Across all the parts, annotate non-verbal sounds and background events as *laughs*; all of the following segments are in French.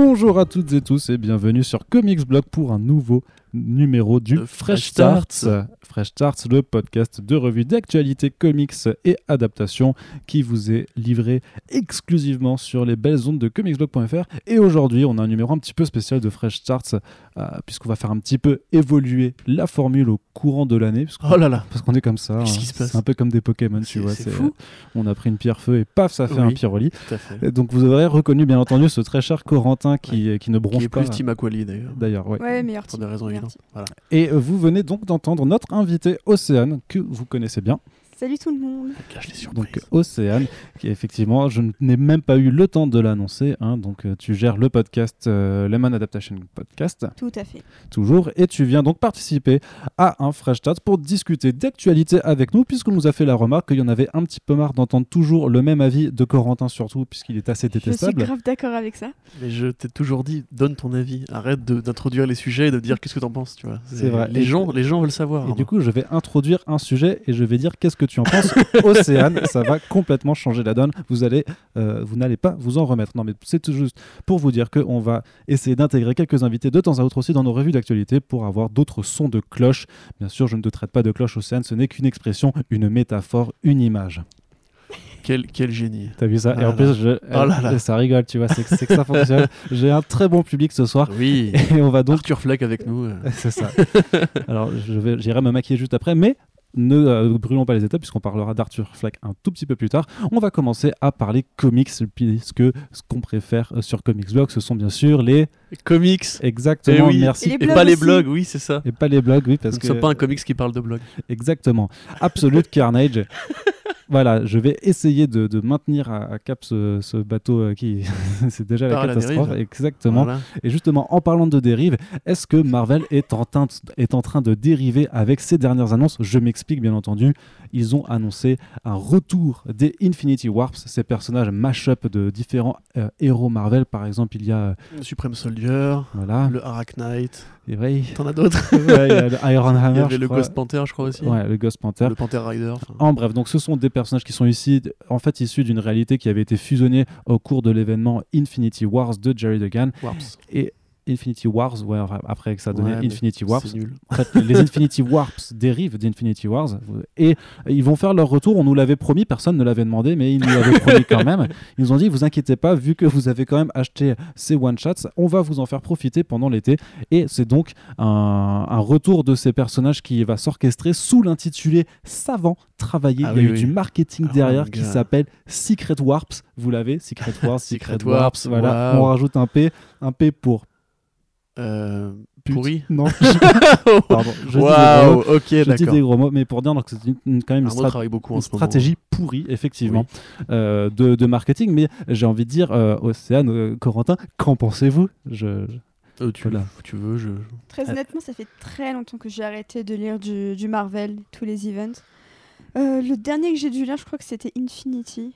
Bonjour à toutes et tous et bienvenue sur Comics Blog pour un nouveau numéro du Fresh Fresh Starts. Starts. Fresh Starts, le podcast de revue d'actualité comics et adaptation qui vous est livré exclusivement sur les belles ondes de comicsblog.fr. Et aujourd'hui, on a un numéro un petit peu spécial de Fresh Starts euh, puisqu'on va faire un petit peu évoluer la formule au courant de l'année. Oh là là. Parce qu'on est comme ça, Qu'est-ce hein. qui se passe c'est un peu comme des Pokémon, tu vois. c'est fou. On a pris une pierre feu et paf, ça fait Oui. un à fait. Et Donc vous aurez reconnu bien entendu ce très cher Corentin qui, qui ne bronche Qui est pas. plus Tim Aquali d'ailleurs. D'ailleurs, ouais. Ouais, meilleur Pour des raisons évidentes. Voilà. Et euh, vous venez donc d'entendre notre invité Océane, que vous connaissez bien. Salut tout le monde. On cache les surprises. Donc Océane, qui effectivement, je n'ai même pas eu le temps de l'annoncer. hein. donc euh, tu gères le podcast euh, Lemon Adaptation Podcast, Tout à fait. toujours. Et tu viens donc participer à un Fresh Start pour discuter d'actualité avec nous, puisqu'on nous a fait la remarque qu'il y en avait un petit peu marre d'entendre toujours le même avis de Corentin, surtout, puisqu'il est assez Je suis détestable. grave d'accord avec ça. Mais je t'ai toujours dit, donne ton avis. Arrête de- d'introduire les sujets et de dire qu'est-ce que t'en penses, tu vois. C'est vrai. Les Et- gens, les gens veulent savoir. Et du coup, je vais introduire un sujet et je vais dire qu'est-ce que tu en penses, *laughs* Océane. Ça va complètement changer la donne. Vous allez, euh, vous n'allez pas vous en remettre. Non, mais c'est tout juste pour vous dire qu'on va essayer d'intégrer quelques invités de temps à autre aussi dans nos revues d'actualité pour avoir d'autres sons de cloche. Bien sûr, je ne te traite pas de cloche, Océane. Ce n'est qu'une expression, une métaphore, une image. quel, quel génie. T'as vu ça? Ah Et en là. plus, je, Oh là là. ça rigole, tu vois. C'est que, ça fonctionne. *laughs* J'ai un très bon public ce soir. Oui. Et on va donc Arthur Fleck avec nous. euh. *laughs* C'est ça. Alors, j'irai me maquiller juste après, mais ne euh, brûlons pas les étapes puisqu'on parlera d'Arthur Fleck un tout petit peu plus tard. On va commencer à parler comics puisque ce qu'on préfère euh, sur Comics Blog, ce sont bien sûr les Comics. exactement. Eh oui. Merci. Et Et pas les blogs, oui, c'est ça. Et pas les blogs, oui, parce Nous que sommes pas un comics qui parle de blog. exactement. Absolute Carnage. *laughs* Voilà, je vais essayer de, de maintenir à, à cap ce, ce bateau euh, qui *laughs* c'est déjà la catastrophe. Exactement. Voilà. Et justement, en parlant de dérive, est-ce que Marvel est en, train de, est en train de dériver avec ses dernières annonces? Je m'explique, bien entendu. Ils ont annoncé un retour des Infinity Warps, ces personnages mash-up de différents euh, héros Marvel. Par exemple, il y a. euh, Le Supreme Soldier, voilà, le Arachnite. C'est vrai. T'en as d'autres Ouais, il y a le *laughs* Iron Hammer. Il y avait je le crois. Ghost Panther, je crois aussi. Ouais, le Ghost Panther. Le Panther Rider. enfin. En bref, donc ce sont des personnages qui sont ici, en fait issus d'une réalité qui avait été fusionnée au cours de l'événement Infinity Wars de Jerry Duggan. Warps. Et Infinity Wars, ouais, après que ça Ouais, mais Infinity nul. En fait, les *laughs* Infinity Warps dérivent d'Infinity Wars et ils vont faire leur retour. On nous l'avait promis, personne ne l'avait demandé, mais ils nous l'avaient *laughs* promis quand même. Ils nous ont dit vous inquiétez pas, vu que vous avez quand même acheté ces one-shots, on va vous en faire profiter pendant l'été. Et c'est donc un, un retour de ces personnages qui va s'orchestrer sous l'intitulé savant travaillé. Ah Il y a oui, eu oui. du marketing Oh derrière qui s'appelle Secret Warps. Vous l'avez Secret Wars, *laughs* Secret, Secret Warps. Warps, Voilà, wow. on rajoute un P, un P pour Euh, pourri. Non, *laughs* pardon. Je dis mots. Waouh, ok, Je dis d'accord. des gros mots, mais pour dire donc, que c'est une- quand même une, Arnaud strat- travaille beaucoup une en ce moment. stratégie pourrie, effectivement, euh, de, de marketing. Mais j'ai envie de dire, euh, Océane, euh, Corentin, qu'en pensez-vous? Je... Euh, tu, Voilà. tu veux, je. Très honnêtement, ça fait très longtemps que j'ai arrêté de lire du, du Marvel, tous les events. Euh, le dernier que j'ai dû lire, je crois que c'était Infinity.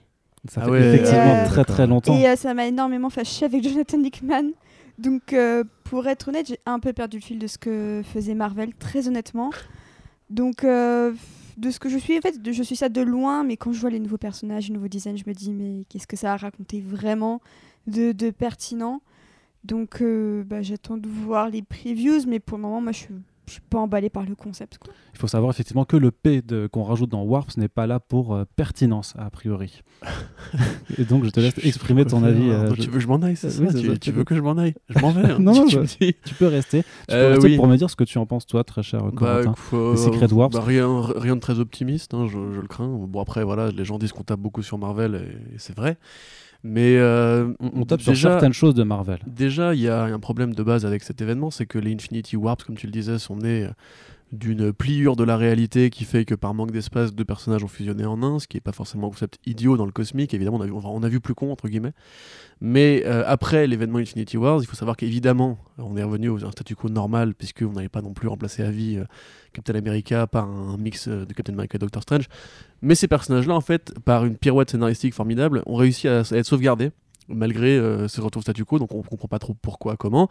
Ça Ah fait ouais, effectivement euh, très très longtemps. Et euh, ça m'a énormément fâché avec Jonathan Hickman. Donc, euh, pour être honnête, j'ai un peu perdu le fil de ce que faisait Marvel, très honnêtement. Donc, euh, de ce que je suis, en fait, je suis ça de loin, mais quand je vois les nouveaux personnages, les nouveaux designs, je me dis, mais qu'est-ce que ça a raconté vraiment de, de pertinent? Donc, euh, bah, j'attends de voir les previews, mais pour le moment, moi, je suis, je suis pas emballée par le concept. Quoi. Il faut savoir effectivement que le P de- qu'on rajoute dans Warps n'est pas là pour euh, pertinence, a priori. *laughs* et donc je te laisse Je exprimer ton avis. euh, Donc, je- Tu veux que je m'en aille, c'est Euh, ça tu, ça, tu veux que je m'en aille Je m'en vais. hein. *laughs* Non, non, tu peux rester. Tu peux Euh, rester oui. pour me dire ce que tu en penses, toi, très cher Bah, Corentin. euh, Des Secret Warps. bah, rien, rien de très optimiste, hein, je, je le crains. Bon, après, voilà, les gens disent qu'on tape beaucoup sur Marvel, et, et c'est vrai. Mais euh, on, on tape sur certaines choses de Marvel. Déjà, il y a un problème de base avec cet événement, c'est que les Infinity Warps, comme tu le disais, sont nés euh, d'une pliure de la réalité qui fait que par manque d'espace, deux personnages ont fusionné en un, ce qui n'est pas forcément un concept idiot dans le cosmique. Évidemment, on a vu, on a vu plus con, entre guillemets. Mais euh, après l'événement Infinity Wars, il faut savoir qu'évidemment, on est revenu à un statu quo normal, puisqu'on n'avait pas non plus remplacé à vie euh, Captain America par un mix euh, de Captain America et Doctor Strange. Mais ces personnages-là, en fait, par une pirouette scénaristique formidable, ont réussi à, à être sauvegardés malgré euh, ce retour statu quo, donc on comprend pas trop pourquoi, comment.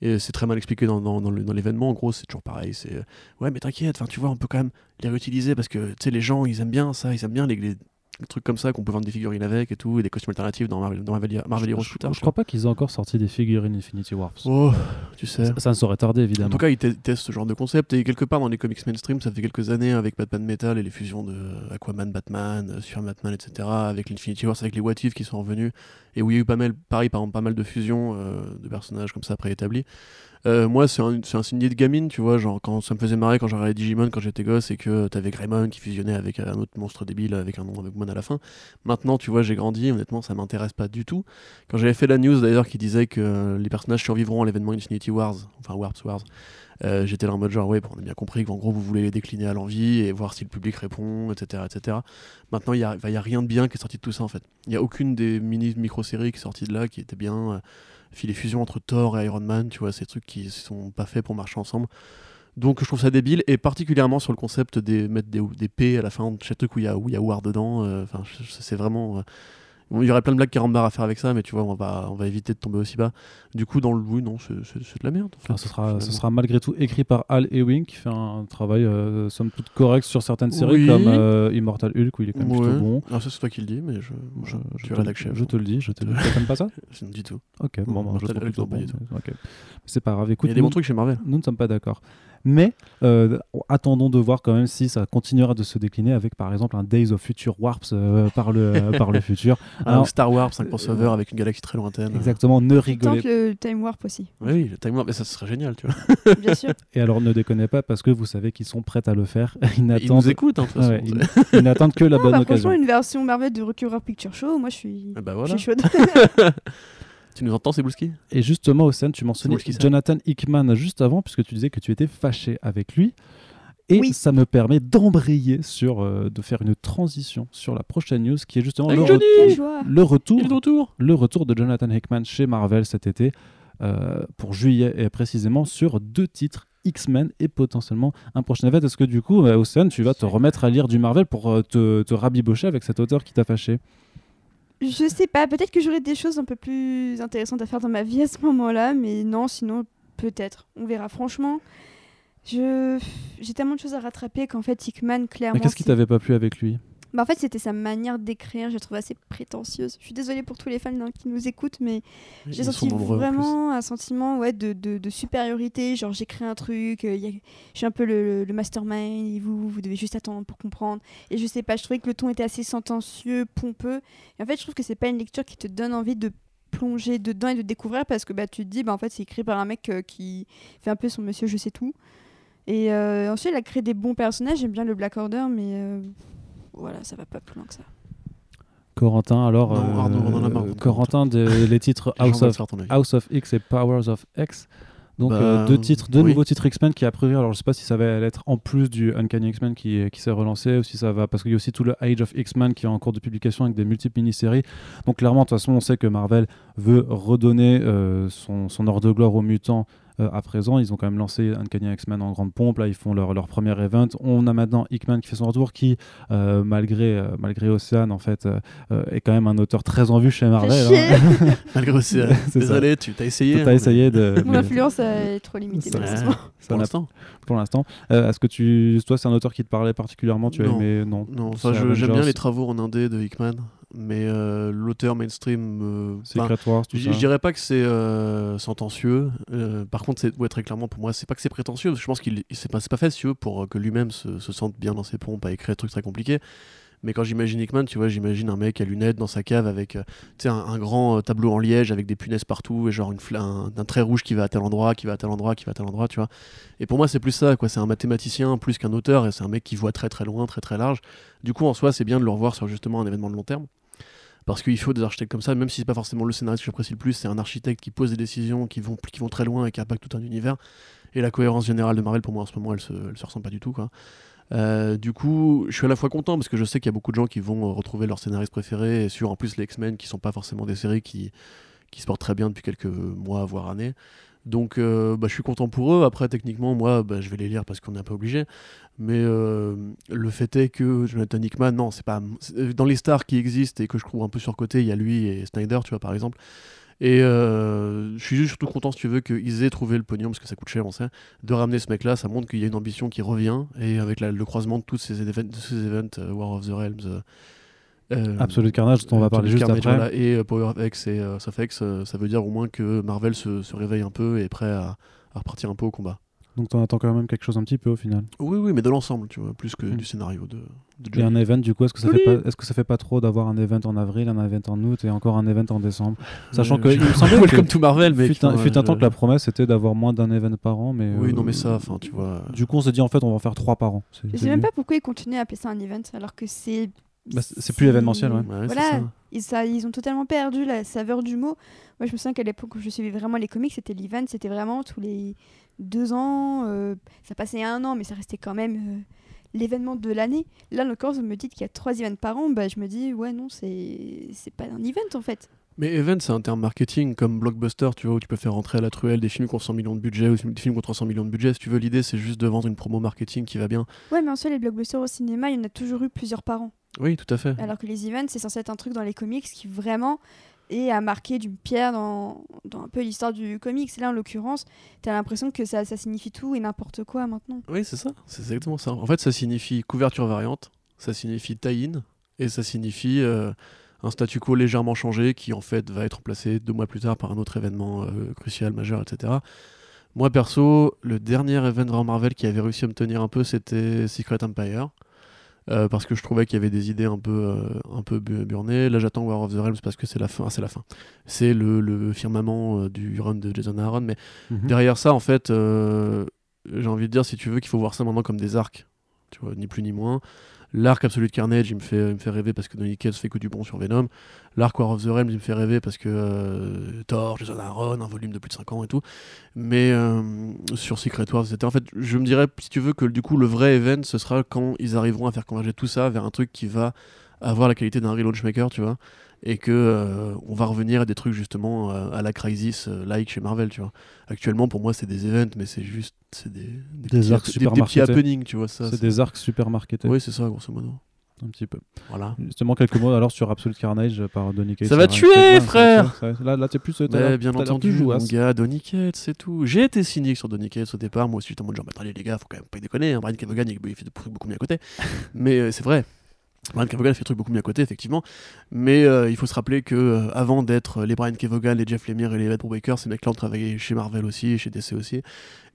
Et c'est très mal expliqué dans, l'événement. En gros, c'est toujours pareil. C'est euh, ouais, mais t'inquiète, tu vois, on peut quand même les réutiliser parce que tu sais, les gens, ils aiment bien ça, ils aiment bien les, des trucs comme ça qu'on peut vendre des figurines avec et tout, et des costumes alternatifs dans Marvel, dans Marvel, Marvel Heroes je, plus tard. je crois pas qu'ils aient encore sorti des figurines Infinity Warps. Oh, tu sais. Ça, ça ne saurait tarder, En évidemment. tout cas, ils te- testent ce genre de concept et quelque part dans les comics mainstream, ça fait quelques années avec Batman Metal et les fusions de Aquaman, Batman, euh, Superman, Batman, etc. Avec l'Infinity Wars, avec les What If qui sont revenus et où il y a eu pas mal, pareil, par exemple, pas mal de fusions euh, de personnages comme ça préétablis. Euh, moi, c'est un, c'est un de gamine, tu vois, genre quand ça me faisait marrer quand j'ai regardé Digimon quand j'étais gosse et que t'avais Greymon qui fusionnait avec un autre monstre débile avec un nom avec Mon à la fin. Maintenant, tu vois, j'ai grandi, honnêtement, ça m'intéresse pas du tout. Quand j'avais fait la news d'ailleurs qui disait que les personnages survivront à l'événement Infinity Wars, enfin Warps Wars, euh, j'étais là en mode genre, ouais, on a bien compris qu'en gros, vous voulez décliner à l'envie et voir si le public répond, etc. etc. Maintenant, il n'y a, a rien de bien qui est sorti de tout ça en fait. Il n'y a aucune des mini micro-séries qui est sortie de là qui était bien. Euh, puis les fusions entre Thor et Iron Man, tu vois, ces trucs qui sont pas faits pour marcher ensemble. Donc je trouve ça débile, et particulièrement sur le concept des mettre des, P à la fin de chaque truc où il y a, War dedans. euh, Enfin, c'est vraiment. euh, bon, il y aurait plein de blagues carambars à faire avec ça, mais tu vois, on va, on va éviter de tomber aussi bas. Du coup, dans le oui, non, c'est de la merde. en fait, Alors, ce, sera, ce finalement. sera malgré tout écrit par Al Ewing qui fait un travail somme somme toute correct sur certaines séries Oui. comme euh, Immortal Hulk où il est quand même Ouais. plutôt bon. Ah, ça, c'est toi qui le dis, mais je, Je, je te, rédac je, je te le dis, je te le dis. *laughs* T'aimes pas ça Du tout. Ok, bon, bah, je Immortal trouve Hulk, plutôt non, pas bon. du tout. Ok. C'est pas grave, Il écoute, y a des bons trucs chez Marvel. nous ne sommes pas d'accord. Mais euh, attendons de voir quand même si ça continuera de se décliner avec par exemple un Days of Future Warps euh, par, le, euh, par le futur. *laughs* Alors, Alors, Star Wars, un euh, crossover avec une galaxie très lointaine. Exactement, ne rigolez le Time Warp aussi, Oui, oui, le Time Warp, mais ça serait génial, tu vois. *laughs* bien sûr. Et alors ne déconnez pas parce que vous savez qu'ils sont prêts à le faire. *laughs* Ils Ils n'attendent nous écoutent, hein, Ouais, façon. ils, ils n'attendent que la Non, bonne bah, occasion. franchement, une version Marvel de Rocky Horror Picture Show, moi je suis, Ah bah je suis chaude. Tu nous entends, Cebulski Et justement, Océane, tu mentionnais. Jonathan Hickman juste avant, puisque tu disais que tu étais fâché avec lui. Et Oui. ça me permet d'embrayer sur, euh, de faire une transition sur la prochaine news, qui est justement le, re- retour, retour. le retour de Jonathan Hickman chez Marvel cet été, euh, pour juillet et précisément sur deux titres. X-Men et potentiellement un prochain event. Est-ce que du coup, euh, Océane, tu vas te remettre à lire du Marvel pour euh, te, te rabibocher avec cet auteur qui t'a fâché? Je sais pas, peut-être que j'aurai des choses un peu plus intéressantes à faire dans ma vie à ce moment-là, mais non, sinon, peut-être. On verra. Franchement, je... j'ai tellement de choses à rattraper qu'en fait, Hickman, clairement. Mais qu'est-ce qui t'avait pas plu avec lui? Bah, en fait, c'était sa manière d'écrire, je la trouve assez prétentieuse. Je suis désolée pour tous les fans hein, qui nous écoutent, mais j'ai senti vraiment un sentiment ouais, de, de, de supériorité. Genre, j'écris un truc, euh, y a- je suis un peu le, le mastermind, et vous, vous devez juste attendre pour comprendre. Et je sais pas, je trouvais que le ton était assez sentencieux, pompeux. Et en fait, je trouve que c'est pas une lecture qui te donne envie de plonger dedans et de découvrir parce que bah, tu te dis, bah, en fait, c'est écrit par un mec euh, qui fait un peu son monsieur je sais tout. Et euh, ensuite, il a créé des bons personnages. J'aime bien le Black Order, mais euh, voilà, ça va pas plus loin que ça. Corentin, alors, Non, Arnaud, on en a euh, marre, Corentin, de- les titres *laughs* House of. House X et Powers of X. Donc Bah, euh, deux titres, deux oui. nouveaux titres X-Men qui a priori, alors je sais pas si ça va être en plus du Uncanny X-Men qui, qui s'est relancé ou si ça va, parce qu'il y a aussi tout le Age of X-Men qui est en cours de publication avec des multiples mini-séries. Donc clairement, de toute façon, on sait que Marvel veut redonner euh, son, son ordre de gloire aux mutants euh, à présent. Ils ont quand même lancé Uncanny X-Men en grande pompe, là ils font leur, leur premier event. On a maintenant Hickman qui fait son retour, qui euh, malgré, euh, malgré Océane en fait, euh, est quand même un auteur très en vue chez Marvel. hein. *laughs* Malgré euh, C'est ça. désolé, tu t'as essayé. T'as mais essayé de... Mon mais- influence est trop limitée, Ça- Pour l'instant. pour l'instant. Euh, Est-ce que tu, toi, c'est un auteur qui te parlait particulièrement Tu as Non. aimé? Non. Non, j'aime bien les travaux en indé de Hickman, mais euh, l'auteur mainstream. euh, Secret Wars, tout Je ça. je dirais pas que c'est euh, sentencieux. euh, par contre, c'est ouais, très clairement pour moi, c'est pas que c'est prétentieux. parce que Je pense qu'il c'est pas, pas fait si tu veux, pour que lui-même se, se sente bien dans ses pompes à écrire des trucs très compliqués. Mais quand j'imagine Hickman, tu vois, j'imagine un mec à lunettes dans sa cave avec un, un grand tableau en liège avec des punaises partout et genre une un, un trait rouge qui va à tel endroit, qui va à tel endroit, qui va à tel endroit, tu vois. Et pour moi, c'est plus ça, quoi. C'est un mathématicien plus qu'un auteur et c'est un mec qui voit très très loin, très très large. Du coup, en soi, c'est bien de le revoir sur justement un événement de long terme. Parce qu'il faut des architectes comme ça, même si c'est pas forcément le scénariste que j'apprécie le plus, c'est un architecte qui pose des décisions qui vont, très loin et qui impactent tout un univers. Et la cohérence générale de Marvel, pour moi, en ce moment, elle se, elle se ressent pas du tout. Euh, du coup, je suis à la fois content parce que je sais qu'il y a beaucoup de gens qui vont euh, retrouver leur scénariste préféré et sur en plus les X-Men qui sont pas forcément des séries qui se portent très bien depuis quelques mois, voire années. Donc euh, bah, je suis content pour eux. Après, techniquement, moi, bah, je vais les lire parce qu'on n'est pas obligé. Mais euh, le fait est que Jonathan Hickman, non, c'est pas. c'est- Dans les stars qui existent et que je trouve un peu surcotés, il y a lui et Snyder, tu vois, par exemple. Et euh, je suis juste surtout content, si tu veux, qu'ils aient trouvé le pognon, parce que ça coûte cher, on sait, de ramener ce mec-là. Ça montre qu'il y a une ambition qui revient. Et avec le croisement de tous ces, événements, de ces euh, War of the Realms, euh, Euh, Absolute Carnage, dont on va parler Absolute juste Carnage, après. voilà, et euh, Power of X et euh, Sophex, euh, ça veut dire au moins que Marvel se, se réveille un peu et est prêt à, à repartir un peu au combat. Donc t'en attends quand même quelque chose un petit peu au final. Oui, oui, mais de l'ensemble, tu vois, plus que Mm. du scénario de, de Et un event, du coup, est-ce que, ça Oui. fait pas, est-ce que ça fait pas trop d'avoir un event en avril, un event en août et encore un event en décembre *laughs* Sachant Euh, que je- il me semblait Welcome que to Marvel, mais fut un, fut un temps que la promesse était d'avoir moins d'un event par an, mais Oui, euh, non, mais ça, enfin, tu vois. Du coup, on s'est dit en fait, on va en faire trois par an. Je sais même pas pourquoi ils continuent à appeler ça un event alors que c'est. Bah, c'est- plus événementiel, ouais. Voilà, ça. ils, ça, ils ont totalement perdu la saveur du mot. Moi, je me souviens qu'à l'époque où je suivais vraiment les comics, c'était l'event, c'était vraiment tous les deux ans. euh, ça passait un an, mais ça restait quand même euh, l'événement de l'année. Là, en l'occurrence, vous me dites qu'il y a trois events par an, bah, je me dis, ouais, non, c'est c'est pas un event en fait. Mais event, c'est un terme marketing comme blockbuster, tu vois, où tu peux faire rentrer à la truelle des films qui ont 100 millions de budget ou des films qui ont 300 millions de budget. Si tu veux, l'idée, c'est juste de vendre une promo marketing qui va bien. Ouais, mais en soi, les blockbusters au cinéma, il y en a toujours eu plusieurs par an. Oui, tout à fait. Alors que les events, c'est censé être un truc dans les comics qui vraiment est à marquer d'une pierre dans, dans un peu l'histoire du comics. Là, en l'occurrence, t'as l'impression que ça, ça signifie tout et n'importe quoi maintenant. Oui, c'est ça. C'est exactement ça. En fait, ça signifie couverture variante, ça signifie tie-in, et ça signifie euh, un statu quo légèrement changé qui, en fait, va être remplacé deux mois plus tard par un autre événement euh, crucial, majeur, etc. Moi, perso, le dernier événement Marvel qui avait réussi à me tenir un peu, c'était Secret Empire. Euh, parce que je trouvais qu'il y avait des idées un peu, euh, un peu bu- burnées. Là, j'attends War of the Realms parce que c'est la fin. ah, c'est la fin. C'est le, le firmament euh, du run de Jason Aaron. Mais Mhm. Derrière ça, en fait, j'ai envie de dire, si tu veux, qu'il faut voir ça maintenant comme des arcs. Tu vois, ni plus ni moins. L'arc Absolute Carnage, il me fait, me fait rêver parce que Donny Cates fait que du bon sur Venom. L'arc War of the Realms, il me fait rêver parce que euh, Thor, Jason Aaron, un volume de plus de 5 ans et tout. Mais euh, sur Secret Wars, etc. En fait, je me dirais, si tu veux, que du coup, le vrai event, ce sera quand ils arriveront à faire converger tout ça vers un truc qui va avoir la qualité d'un relaunch maker, tu vois. Et que euh, on va revenir à des trucs justement euh, à la Crisis, euh, like chez Marvel, tu vois. Actuellement, pour moi, c'est des events, mais c'est juste c'est des, des, arcs super des petits happenings, tu vois. Ça, C'est des arcs super marketés. Oui, c'est ça, grosso modo. Un petit peu. Voilà. Justement, quelques mots alors sur Absolute Carnage par Donny Cates. Ça va tuer, Instagram, frère ça- Là, là tu es plus. Ouais, bien entendu, mon jouasse. gars, Donny Cates, c'est tout. J'ai été cynique sur Donny Cates au départ. Moi aussi, j'étais en mode genre, bah, attendez, les gars, faut quand même pas déconner. Hein. Brian Kevogan, il il fait beaucoup mieux à côté. *laughs* Mais c'est vrai. Brian Kevogan fait des trucs beaucoup mieux à côté, effectivement. Mais euh, il faut se rappeler que euh, avant d'être les Brian Kevogan, les Jeff Lemire et les Ed Brubaker, ces mecs-là ont travaillé chez Marvel aussi et chez DC aussi.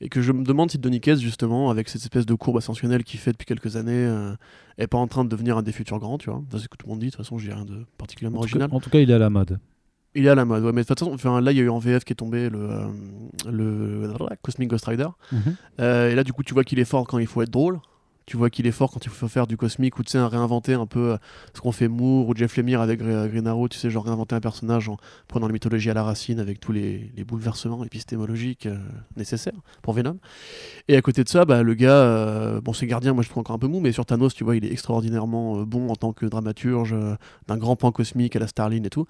Et que je me demande si Donny Cates, justement, avec cette espèce de courbe ascensionnelle qu'il fait depuis quelques années, euh, est pas en train de devenir un des futurs grands, tu vois. C'est ce que tout le monde dit. De toute façon, j'ai rien de particulièrement En tout, cas, original. en tout cas, il est à la mode. Il est à la mode, ouais, mais de toute façon, enfin, là, il y a eu en VF qui est tombé le, euh, le Cosmic Ghost Rider. Mhm. Euh, et là, du coup, tu vois qu'il est fort quand il faut être drôle. Tu vois qu'il est fort quand il faut faire du cosmique ou tu sais, réinventer un peu euh, ce qu'on fait Moore ou Jeff Lemire avec Gre- Green Arrow, tu sais, genre réinventer un personnage en prenant la mythologie à la racine avec tous les, bouleversements épistémologiques euh, nécessaires pour Venom. Et à côté de ça, bah, le gars, euh, bon, c'est gardien, moi je trouve encore un peu mou, mais sur Thanos, tu vois, il est extraordinairement bon en tant que dramaturge d'un grand pan cosmique à la Starline et tout.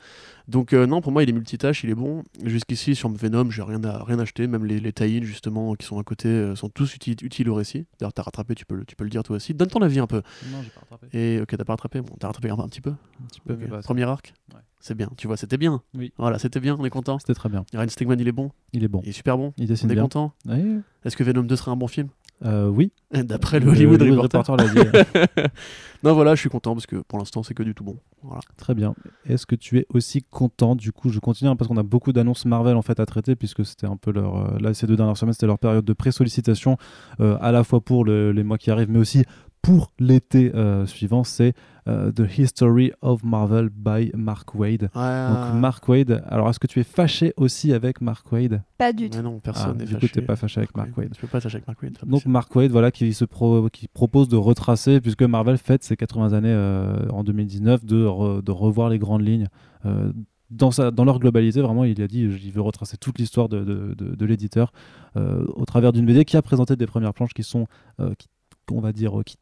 Donc, euh, non, pour moi, il est multitâche, il est bon. Jusqu'ici, sur Venom, j'ai rien, à, rien acheté, même les, les tie justement, qui sont à côté, euh, sont tous uti- utiles au récit. D'ailleurs, t'as rattrapé, tu peux, le- tu peux le dire toi aussi. Donne ton avis un peu. Non, j'ai pas rattrapé. Et ok, t'as pas rattrapé Bon, t'as rattrapé un, un petit peu. Un petit peu, mais pas. Premier arc Ouais. C'est bien, tu vois, c'était bien. Oui. Voilà, c'était bien, on est content. C'était très bien. Ryan Stegman, il est bon, Il est bon. il est super bon. Il On dessine est bien. content. Ouais. Est-ce que Venom 2 sera un bon film? Euh, oui. *laughs* D'après le Hollywood Reporter. l'a dit. *laughs* non, voilà, je suis content parce que pour l'instant, c'est que du tout bon. Voilà. Très bien. Est-ce que tu es aussi content? Du coup, je continue hein, parce qu'on a beaucoup d'annonces Marvel en fait à traiter puisque c'était un peu leur. euh, là, ces deux dernières semaines, c'était leur période de pré-sollicitation euh, à la fois pour le- les mois qui arrivent, mais aussi pour l'été euh, suivant. C'est euh, The History of Marvel by Mark Wade. Ouais, Donc Mark Wade. Alors, est-ce que tu es fâché aussi avec Mark Wade Pas du tout. Mais non, Ah, personne n'est Du coup, fâché. t'es pas fâché avec Mark Wade. Je peux pas être fâché avec Mark Wade. Donc possible. Mark Wade, voilà, qui, se pro- qui propose de retracer, puisque Marvel fête ses 80 années euh, en 2019, de, re- de revoir les grandes lignes. euh, dans, sa, dans leur globalité, vraiment, il a dit il veut retracer toute l'histoire de, de, de- de l'éditeur euh, au travers d'une BD qui a présenté des premières planches qui sont, euh, qui, on va dire, qui,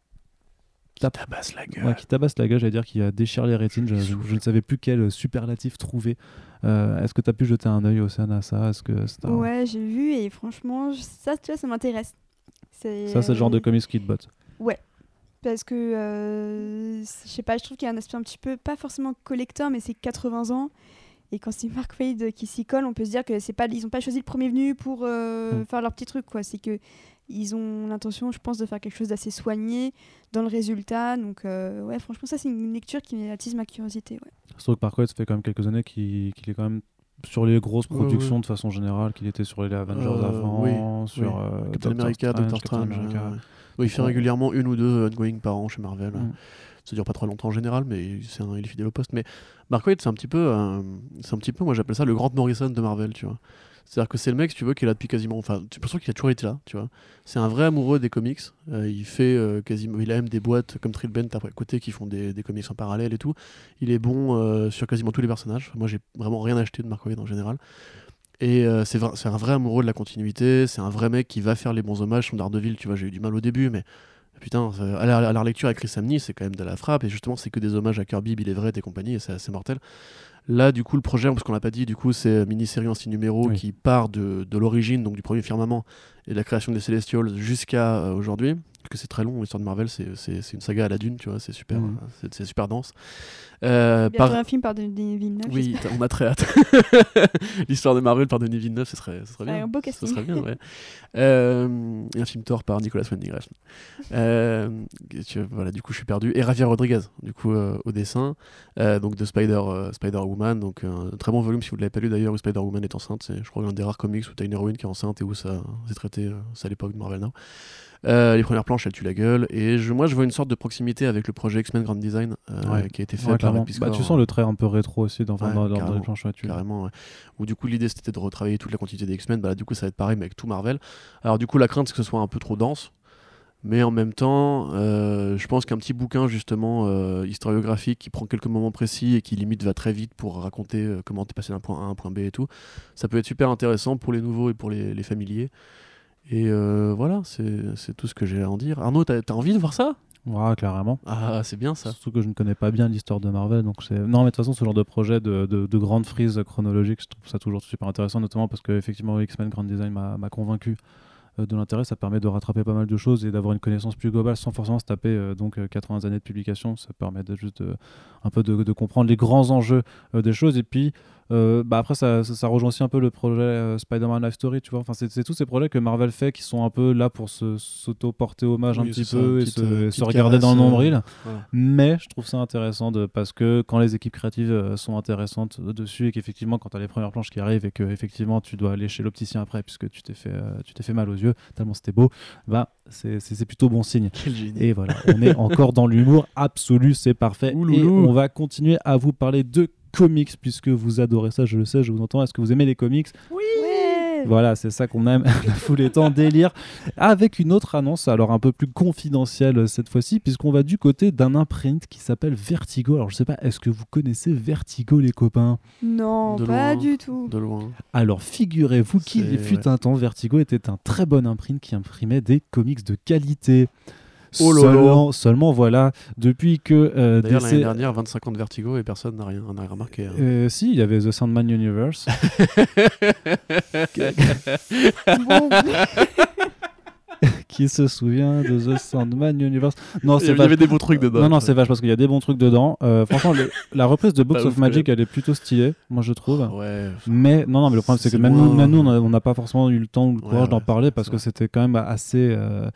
Qui tabasse la gueule. ouais, qui tabassent la gueule, j'allais dire, qui déchire les rétines. Je, je- je ne savais plus quel superlatif trouver. Euh, Est-ce que tu as pu jeter un œil au sein à ça Est-ce que un- Ouais, j'ai vu et franchement, je- ça, tu vois, ça m'intéresse. Ça, c'est le genre de euh, comics qui te botte. Parce que, euh, je sais pas, je trouve qu'il y a un aspect un petit peu, pas forcément collector, mais c'est 80 ans. Et quand c'est Mark Wade qui s'y colle, on peut se dire que c'est pas, ils ont pas choisi le premier venu pour euh, Mm. faire leur petit truc, quoi. C'est que ils ont l'intention, je pense, de faire quelque chose d'assez soigné dans le résultat. Donc, euh, ouais, franchement, ça, c'est une lecture qui attise ma curiosité. Ouais. Surtout que par contre, ça fait quand même quelques années qu'il est quand même sur les grosses productions ouais. de façon générale, qu'il était sur les Avengers Euh, avant, oui, sur oui. euh, Captain Doctor America, Doctor Captain Strange. America. ouais, il fait Ouais. régulièrement une ou deux ongoing par an chez Marvel. Mm. Ça dure pas très longtemps en général, mais c'est un- il est fidèle au poste. Mais Mark Waid, c'est un petit peu, euh, c'est un petit peu, moi j'appelle ça le Grant Morrison de Marvel, tu vois. C'est-à-dire que c'est le mec, tu veux, qui est là depuis quasiment. Enfin, j'ai l'impression qu'il a toujours été là, tu vois. C'est un vrai amoureux des comics. Euh, il fait euh, quasiment. Il a même des boîtes comme Trillbent à côté qui font des, des comics en parallèle et tout. Il est bon euh, sur quasiment tous les personnages. Moi, j'ai vraiment rien acheté de Mark Waid en général. Et c'est c'est un vrai amoureux de la continuité. C'est un vrai mec qui va faire les bons hommages. Son Daredevil, tu vois, j'ai eu du mal au début, mais putain, à la, à la relecture avec Chris Samney, c'est quand même de la frappe. Et justement, c'est que des hommages à Kirby, Bill Everett et compagnie, et c'est assez mortel. Là, du coup, le projet, parce qu'on l'a pas dit, du coup, c'est mini-série en six numéros Oui. qui part de, de l'origine, donc du premier firmament et de la création des Celestials jusqu'à euh, aujourd'hui. Parce que c'est très long, l'histoire de Marvel, c'est- c'est c'est une saga à la dune, tu vois, c'est super, Mhm. euh, c'est- super dense. Euh, par- un film par Denis Villeneuve. oui, t'as- on a très hâte. *laughs* L'histoire de Marvel par Denis Villeneuve, ce serait, ce serait bien. Un beau Ce casting. serait bien, ouais. Euh, et un film Thor par Nicolas Winding Refn. Euh, voilà, du coup, je suis perdu. Et Javier Rodriguez, du coup, euh, au dessin, euh, donc de Spider, euh, Spider-Woman, donc un très bon volume si vous ne l'avez pas lu d'ailleurs, où Spider-Woman est enceinte. C'est, je crois, l'un des rares comics où tu as une héroïne qui est enceinte et où ça c'est traité, euh, c'est à l'époque de Marvel Now. Euh, les premières planches, elles tuent la gueule. Et je, moi, je vois une sorte de proximité avec le projet X-Men Grand Design euh, Ouais. qui a été fait Ouais, par Bah, tu sens le trait un peu rétro aussi dans, Ouais, dans, les planches. tu- Carrément. Où du coup l'idée c'était de retravailler toute la quantité des X-Men, bah là, du coup ça va être pareil mais avec tout Marvel. Alors du coup la crainte c'est que ce soit un peu trop dense, mais en même temps euh, je pense qu'un petit bouquin justement euh, historiographique qui prend quelques moments précis et qui limite va très vite pour raconter euh, comment t'es passé d'un point A à un point B et tout, ça peut être super intéressant pour les nouveaux et pour les, les familiers. Et euh, voilà, c'est tout ce que j'ai à en dire. Arnaud, t'as t'as envie de voir ça? Ouais, clairement. Ah, c'est bien ça. Surtout que je ne connais pas bien l'histoire de Marvel. Donc c'est... Non, mais de toute façon, ce genre de projet de, de, de grande frise chronologique, je trouve ça toujours super intéressant, notamment parce que effectivement, X-Men Grand Design m'a, convaincu euh, de l'intérêt. Ça permet de rattraper pas mal de choses et d'avoir une connaissance plus globale sans forcément se taper euh, donc euh, 80 années de publication. Ça permet de juste de- un peu de, de comprendre les grands enjeux euh, des choses. Et puis, euh, bah après, ça, ça, ça rejoint aussi un peu le projet euh, Spider-Man Life Story, tu vois. Enfin, c'est, tous ces projets que Marvel fait qui sont un peu là pour s'auto-porter hommage un petit ça, peu et se, euh, se regarder dans le nombril. Voilà. Mais je trouve ça intéressant de, parce que quand les équipes créatives sont intéressantes dessus et qu'effectivement, quand tu as les premières planches qui arrivent et que effectivement tu dois aller chez l'opticien après puisque tu t'es fait, tu t'es fait mal aux yeux, tellement c'était beau, bah, c'est, plutôt bon signe. Et voilà, on est encore dans l'humour absolu, c'est parfait. Ouloulou. Et on va continuer à vous parler de comics puisque vous adorez ça, je le sais, je vous entends. Est-ce que vous aimez les comics? Ouais. voilà, c'est ça qu'on aime, *laughs* la foule est en délire. Avec une autre annonce, alors un peu plus confidentielle euh, cette fois-ci, puisqu'on va du côté d'un imprint qui s'appelle Vertigo. Alors je sais pas, est-ce que vous connaissez Vertigo les copains? Non, De pas loin. du tout. De loin. Alors figurez-vous qu'il fut ouais. un temps, Vertigo était un très bon imprint qui imprimait des comics de qualité. Oh là là. seulement, voilà, depuis que euh, D'ailleurs, DC l'année dernière, 25 ans de Vertigo et personne n'a rien, n'a remarqué. hein. Euh, si, il y avait The Sandman Universe. *laughs* *laughs* Qui se souvient de The Sandman Universe Non, Il y c'est avait- il y vache. avait des beaux trucs dedans. Non, non, c'est vache parce qu'il y a des bons trucs dedans. Euh, franchement, le- la reprise de Books of Magic, elle est plutôt stylée, moi je trouve. Ouais. Mais non, non, mais le problème c'est que même nous, loin. même nous, on n'a pas forcément eu le temps ou le Ouais, courage d'en ouais, parler parce que c'était quand même assez. euh,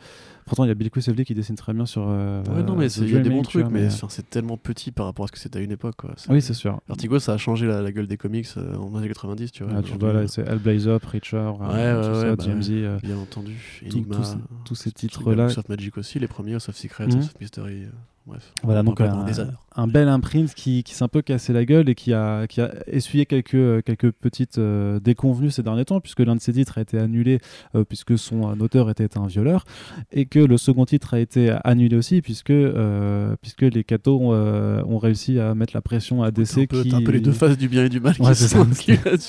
Pourtant, il y a Bill Quisevely qui dessine très bien sur. euh, Ouais, non, mais il y a des bons trucs, mais c'est tellement petit par rapport à ce que c'était à une époque. Quoi. Oui, c'est sûr. Vertigo, ça a changé la, la gueule des comics euh, en années 90, tu vois. Ah, tu vois, là, euh, c'est Hellblazer, Preacher, euh, Ouais, tout ouais, ça, bah DMZ. euh, Bien entendu. tout- Enigma. tous ces- titres-là. of Magic aussi, les premiers, Mhm. House of Mystery. Bref. Voilà, On donc un, un bel imprint qui, qui s'est un peu cassé la gueule et qui a, qui a essuyé quelques, euh, quelques petites euh, déconvenues ces derniers temps, puisque l'un de ses titres a été annulé, euh, puisque son auteur était un violeur, et que le second titre a été annulé aussi, puisque, euh, puisque les cathos ont, ont réussi à mettre la pression à DC un, peu, qui... t'as un peu les deux faces du bien et du mal Ouais, *laughs* qui sont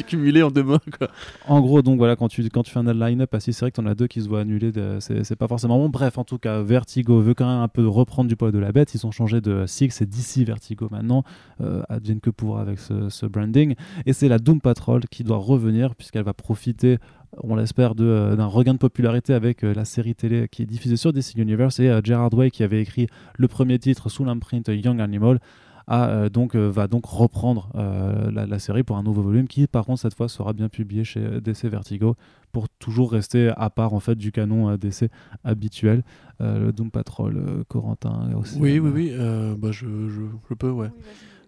cumulées en deux mots. Quoi. En gros, donc voilà, quand tu, quand tu fais un line-up c'est vrai que t'en as deux qui se voient annuler, de- c'est pas forcément bon. Bref, en tout cas, Vertigo veut quand même un peu reprendre du poil de la bête. Ils ont changé de Six et DC Vertigo maintenant. Euh, advienne que pourra avec ce, branding. Et c'est la Doom Patrol qui doit revenir, puisqu'elle va profiter, on l'espère, euh, d'un regain de popularité avec euh, la série télé qui est diffusée sur DC Universe et Gerard Way qui avait écrit le premier titre sous l'imprint Young Animal a, euh, donc, euh, va donc reprendre euh, la, la série pour un nouveau volume qui, par contre, cette fois sera bien publié chez DC Vertigo pour toujours rester à part en fait du canon euh, DC habituel. Euh, le Doom Patrol, euh, Corentin aussi. Oui, oui, oui. euh, bah, je, je, je peux, ouais.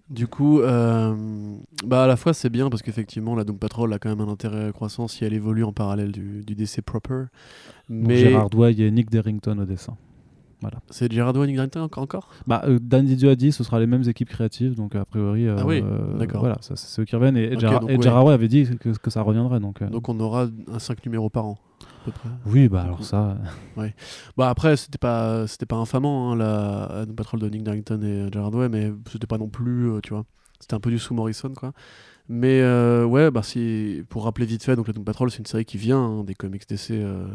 Du coup, euh, bah à la fois c'est bien parce qu'effectivement la Doom Patrol a quand même un intérêt croissant si elle évolue en parallèle du, du DC proper. Donc, Mais Gérard Douay et Nick Derrington au dessin. C'est Gerard Way Nick Drayton encore, encore Bah, euh, Dan Didio a dit ce sera les mêmes équipes créatives, donc a priori, euh, Ah oui, euh, d'accord. voilà, ça, c'est ceux qui reviennent. Et, Gerard- donc et ouais. Gerard Way avait dit que, que ça reviendrait. Donc, euh, Donc on aura un 5 numéros par an à peu près. oui, bah alors ça, *laughs* Bah après c'était pas c'était pas infamant hein, la, la Patrol de Nick Darrington et euh, Gerard Way, mais c'était pas non plus euh, tu vois. C'était un peu du sous Morrison quoi. Mais euh, ouais, bah si pour rappeler vite fait, donc la Doom Patrol c'est une série qui vient hein, des comics DC euh,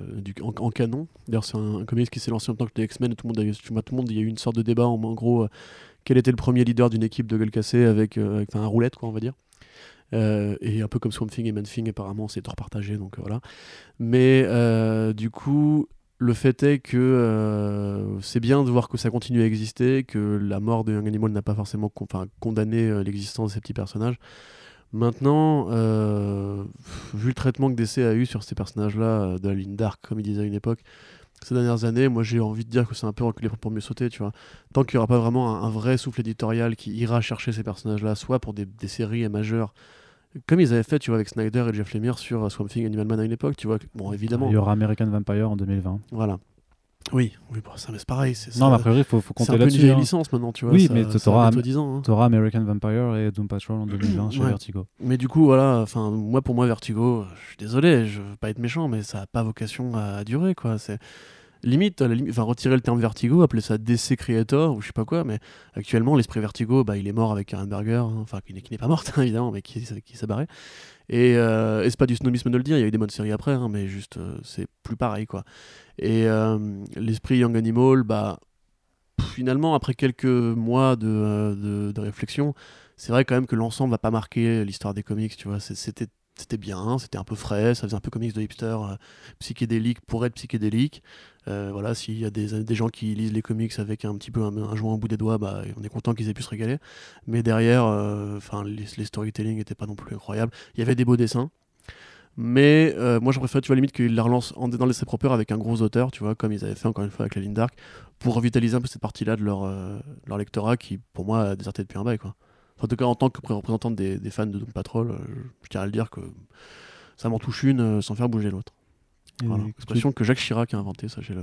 en, canon. D'ailleurs c'est un, un comics qui s'est lancé en temps que les X-Men. Tout le monde, a- tout le monde, il y a eu une sorte de débat en, gros. euh, quel était le premier leader d'une équipe de gueule cassée avec, euh, avec un roulette quoi on va dire. Et un peu comme Swamp Thing et Man Thing apparemment c'est repartagé donc euh, voilà. Mais du coup le fait est que c'est bien de voir que ça continue à exister, que la mort de Young Animal n'a pas forcément con- condamné l'existence de ces petits personnages. Maintenant, euh, vu le traitement que DC a eu sur ces personnages-là, euh, de la ligne dark, comme il disait à une époque, ces dernières années, moi j'ai envie de dire que c'est un peu reculé pour- mieux sauter, tu vois. Tant qu'il n'y aura pas vraiment un, un vrai souffle éditorial qui ira chercher ces personnages-là, soit pour des, des séries majeures, comme ils avaient fait, tu vois, avec Snyder et Jeff Lemire sur euh, Swamp Thing Animal Man à une époque, tu vois. Bon, évidemment, il y aura American Vampire en 2020. voilà. Oui, oui bon, ça mais c'est pareil. C'est, Non, mais a ça- priori, il faut, faut c'est compter un peu une là-dessus. vieille hein. licence maintenant, tu vois. Oui, ça- mais ça a t'auras bientôt 10 ans. hein. American Vampire et Doom Patrol en 2020 *clears throat* chez Ouais. Vertigo. Mais du coup, voilà, enfin, moi, pour moi, Vertigo, je suis désolé, je veux pas être méchant, mais ça a pas vocation à durer, quoi. C'est limite, enfin, retirer le terme Vertigo, appeler ça DC Creator ou je sais pas quoi, mais actuellement, l'esprit Vertigo, bah, il est mort avec Karen Berger, hein, enfin, qui n'est qui n'est pas morte, *laughs* hein, évidemment, mais qui, qui s'est barré. Et, euh, et c'est pas du snobisme de le dire, il y a eu des bonnes séries après, hein, mais juste, euh, c'est plus pareil, quoi. Et euh, l'esprit Young Animal, bah, finalement, après quelques mois de, euh, de, de réflexion, c'est vrai quand même que l'ensemble va pas marquer l'histoire des comics, tu vois. C'était c'était bien, c'était un peu frais, ça faisait un peu comics de hipster euh, psychédélique pour être psychédélique. Euh, voilà, s'il y a des, gens qui lisent les comics avec un petit peu un, joint au bout des doigts, bah, on est content qu'ils aient pu se régaler. Mais derrière, euh, les, les storytelling n'étaient pas non plus incroyables. Il y avait des beaux dessins. Mais euh, moi, je préfère, tu vois, limite qu'ils la relancent en, dans l'essai proper avec un gros auteur, tu vois, comme ils avaient fait encore une fois avec la ligne Dark, pour revitaliser un peu cette partie-là de leur, leur lectorat qui, pour moi, a déserté depuis un bail, quoi. En tout cas, en tant que représentante des, fans de Doom Patrol, je, je tiens à le dire que ça m'en touche une sans faire bouger l'autre. Voilà. parce Expression que Jacques Chirac a inventée, sachez-le.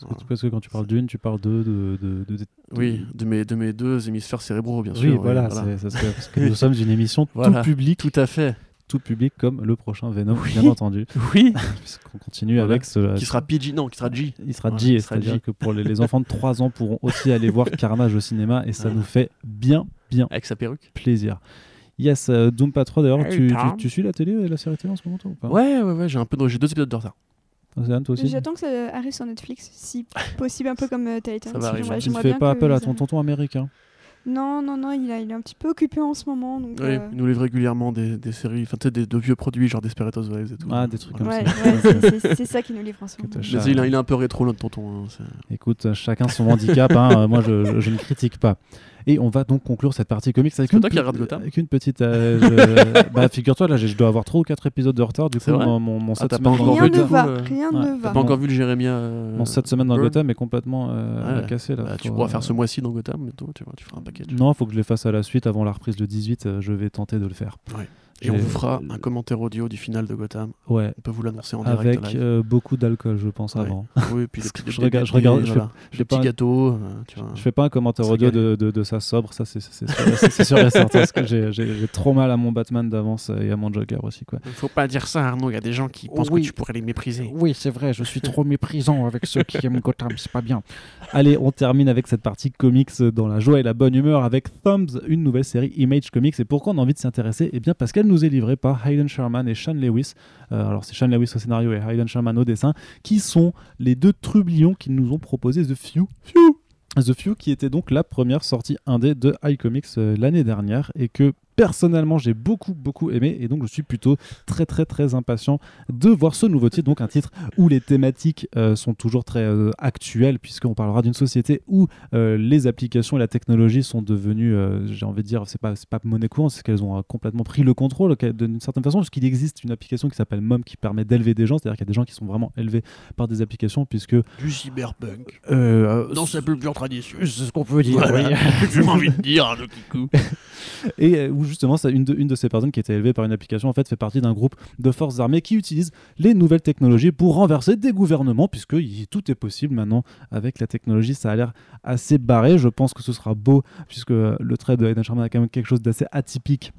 parce que- parce que quand tu parles d'une, tu parles de. de, de, de- de- Oui, de mes, de mes deux hémisphères cérébraux, bien Oui, sûr. voilà, c'est- ça serait- parce que *laughs* nous sommes une émission Voilà. tout public, Tout à fait. tout public comme le prochain Venom, Oui. bien entendu. *laughs* Oui. *laughs* Puisqu'on continue Voilà. avec ce. qui sera PG, non, qui sera G. Il sera Voilà, G, il sera c'est-à-dire G. que pour les, les enfants de 3 ans pourront aussi aller voir Carnage au cinéma et ça Voilà. nous fait bien, bien Avec sa perruque. plaisir. Yes, euh, Doom Patrol d'ailleurs, Hey, tu, tu, suis la télé et la série télé en ce moment toi ou pas? Ouais, ouais, ouais, j'ai un peu de- j'ai deux épisodes de retard. Océane, toi aussi J'attends que ça arrive sur Netflix, si *laughs* possible, un peu comme euh, Titan. Ça va arriver. Tu ne fais pas appel à ton tonton américain Non, non, non, il, a, il est un petit peu occupé en ce moment. Donc, Oui, euh, il nous livre régulièrement des, des séries, enfin, tu sais, des, de vieux produits, genre Desperate Housewives et tout. Ah, des trucs comme Ouais, ça. ouais, c'est- ça qui nous livre en ce *laughs* moment. Mais il, a- il est un peu rétro, notre tonton. hein, Écoute, chacun son handicap, hein, euh, moi je, je- je ne critique pas. Et on va donc conclure cette partie comics avec, C'est une, toi qui Gotham avec une petite. euh, je- *laughs* bah, figure-toi, là, j'ai- je dois avoir 3 ou 4 épisodes de retard. Du coup, mon, mon, mon Ah, 7 t'as semaines pas dans encore Rien vu ne va, euh, rien ouais, ne va. T'as pas encore vu le Jérémia euh, Mon 7 semaines dans Gotham est complètement euh, Ouais. cassé là. Bah, Tu pourras faire ce mois-ci dans Gotham, mais toi, tu, vois, tu feras un package. Non, il faut que je les fasse à la suite avant la reprise le 18. euh, je vais tenter de le faire. Et on vous fera un commentaire audio du final de Gotham. Ouais. On peut vous l'annoncer en direct Avec euh, beaucoup d'alcool, je pense, Ouais. avant. *laughs* Oui, puis petits- je regarde- je regarde- des- je voilà, fais gâteaux, euh, tu vois. Je fais pas un commentaire audio de, de, de ça sobre, ça c'est sûr, c'est- c'est sûr et certain, parce que j'ai- trop mal à mon Batman d'avance euh, et à mon Joker aussi. Quoi. Faut pas dire ça, Arnaud. Il y a des gens qui pensent Oui. que tu pourrais les mépriser. Oui, c'est vrai, je suis trop méprisant avec ceux qui aiment Gotham, c'est pas bien. Allez, on termine avec cette partie comics dans la joie et la bonne humeur avec Thumbs, une nouvelle série Image Comics. Et pourquoi on a envie de s'y intéresser Eh bien, parce qu'elle nous est livrée par Hayden Sherman et Sean Lewis. Euh, alors, c'est Sean Lewis au scénario et Hayden Sherman au dessin, qui sont les deux trublions qui nous ont proposé The Few. The Few, qui était donc la première sortie indé de iComics euh, l'année dernière et que personnellement j'ai beaucoup beaucoup aimé et donc je suis plutôt très très très impatient de voir ce nouveau titre donc un titre où les thématiques euh, sont toujours très euh, actuelles puisqu'on parlera d'une société où euh, les applications et la technologie sont devenues j'ai envie de dire c'est pas c'est pas monnaie courante c'est qu'elles ont complètement pris le contrôle d'une certaine façon puisqu'il existe une application qui s'appelle Mom qui permet d'élever des gens c'est-à-dire qu'il y a des gens qui sont vraiment élevés par des applications puisque Du cyberpunk. Dans sa plus pure tradition. c'est ce qu'on peut dire Voilà. oui. *laughs* J'ai envie de dire, hein, le kikou. *laughs* et où justement ça, une, de, ces personnes qui était élevée par une application en fait fait partie d'un groupe de forces armées qui utilisent les nouvelles technologies pour renverser des gouvernements puisque tout est possible maintenant avec la technologie ça a l'air assez barré je pense que ce sera beau puisque le trait de Aidan Sherman a quand même quelque chose d'assez atypique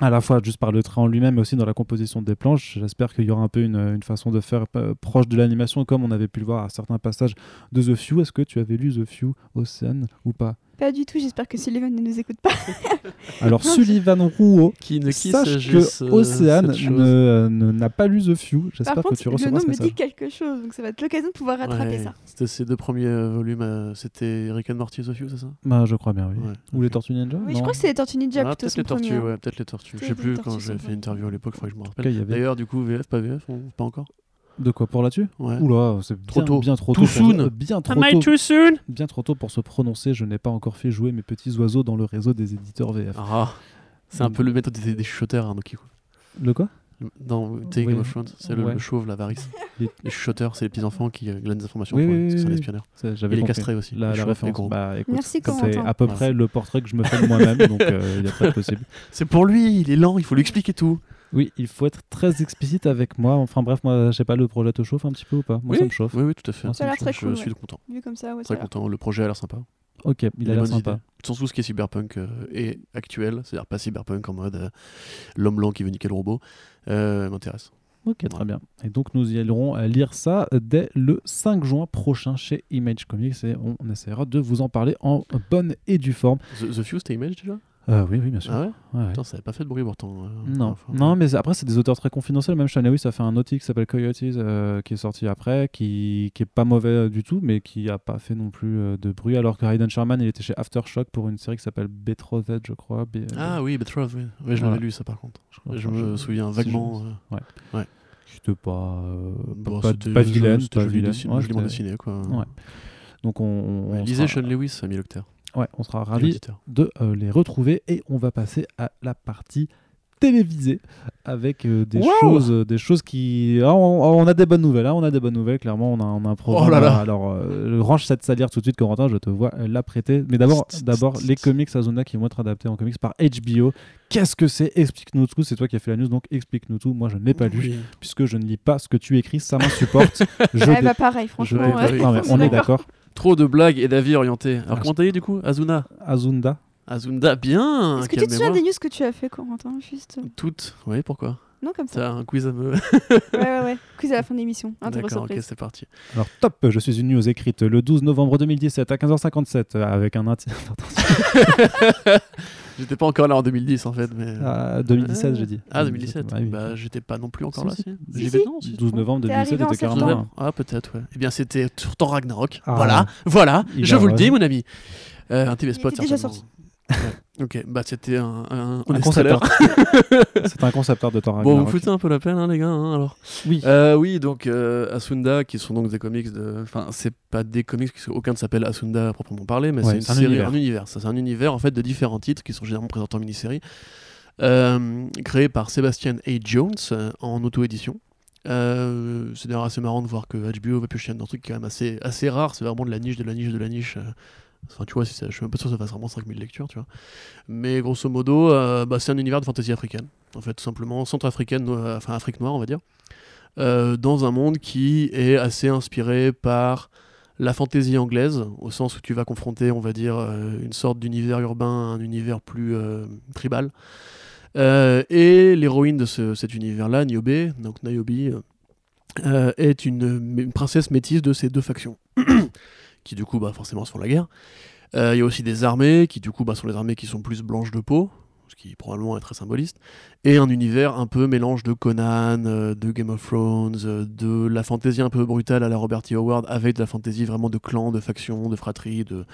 à la fois juste par le trait en lui-même, mais aussi dans la composition des planches. J'espère qu'il y aura un peu une, façon de faire euh, proche de l'animation, comme on avait pu le voir à certains passages de The Few. Est-ce que tu avais lu The Few, Océane, ou pas? Pas du tout, j'espère que Sullivan ne nous écoute pas. *laughs* Alors, Sullivan Rouault, Qui ne qui Sache que euh, Océane euh, ne- n'a pas lu The Few. J'espère que tu le recevras nom ce me dit quelque chose, donc ça va être l'occasion de pouvoir rattraper Ouais, ça. C'était ces deux premiers euh, volumes, euh, c'était Rick and Morty The Few, c'est ça? Bah, je crois bien, oui. Ouais, Ou les. Tortues Ninja? Oui, non je crois que c'est les Tortues Ninja Ah, plutôt peut-être les tortues, ouais, peut-être les tortues. Je sais plus quand j'ai fait une interview à l'époque, il faudrait que je me rappelle. D'ailleurs, du coup, VF, pas VF, pas encore? De quoi pour là-dessus Ouais. Oula, c'est Trop tôt. bien trop Too tôt. pour- euh, bien trop tôt. too soon Bien trop tôt pour se prononcer. Je n'ai pas encore fait jouer mes petits oiseaux dans le réseau des éditeurs VF. Ah, c'est un peu le méthode des, des chuchoteurs, hein, donc, Le quoi Dans sais, Oui. Game of Thrones, c'est le, Ouais. le chauve, la varice. *laughs* Les- Les chuchoteurs, c'est les petits enfants qui euh, glanent des informations Oui, pour oui, Et J'avais les castrés aussi. La, les la les référence. gros. Bah, écoute, Merci, c'est à peu Merci. près le portrait que je me fais de moi-même, donc euh, il n'y a pas de possible. *laughs* C'est pour lui, il est lent, il faut lui expliquer tout. Oui, il faut être très explicite avec moi. Enfin bref, moi, je sais pas, le projet te chauffe un petit peu ou pas? Moi, oui. ça me chauffe. Oui, oui, tout à fait. Moi, Ça a l'air très chauffe. Je cool. suis ouais. content. Vu comme ça, ouais, Très content. Le projet a l'air sympa. Ok, il a l'air sympa. Sans tout ce qui est cyberpunk euh, et actuel, c'est-à-dire pas cyberpunk en mode euh, l'homme blanc qui veut niquer le robot, euh, m'intéresse. Ok, très bien. Et donc nous y allons euh, lire ça dès le 5 juin prochain chez Image Comics et on essaiera de vous en parler en bonne et due forme. The, The Few, c'était Image déjà? Euh, oui, oui, bien sûr. Ah ouais Ouais, ouais. Putain, ça avait pas fait de bruit pourtant. euh, Non, enfin, non, mais après c'est des auteurs très confidentiels. Même Shanawi, ça fait un autre titre qui s'appelle Coyotes, euh, qui est sorti après, qui, qui est pas mauvais euh, du tout, mais qui a pas fait non plus de bruit. Alors que Hayden Sherman, il était chez Aftershock pour une série qui s'appelle Betrothed, je crois. Be- Ah oui, Betrothed, oui. Oui, je Voilà. l'avais lu ça par contre. Je me souviens si vaguement. je- euh, C'était pas, bon, pas, pas vilaine, c'était joli dessiné- Ouais, quoi. Ouais. Donc on, on, Ouais, on lisez sera, Sean Lewis, ami lecteur. Ouais, on sera ravis de euh, les retrouver et on va passer à la partie télévisée avec euh, des Wow choses euh, des choses qui Ah, on, on a des bonnes nouvelles hein, on a des bonnes nouvelles clairement on a, on a un programme Oh là là. alors euh, range cette salière tout de suite Corentin je te vois la prêter mais d'abord d'abord les comics Azuna qui vont être adaptés en comics par HBO qu'est-ce que c'est? Explique-nous tout c'est toi qui as fait la news donc explique-nous tout moi je ne l'ai pas lu Oui. puisque je ne lis pas ce que tu écris ça m'insupporte *laughs* je Ouais, dé- bah pareil, je franchement. déteste- ouais. Non, mais on est d'accord Trop de blagues et d'avis orientés. Alors comment t'as dit du coup Azuna Azunda Azunda, bien Est-ce que tu te souviens des news que tu as fait, Corentin Juste. Toutes. Oui, pourquoi Non, comme ça. T'as un quiz à me. Ouais, ouais, ouais. Quiz à la fin de l'émission. D'accord, ok, c'est parti. Alors top, je suis une news écrite le 12 novembre 2017 à 15h57 euh, avec un *laughs* *laughs* J'étais pas encore là en 2010 en fait, mais. Ah, 2017 j'ai dit. Ah, 2017 Ah oui. Bah, j'étais pas non plus encore Si, là, si. si. Si, J'y si. vais, non, si, 12 novembre T'es 2017 arrivé en était septembre. 41. Novembre Ah, peut-être, ouais. Eh bien, c'était Thor Ragnarok. Ah. Voilà, voilà, Il je vous le dis, mon ami. Euh, un TV Il spot, était déjà certainement. Ouais. Ok, bah c'était un, un, Un concept art. C'est un concept art *laughs* de Thor Bon, vous Ragnarok. foutez un peu la peine, hein, les gars, hein, alors. Oui. Euh, oui, donc euh, Asunda, qui sont donc des comics de. Enfin, c'est pas des comics, parce qu'aucun ne s'appelle Asunda à proprement parler, mais Ouais, c'est un série, univers. un univers. Ça, c'est un univers en fait de différents titres qui sont généralement présentés en mini-série, euh, créé par Sébastien A. Jones euh, en auto-édition. C'est d'ailleurs assez marrant de voir que HBO va piocher dans un truc quand même assez, assez rare. C'est vraiment de la niche, de la niche, de la niche. Euh. Enfin, tu vois, si je suis même pas sûr que ça fasse vraiment 5000 lectures, tu vois. Mais grosso modo, euh, bah, c'est un univers de fantasy africaine. En fait, tout simplement, centrafricaine, no- enfin Afrique noire, on va dire. Euh, dans un monde qui est assez inspiré par la fantaisie anglaise, au sens où tu vas confronter, on va dire, euh, une sorte d'univers urbain un univers plus euh, tribal. Euh, et l'héroïne de ce- cet univers-là, Niobe, donc Niobe, euh, euh, est une princesse métisse de ces deux factions, *clears throat* qui du coup, bah, forcément, se font la guerre. Euh, Il y a aussi des armées, qui du coup bah, sont les armées qui sont plus blanches de peau, ce qui probablement est très symboliste, et un univers un peu mélange de Conan, euh, de Game of Thrones, euh, de la fantaisie un peu brutale à la Robert E. Howard, avec de la fantaisie vraiment de clans, de factions, de fratries, de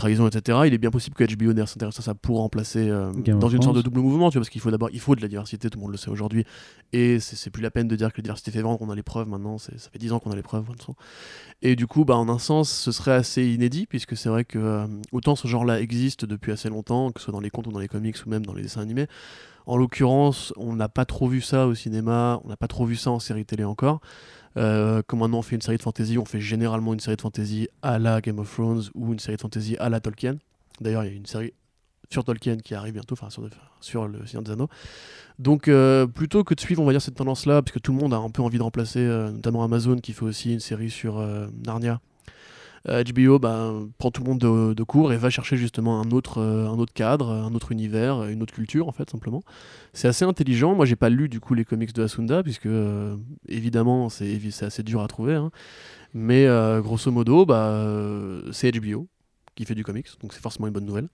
trahison, etc. Il est bien possible que HBO d'ailleurs s'intéresse à ça pour remplacer euh, dans une sorte de double mouvement, tu vois, parce qu'il faut d'abord, il faut de la diversité, tout le monde le sait aujourd'hui, et c'est plus la peine de dire que la diversité fait vendre, on a les preuves maintenant, ça fait 10 ans qu'on a les preuves. Et du coup, bah, en un sens, ce serait assez inédit, puisque c'est vrai que euh, autant ce genre-là existe depuis assez longtemps, que ce soit dans les contes ou dans les comics ou même dans les dessins animés. En l'occurrence, on n'a pas trop vu ça au cinéma, on n'a pas trop vu ça en série télé encore. Euh, comme maintenant on fait une série de fantasy, on fait généralement une série de fantasy à la Game of Thrones ou une série de fantasy à la Tolkien. D'ailleurs, il y a une série sur Tolkien qui arrive bientôt, enfin sur, sur le Seigneur des Anneaux. Donc euh, plutôt que de suivre, on va dire, cette tendance-là, parce que tout le monde a un peu envie de remplacer, euh, notamment Amazon qui fait aussi une série sur Narnia. Euh, HBO bah, prend tout le monde de, de court et va chercher justement un autre, euh, un autre cadre, un autre univers, une autre culture en fait simplement. C'est assez intelligent. Moi j'ai pas lu du coup les comics de Asunda puisque euh, évidemment c'est assez dur à trouver. hein. Mais euh, grosso modo bah, euh, c'est HBO qui fait du comics donc c'est forcément une bonne nouvelle.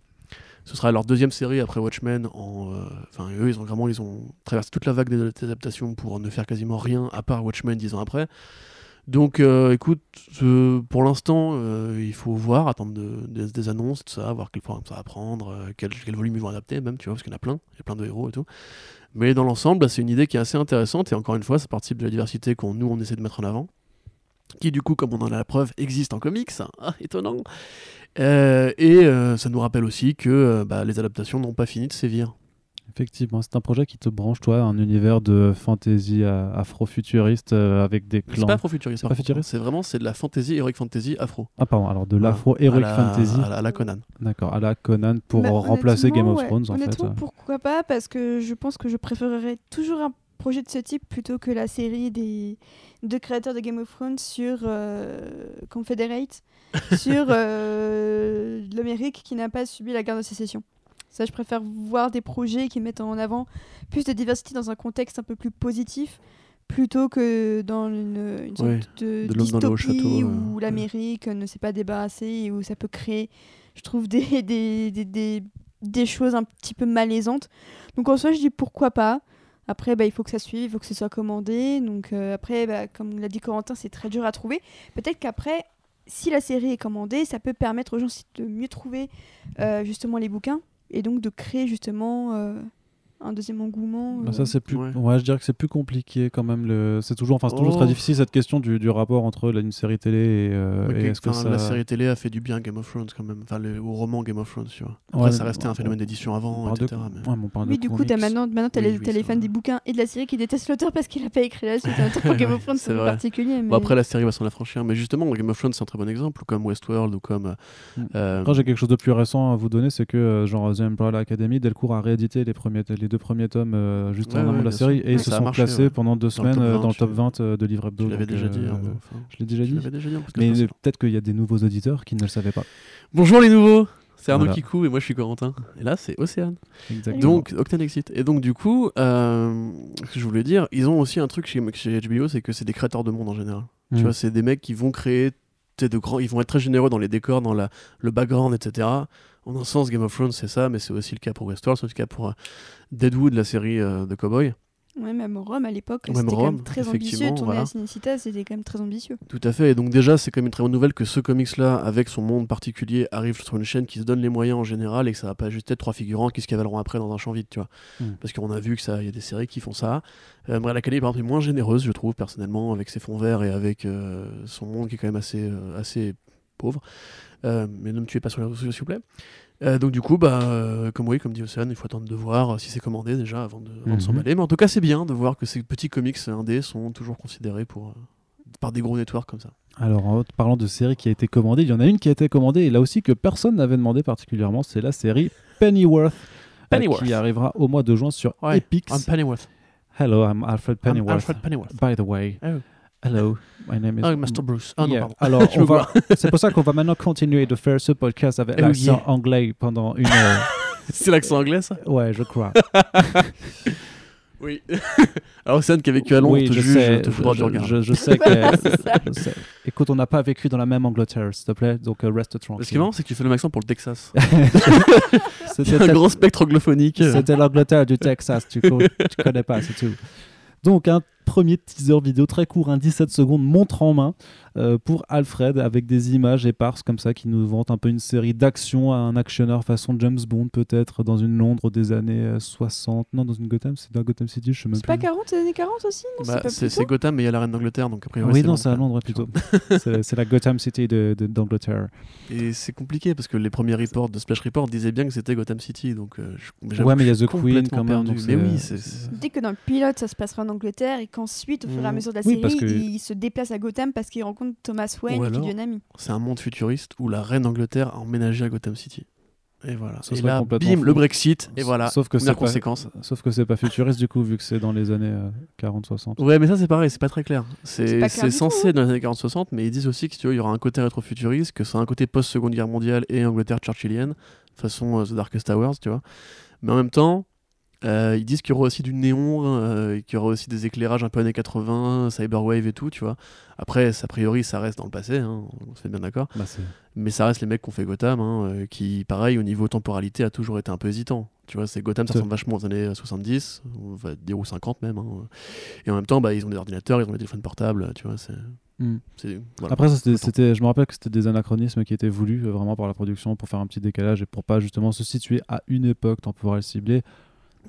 Ce sera leur deuxième série après Watchmen. En, euh, Enfin, eux, ils ont vraiment, ils ont traversé toute la vague des adaptations pour ne faire quasiment rien à part Watchmen dix ans après. Donc, euh, écoute, pour l'instant, euh, il faut voir, attendre de- des, annonces, tout ça, voir quel programme ça va prendre, euh, quel, volume ils vont adapter, même, tu vois, parce qu'il y en a plein, il y a plein de héros et tout. Mais dans l'ensemble, bah, c'est une idée qui est assez intéressante, et encore une fois, ça participe de la diversité qu'on nous, on essaie de mettre en avant, qui, du coup, comme on en a la preuve, existe en comics, *laughs* ah, étonnant. Et ça nous rappelle aussi que bah, les adaptations n'ont pas fini de sévir. Effectivement, c'est un projet qui te branche, toi, un univers de fantasy euh, afro-futuriste euh, avec des C'est clans. pas afro-futuriste, pas par contre, futuriste c'est vraiment c'est de la fantasy, heroic fantasy afro. Ah, pardon, alors de l'afro-heroic la- fantasy. À la, à la Conan. D'accord, à la Conan pour Bah, remplacer Game of Thrones, en fait. Honnêtement, euh. pourquoi pas Parce que je pense que je préférerais toujours un projet de ce type plutôt que la série des deux créateurs de Game of Thrones sur euh, Confederate, *laughs* sur euh, l'Amérique qui n'a pas subi la guerre de sécession. Ça, je préfère voir des projets qui mettent en avant plus de diversité dans un contexte un peu plus positif plutôt que dans une, une sorte Ouais, de, de dystopie château, euh, où ouais. l'Amérique ne s'est pas débarrassée et où ça peut créer, je trouve, des, *laughs* des, des, des, des choses un petit peu malaisantes. Donc en soi, je dis pourquoi pas. Après, bah, il faut que ça suive, il faut que ce soit commandé. Donc euh, après, bah, comme l'a dit Corentin, c'est très dur à trouver. Peut-être qu'après, si la série est commandée, ça peut permettre aux gens de mieux trouver euh, justement les bouquins et donc de créer justement euh, un deuxième engouement. Bah, euh. ça c'est plus Ouais. ouais. je dirais que c'est plus compliqué quand même le c'est toujours enfin c'est toujours Oh. très difficile cette question du, du rapport entre la- une série télé et, euh, Ouais, et que- est-ce que enfin, ça La série télé a fait du bien à Game of Thrones quand même, enfin le, au roman Game of Thrones, tu vois. Après, Ouais, ça restait un phénomène d'édition on avant, de- etc. mais- ouais, Oui, du coup, t'as comics. maintenant, maintenant t'as Oui, les, oui, t'as les fans vrai. des bouquins et de la série qui détestent l'auteur parce qu'il a pas écrit la suite. *laughs* Que Game of Thrones, C'est particulier. Mais... Bon, après, la série va s'en affranchir, mais justement, Game of Thrones, c'est un très bon exemple, ou comme Westworld, ou comme. Mm. euh, Après, j'ai quelque chose de plus récent à vous donner, c'est que euh, genre The Umbrella Academy, Delcourt a réédité les, premiers, les deux premiers tomes euh, juste Ouais, en amont ouais, de la série sûr. et ils Ouais, se sont marché, classés pendant deux Dans semaines top euh, 20, dans le top tu- 20 euh, de livre hebdo. je l'avais déjà dit. euh, hein, enfin, je l'ai déjà dit. l'avais déjà dit, hein, parce que Mais euh, peut-être qu'il y a des nouveaux auditeurs qui ne le savaient pas. Bonjour les nouveaux C'est Arnaud Voilà. Kikou et moi je suis Corentin. Et là c'est Océane. Exactement. Donc Octane Exit. Et donc du coup, euh, ce que je voulais dire, ils ont aussi un truc chez, chez HBO, c'est que c'est des créateurs de monde en général. Mm. Tu vois, c'est des mecs qui vont créer de grands, ils vont être très généreux dans les décors, dans la, le background, etc. En un sens, Game of Thrones c'est ça, mais c'est aussi le cas pour Westworld, c'est aussi le cas pour euh, Deadwood, la série euh, de Cowboy. Ouais, même Rome à l'époque, c'était quand même Rome, très ambitieux. Tourner voilà. à Cinecittà, c'était quand même très ambitieux. Tout à fait. Et donc déjà, c'est quand même une très bonne nouvelle que ce comics-là, avec son monde particulier, arrive sur une chaîne qui se donne les moyens en général et que ça va pas juste être trois figurants qui se cavaleront après dans un champ vide, tu vois. Mm. Parce qu'on a vu que ça, il y a des séries qui font ça. Euh, Umbrella Academy, par exemple, est moins généreuse, je trouve personnellement, avec ses fonds verts et avec euh, son monde qui est quand même assez, euh, assez pauvre. Euh, mais ne me tuez pas sur les réseaux sociaux, s'il vous plaît. Euh, donc du coup, bah, euh, comme oui, comme dit Océane, il faut attendre de voir si c'est commandé déjà avant de, avant de Mhm. s'emballer. Mais en tout cas, c'est bien de voir que ces petits comics indés sont toujours considérés pour, euh, par des gros networks comme ça. Alors, en parlant de série qui a été commandée, il y en a une qui a été commandée et là aussi que personne n'avait demandé particulièrement, c'est la série Pennyworth, euh, Pennyworth. qui arrivera au mois de juin sur Ouais, Epix. I'm Pennyworth. Hello, I'm Alfred I'm Pennyworth. Alfred Pennyworth. By the way, Oh. Hello, my name is. Oh, Mr. Bruce. Ah non, Yeah. pardon. Alors, *laughs* on va... *laughs* c'est pour ça qu'on va maintenant continuer de faire ce podcast avec Oh, l'accent yeah. anglais pendant une heure. *laughs* C'est l'accent anglais, ça? Ouais, je crois. Oui. Alors, Océane qui a vécu à Londres, oui, te je juge, sais, te je, je- je sais que. Je sais. Écoute, on n'a pas vécu dans la même Angleterre, s'il te plaît, donc euh, reste tranquille. Ce qui est marrant, c'est que tu fais le même accent pour le Texas. C'était un grand spectre anglophonique. C'était l'Angleterre du Texas, tu, co- tu connais pas, c'est tout. Donc, un premier teaser vidéo très court, un 17 secondes, montre en main euh, pour Alfred avec des images éparses comme ça qui nous vantent un peu une série d'action à un actionneur façon James Bond peut-être dans une Londres des années euh, 60. Non, dans une Gotham, c'est dans Gotham City, je sais même C'est pas plus. 40, c'est les années 40 aussi Bah, c'est Gotham, mais il y a la reine d'Angleterre, donc a priori. oui, non, c'est à Londres. Plutôt. *laughs* c'est la Gotham City de- de- d'Angleterre. Et c'est compliqué parce que les premiers reports de Splash Report disaient bien que c'était Gotham City, donc euh, je- j'avoue Ouais, mais il y a The Queen quand même, perdu. donc Mais oui, euh, c'est- c'est- Dès que dans le pilote ça se passera en Angleterre et qu'ensuite au fur et à Mm. mesure de la Oui, série que- il se déplace à Gotham parce qu'il rencontre Thomas Wayne alors- devient ami. c'est un monde futuriste où la reine d'Angleterre a emménagé à Gotham City. Et voilà. Ce et là, bim, fou. le Brexit, et voilà. Sauf que c'est pas- conséquence. Sauf que c'est pas futuriste du coup, vu que c'est dans les années euh, 40-60. Ouais, mais ça c'est pareil, c'est pas très clair. C'est censé être dans les années 40-60, mais ils disent aussi que tu veux, il y aura un côté rétro-futuriste, que c'est un côté post-seconde guerre mondiale et Angleterre churchillienne, façon euh, The Darkest Towers, tu vois. Mais en même temps, euh, ils disent qu'il y aura aussi du néon, euh, qu'il y aura aussi des éclairages un peu années 80, Cyberwave et tout, tu vois. Après, a priori, ça reste dans le passé, hein, on se fait bien d'accord. Bah, Mais ça reste les mecs qui ont fait Gotham, hein, euh, qui, pareil, au niveau temporalité, a toujours été un peu hésitant. Tu vois, c'est Gotham, ça ressemble vachement aux années 70, on va dire ou 50 même. hein. Et en même temps, bah, ils ont des ordinateurs, ils ont des téléphones portables, tu vois, c'est... Hmm. voilà. Après, c'était, je me rappelle que c'était des anachronismes qui étaient voulus euh, vraiment par la production pour faire un petit décalage et pour pas justement se situer à une époque temporelle ciblée.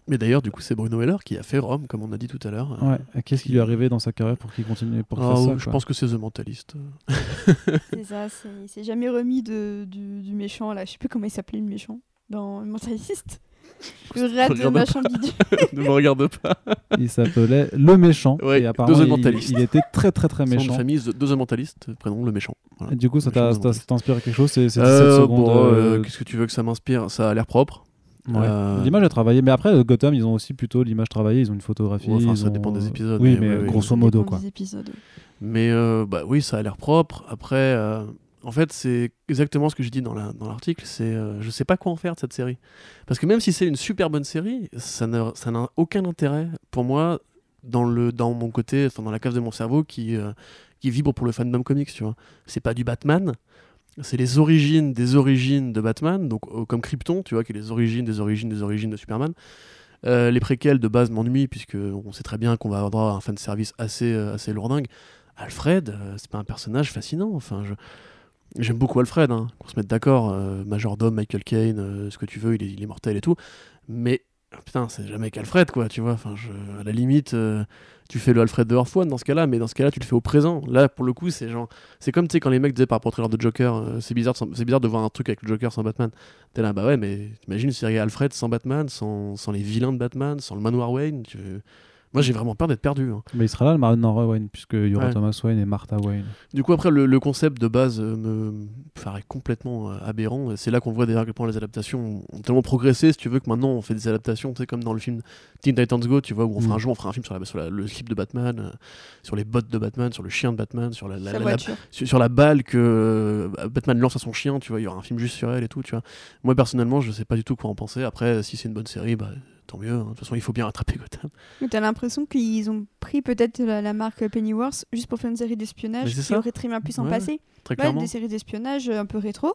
Mais d'ailleurs, du coup, c'est Bruno Heller qui a fait Rome, comme on a dit tout à l'heure. Ouais. Qu'est-ce qui lui est arrivé dans sa carrière pour qu'il continue pour Ah, fasse ça je quoi pense que c'est The Mentalist. *laughs* C'est ça, il s'est jamais remis de, du, du méchant là, je sais plus comment il s'appelait le méchant dans le mentaliste. *laughs* Le rat de regarde machin bidule. *laughs* ne me regarde pas. Il s'appelait Le Méchant. Ouais, et apparemment, il, Mentalist. il était très très très Son nom de méchant. famille, The The Mentalist, prénom le méchant. Voilà. Et du coup, ça méchant, Mentalist. t'inspire quelque chose C'est, c'est 17 Euh, secondes. bon, euh, euh, Qu'est-ce que tu veux que ça m'inspire? Ça a l'air propre. Ouais. euh, L'image est travaillée. Mais après, euh, Gotham, ils ont aussi plutôt l'image travaillée. Ils ont une photographie. Ouais, enfin, ils ça ont- dépend des épisodes, Oui, mais mais, oui, oui, grosso modo, quoi. des épisodes. Mais euh, bah oui, ça a l'air propre. Après, euh, en fait, c'est exactement ce que j'ai dit dans la- dans l'article. c'est euh, je sais pas quoi en faire de cette série. Parce que même si c'est une super bonne série, ça n'a ça n'a aucun intérêt pour moi dans, le, dans mon côté, enfin, dans la cave de mon cerveau qui, euh, qui vibre pour le fandom comics, tu vois. C'est pas du Batman. C'est les origines des origines de Batman, donc euh, comme Krypton, tu vois, qui est les origines des origines des origines de Superman. Euh, les préquels de base m'ennuient, puisque on sait très bien qu'on va avoir droit à un fan service assez, euh, assez lourdingue. Alfred, c'est pas un personnage fascinant. Enfin, je... J'aime beaucoup Alfred, hein, qu'on se mette d'accord. Majordome, Michael Caine, ce que tu veux, il est, il mortel et tout. Mais ah, putain, c'est jamais qu'Alfred, quoi, tu vois. Enfin, je... à la limite, euh, tu fais le Alfred de One dans ce cas-là, mais dans ce cas-là, tu le fais au présent. Là, pour le coup, c'est genre. C'est comme, tu sais, quand les mecs disaient par rapport au trailer de Joker, euh, c'est bizarre, bizarre de voir un truc avec le Joker sans Batman. T'es là, bah ouais, mais t'imagines une série Alfred sans Batman, sans, sans les vilains de Batman, sans le manoir Wayne. tu- Moi, j'ai vraiment peur d'être perdu. hein. Mais il sera là, le Martin Wayne, puisqu'il y aura Ouais. Thomas Wayne et Martha Wayne. Du coup, après, le, le concept de base euh, me paraît complètement euh, aberrant. C'est là qu'on voit d'ailleurs à quel point les adaptations ont tellement progressé, si tu veux, que maintenant on fait des adaptations, tu sais, comme dans le film Teen Titans Go, tu vois, où on fera Mm. un jour, on fera un film sur, la, sur la- le slip de Batman, euh, sur les bottes de Batman, sur le chien de Batman, sur la, la- Sa la- la- voiture. sur, sur la balle que Batman lance à son chien, tu vois, il y aura un film juste sur elle et tout, tu vois. Moi, personnellement, je sais pas du tout quoi en penser. Après, si c'est une bonne série, bah, tant mieux. hein. De toute façon, il faut bien rattraper Gotham. Mais t'as l'impression qu'ils ont pris peut-être la, la marque Pennyworth juste pour faire une série d'espionnage qui ça. aurait très bien pu s'en Ouais, passer. Très Ouais, clairement. des séries d'espionnage euh, un peu rétro.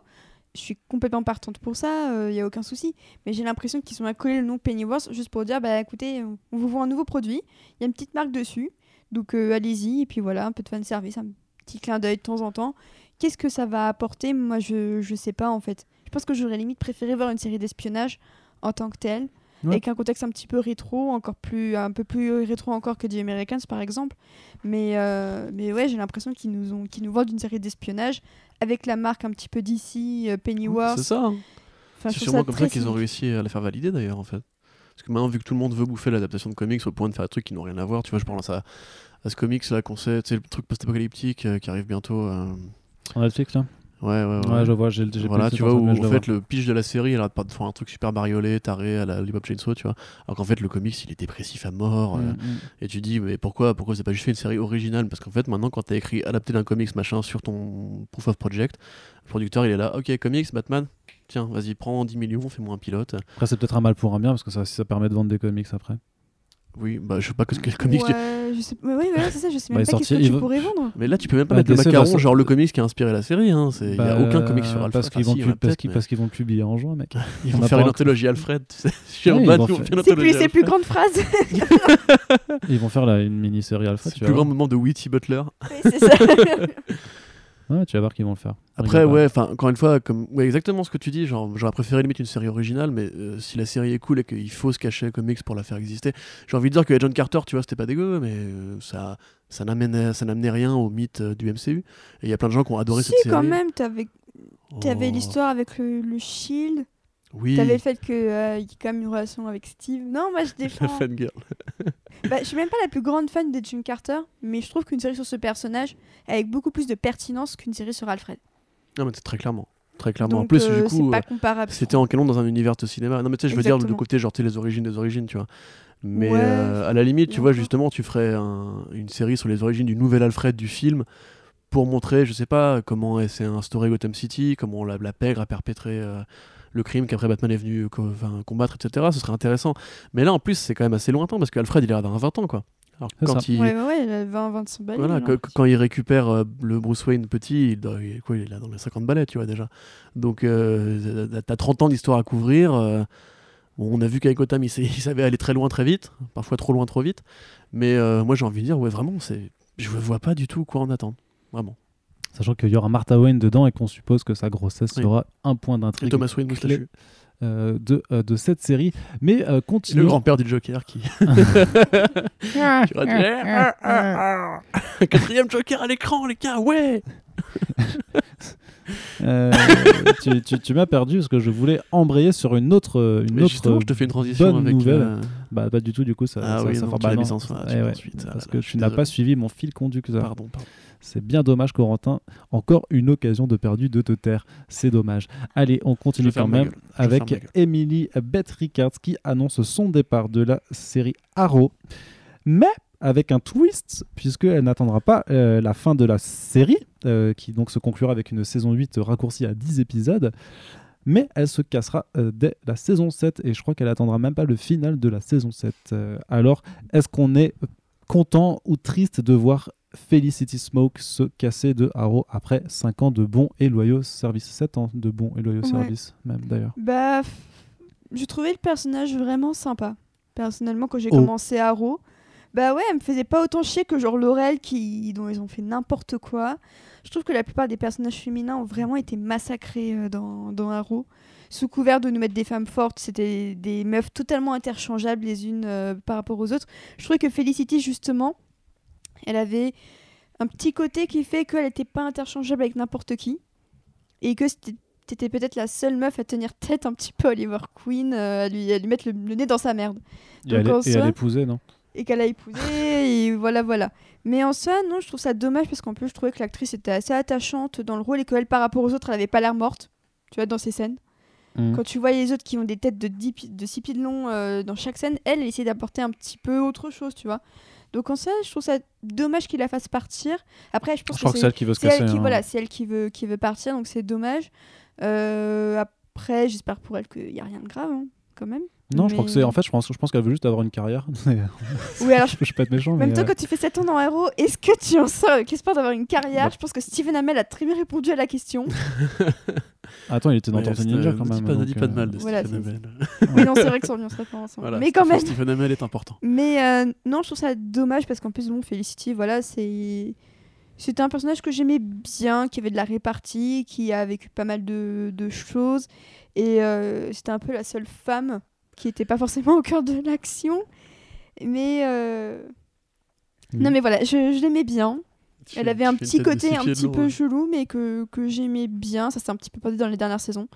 Je suis complètement partante pour ça, il n'y a aucun souci. Mais j'ai l'impression qu'ils sont accolés le nom Pennyworth juste pour dire bah écoutez, on vous vend un nouveau produit, il y a une petite marque dessus, donc euh, allez-y, et puis voilà, un peu de fanservice, un petit clin d'œil de temps en temps. Qu'est-ce que ça va apporter? Moi, je, je sais pas en fait. Je pense que j'aurais limite préféré voir une série d'espionnage en tant que telle, Ouais. avec un contexte un petit peu rétro, encore plus, un peu plus rétro encore que The Americans par exemple. Mais, euh, mais ouais, j'ai l'impression qu'ils nous, ont, qu'ils nous vendent une série d'espionnage avec la marque un petit peu d'ici, euh, Pennyworth. C'est ça. hein. Enfin, c'est sûrement comme très ça qu'ils ont réussi à la faire valider d'ailleurs en fait. Parce que maintenant vu que tout le monde veut bouffer l'adaptation de comics au point de faire des trucs qui n'ont rien à voir, tu vois, je pense à, à ce comics là qu'on sait, tu sais, le truc post-apocalyptique euh, qui arrive bientôt. euh, Sur Netflix, là Ouais, ouais, ouais. Ouais, je vois, j'ai, j'ai voilà, tu le vois, où en le fait le pitch de la série, elle pas de faire un truc super bariolé, taré à la Lollipop Chainsaw, tu vois. Alors qu'en fait, le comics, il est dépressif à mort. euh, Mm, mm. et tu dis, mais pourquoi Pourquoi c'est pas juste fait une série originale? Parce qu'en fait, maintenant, quand t'as écrit adapté d'un comics machin sur ton proof of project, le producteur, il est là, ok, comics, Batman, tiens, vas-y, prends 10 millions, fais-moi un pilote. Après, c'est peut-être un mal pour un bien, parce que ça, ça permet de vendre des comics après. Oui, bah je sais pas que quel comics. tu- Ouais, je sais... ouais, c'est ça, je sais Bah, même est pas qu'est-ce que tu va- pourrais vendre. Mais là, tu peux même pas Bah, mettre le macaron, sortir- genre le comics qui a inspiré la série. hein. C'est- Il y a Bah, aucun comic sur Alfred. Parce qu'ils Enfin, vont, si, il y en plus- a parce peut-être, qu'ils- mais vont le publier en juin, mec. *laughs* Ils on vont faire une anthologie Alfred. tu sais. *laughs* Oui, C'est plus, c'est plus Alfred. grande phrase. *laughs* Ils vont faire une mini-série alpha. C'est tu le plus grand moment de Witty Butler. Oui, c'est ça. Ouais, tu vas voir qu'ils vont le faire. Après, ouais, enfin, encore une fois, comme, ouais, exactement ce que tu dis. Genre, j'aurais préféré limite une série originale, mais euh, si la série est cool et qu'il faut se cacher les comics pour la faire exister, j'ai envie de dire que John Carter, tu vois, c'était pas dégueu, mais euh, ça, ça n'amenait, ça n'amenait rien au mythe euh, du MCU. Et il y a plein de gens qui ont adoré si, cette série. quand même, t'avais t'avais Oh, l'histoire avec le, le Shield. Oui. T'avais le fait qu'il y ait quand même une relation avec Steve. Non, moi je *laughs* La défends. fangirl. *laughs* bah, je suis même pas la plus grande fan de Jim Carter, mais je trouve qu'une série sur ce personnage est avec beaucoup plus de pertinence qu'une série sur Alfred. Non, mais c'est très clairement. Très clairement. Donc, en plus, euh, du coup, euh, c'était en canon dans un univers de cinéma. Non, mais tu sais, je veux dire le côté, genre, les origines des origines, tu vois. Mais Ouais, euh, à la limite, tu vois, justement, tu ferais un- une série sur les origines du nouvel Alfred du film pour montrer, je sais pas, comment elle s'est instaurée Gotham City, comment la, la pègre a perpétré euh, le crime qu'après Batman est venu enfin, combattre, etc. Ce serait intéressant. Mais là, en plus, c'est quand même assez lointain parce qu'Alfred, il est d'avoir 20 ans, quoi. Alors, quand ça. il, Ouais, ouais, ouais, il a 20, 25 balles. voilà, quand il récupère euh, le Bruce Wayne petit, il, doit- il est quoi, il est là dans les 50 balais, tu vois déjà. Donc, euh, t'as 30 ans d'histoire à couvrir. euh, bon, on a vu qu'avec Gotham, il, savait aller très loin très vite, parfois trop loin trop vite. Mais euh, moi, j'ai envie de dire, ouais, vraiment, c'est, je vois pas du tout quoi en attendre. Vraiment. Sachant qu'il y aura Martha Wayne dedans et qu'on suppose que sa grossesse Oui. sera un point Et d'intrigue Thomas Wayne clé, moustachu. euh, de, euh, de cette série. Mais euh, Et Le grand-père du Joker qui. *laughs* Ah, ah, ah. *laughs* Quatrième Joker à l'écran, les gars, ouais *laughs* Euh, tu tu- tu m'as perdu parce que je voulais embrayer sur une autre, une Mais autre je te fais une transition bonne avec. nouvelle. euh, Bah, pas du tout, du coup, ça, Ah ça, oui, ça non, bah tu Eh ouais, ensuite, parce là que tu n'as pas suivi mon fil conducteur. Pardon, pardon. C'est bien dommage, Corentin. Encore une occasion de perdu de te taire. C'est dommage. Allez, on continue quand même avec. Emily Beth Rickards qui annonce son départ de la série Arrow. Mais avec un twist, puisqu'elle n'attendra pas euh, la fin de la série, euh, qui donc se conclura avec une saison 8 raccourcie à 10 épisodes. Mais elle se cassera euh, dès la saison 7 et je crois qu'elle attendra même pas le final de la saison 7. Euh, alors, est-ce qu'on est content ou triste de voir Felicity Smoke se casser de Arrow après 5 ans de bons et loyaux services 7 ans de bons et loyaux Ouais. services, même d'ailleurs. Bah, j'ai trouvé le personnage vraiment sympa. Personnellement, quand j'ai Oh. commencé Arrow, bah ouais, elle me faisait pas autant chier que genre Laurel qui dont ils ont fait n'importe quoi. Je trouve que la plupart des personnages féminins ont vraiment été massacrés euh, dans, dans Arrow. Sous couvert de nous mettre des femmes fortes, c'était des meufs totalement interchangeables les unes euh, par rapport aux autres. Je trouvais que Felicity, justement, elle avait un petit côté qui fait qu'elle n'était pas interchangeable avec n'importe qui. Et que c'était peut-être la seule meuf à tenir tête un petit peu à Oliver Queen, euh, à, lui, à lui mettre le, le nez dans sa merde. Et elle, en et elle soi- épousait, non? Et qu'elle a épousé, et voilà, voilà. Mais en soi, non, je trouve ça dommage parce qu'en plus, je trouvais que l'actrice était assez attachante dans le rôle et qu'elle, par rapport aux autres, elle avait pas l'air morte, tu vois, dans ces scènes. Mhm. Quand tu vois les autres qui ont des têtes de 10 pi- de 6 pieds de long euh, dans chaque scène, elle, elle essaie d'apporter un petit peu autre chose, tu vois. Donc en soi, je trouve ça dommage qu'il la fasse partir. Après, je pense Je que que c'est elle qui veut se casser. elle qui, hein. voilà, c'est elle qui veut, qui veut partir, donc c'est dommage. Euh, après, j'espère pour elle qu'il n'y a rien de grave, hein, quand même. Non, je crois que c'est. En fait, je pense, je pense qu'elle veut juste avoir une carrière. *laughs* Oui, alors, je- *laughs* je peux pas être méchant, en mais. même temps, euh, quand tu fais 7 ans dans Hero, est-ce que tu en sors avec l'espoir d'avoir une carrière? Bah. Je pense que Steven Amell a très bien répondu à la question. *laughs* Attends, il était dans Tortue Ninja quand même. pas- ne dis pas de euh, mal de Voilà, Stephen c'est- Amell. oui, non, c'est vrai que pas ensemble. Voilà, Mais quand même. Stephen Amell est important. *laughs* Mais euh, non, je trouve ça dommage parce qu'en plus, bon, Felicity, voilà, c'est. C'était un personnage que j'aimais bien, qui avait de la répartie, qui a vécu pas mal de, de choses. Et euh, c'était un peu la seule femme qui n'était pas forcément au cœur de l'action. Mais. euh. Non, mais voilà, je, je l'aimais bien. Elle avait un petit côté un petit peu chelou, mais que, que j'aimais bien. Ça s'est un petit peu perdu dans les dernières saisons.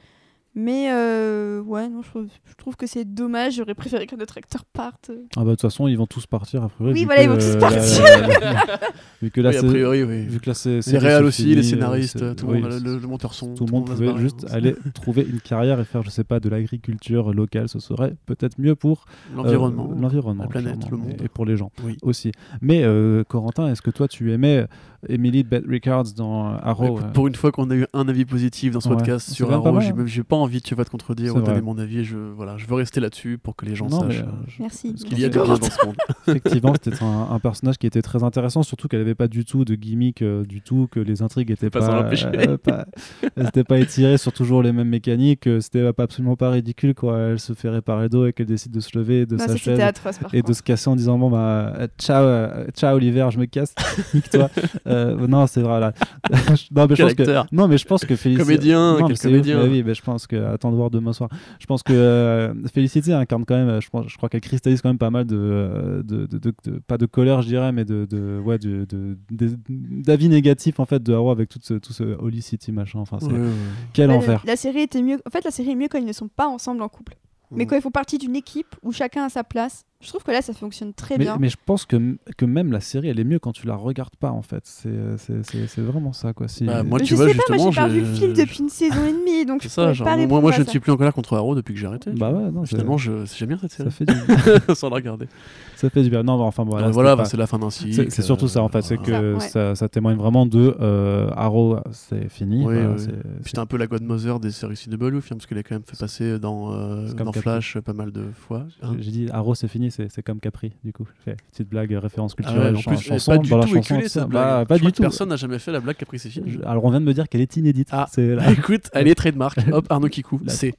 Mais euh, ouais, non, je, trouve, je trouve que c'est dommage. J'aurais préféré qu'un autre acteur parte. Ah bah de toute façon, ils vont tous partir après. Oui, voilà, ils vont tous partir. *laughs* vu que là, Oui, a c'est- priori, oui. vu que là, c'est Les réals aussi, les euh, scénaristes, tout le oui, monde, c'est- le, le monteur son. tout le monde pouvait juste aller *laughs* trouver une carrière et faire, je sais pas, de l'agriculture locale. Ce serait peut-être mieux pour euh, L'environnement. l'environnement, la planète, le monde. et, et pour les gens Oui. aussi. Mais euh, Corentin, est-ce que toi, tu aimais Emily Beth Rickards dans euh, Arrow Écoute, euh, Pour une fois qu'on a eu un avis positif dans ce Ouais. podcast sur Arrow, j'ai hein. même- j'ai pas envie, tu vas te contredire ou donner mon avis. Je, voilà, je veux rester là-dessus pour que les gens Non, sachent euh, je- Merci. ce qu'il y a de bien dans ce monde. *laughs* Effectivement, c'était un, un personnage qui était très intéressant, surtout qu'elle n'avait pas du tout de gimmick, euh, du tout, que les intrigues étaient Pas pas, euh, pas, *laughs* elles étaient pas étirées sur toujours les mêmes mécaniques, euh, c'était pas absolument pas ridicule quoi. Elle se fait réparer le dos et qu'elle décide de se lever de Non, sa chaise c'était atroce et de se casser en disant bon bah ciao euh, ciao Oliver je me casse nique-toi *laughs* Euh, non c'est vrai là *laughs* non mais je pense que non mais je pense que Félicité Comédien, non, quel mais c'est ouf, comédien. mais oui mais je pense que attends de voir demain soir je pense que euh, Félicité incarne quand même je, pense, je crois qu'elle cristallise quand même pas mal de, euh, de, de- de- de- pas de colère je dirais mais de, de ouais de, de- de- d'avis négatifs en fait de Arrow avec tout ce, tout ce Holy City machin enfin c'est Ouais, ouais. quel Ouais, enfer La série était mieux. En fait, la série est mieux quand ils ne sont pas ensemble en couple. Mais Mm. quand ils font partie d'une équipe où chacun a sa place, je trouve que là ça fonctionne très mais, bien. mais je pense que, que même la série elle est mieux quand tu la regardes pas en fait c'est, c'est, c'est, c'est vraiment ça quoi si, Bah, moi, Mais tu je vois, sais pas, moi justement, j'ai pas vu je- le film depuis une saison et demie, donc *laughs* C'est je ça, genre, pas moi, moi je ne suis plus en colère contre Arrow depuis que j'ai arrêté. bah ouais non, Finalement, je- j'aime bien cette ça série. fait du *laughs* Sans la regarder. ça fait du bien non enfin voilà, bah, pas- c'est la fin d'un cycle. c'est, surtout ça en fait c'est euh, que Ça, témoigne vraiment de euh, Arrow c'est fini Puis C'était un peu la godmother des séries CW, hein, parce qu'elle a quand même fait passer dans, euh. Flash pas mal de fois. hein. j'ai dit Arrow c'est fini c'est, c'est comme Capri du coup petite blague référence Ah ouais, culturelle en plus, chanson pas du dans la tout éculé cette Bah, blague. pas Je crois du que tout Personne n'a jamais fait la blague Capri c'est fini. Je- alors on vient de me dire qu'elle est inédite Ah. c'est la- Bah, écoute, allez, trademark. *laughs* Hop, Arnaud Kikou. La- C'est.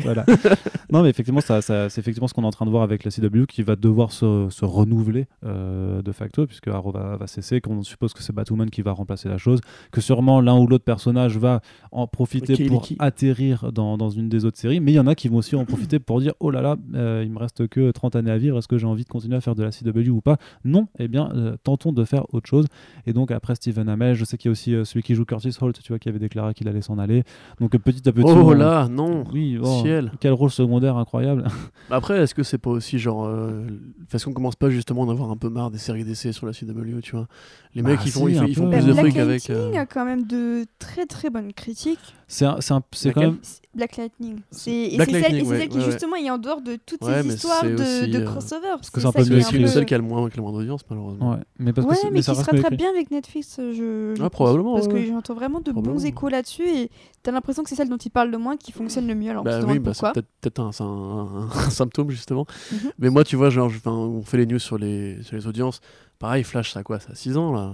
Voilà. *laughs* non, mais effectivement, ça, ça- c'est effectivement ce qu'on est en train de voir avec la CW qui va devoir se, se renouveler euh, de facto, puisque Arrow va, va cesser, qu'on suppose que c'est Batwoman qui va remplacer la chose, que sûrement l'un ou l'autre personnage va en profiter pour atterrir dans, dans une des autres séries, mais il y en a qui vont aussi en profiter pour dire oh là là, euh, il me reste que 30 années à vivre, est-ce que j'ai envie de continuer à faire de la CW ou pas? Non, eh bien, euh, tentons de faire autre chose. Et donc, après Stephen Amell, je sais qu'il y a aussi celui qui joue Curtis Holt, tu vois, qui avait déclaré qu'il allait s'en aller. Donc, petit à petit. Oh on- là, non. oui, oh, Ciel. quel rôle secondaire incroyable. Après, est-ce que c'est pas aussi genre. euh, Parce qu'on commence pas justement à en avoir un peu marre des séries d'essai sur la CW, tu vois Les Bah mecs, ils font, si, ils, ils font peu. Bah, plus de Black fric avec. Lightning euh, a quand même de très très bonnes critiques. C'est c'est quand même. Black Lightning. C'est et Black c'est celle, ouais, celle qui ouais, ouais. justement est en dehors de toutes Ouais, ces histoires de, aussi, de euh, crossover. que c'est un peu le seul qui a le moins, qui a le moins d'audience, malheureusement. Ouais, mais parce que mais ça qui se rattrape bien avec Netflix, je, je Ah, probablement, Parce que j'entends vraiment de bons échos là-dessus et t'as l'impression que c'est celle dont ils parlent le moins qui fonctionne le mieux. Alors Bah oui, bah, c'est peut-être un, c'est un- un *laughs* symptôme justement. Mhm. Mais moi, tu vois, genre, je- enfin, on fait les news sur les, sur les audiences. Pareil, Flash, ça a quoi? Ça a 6 ans là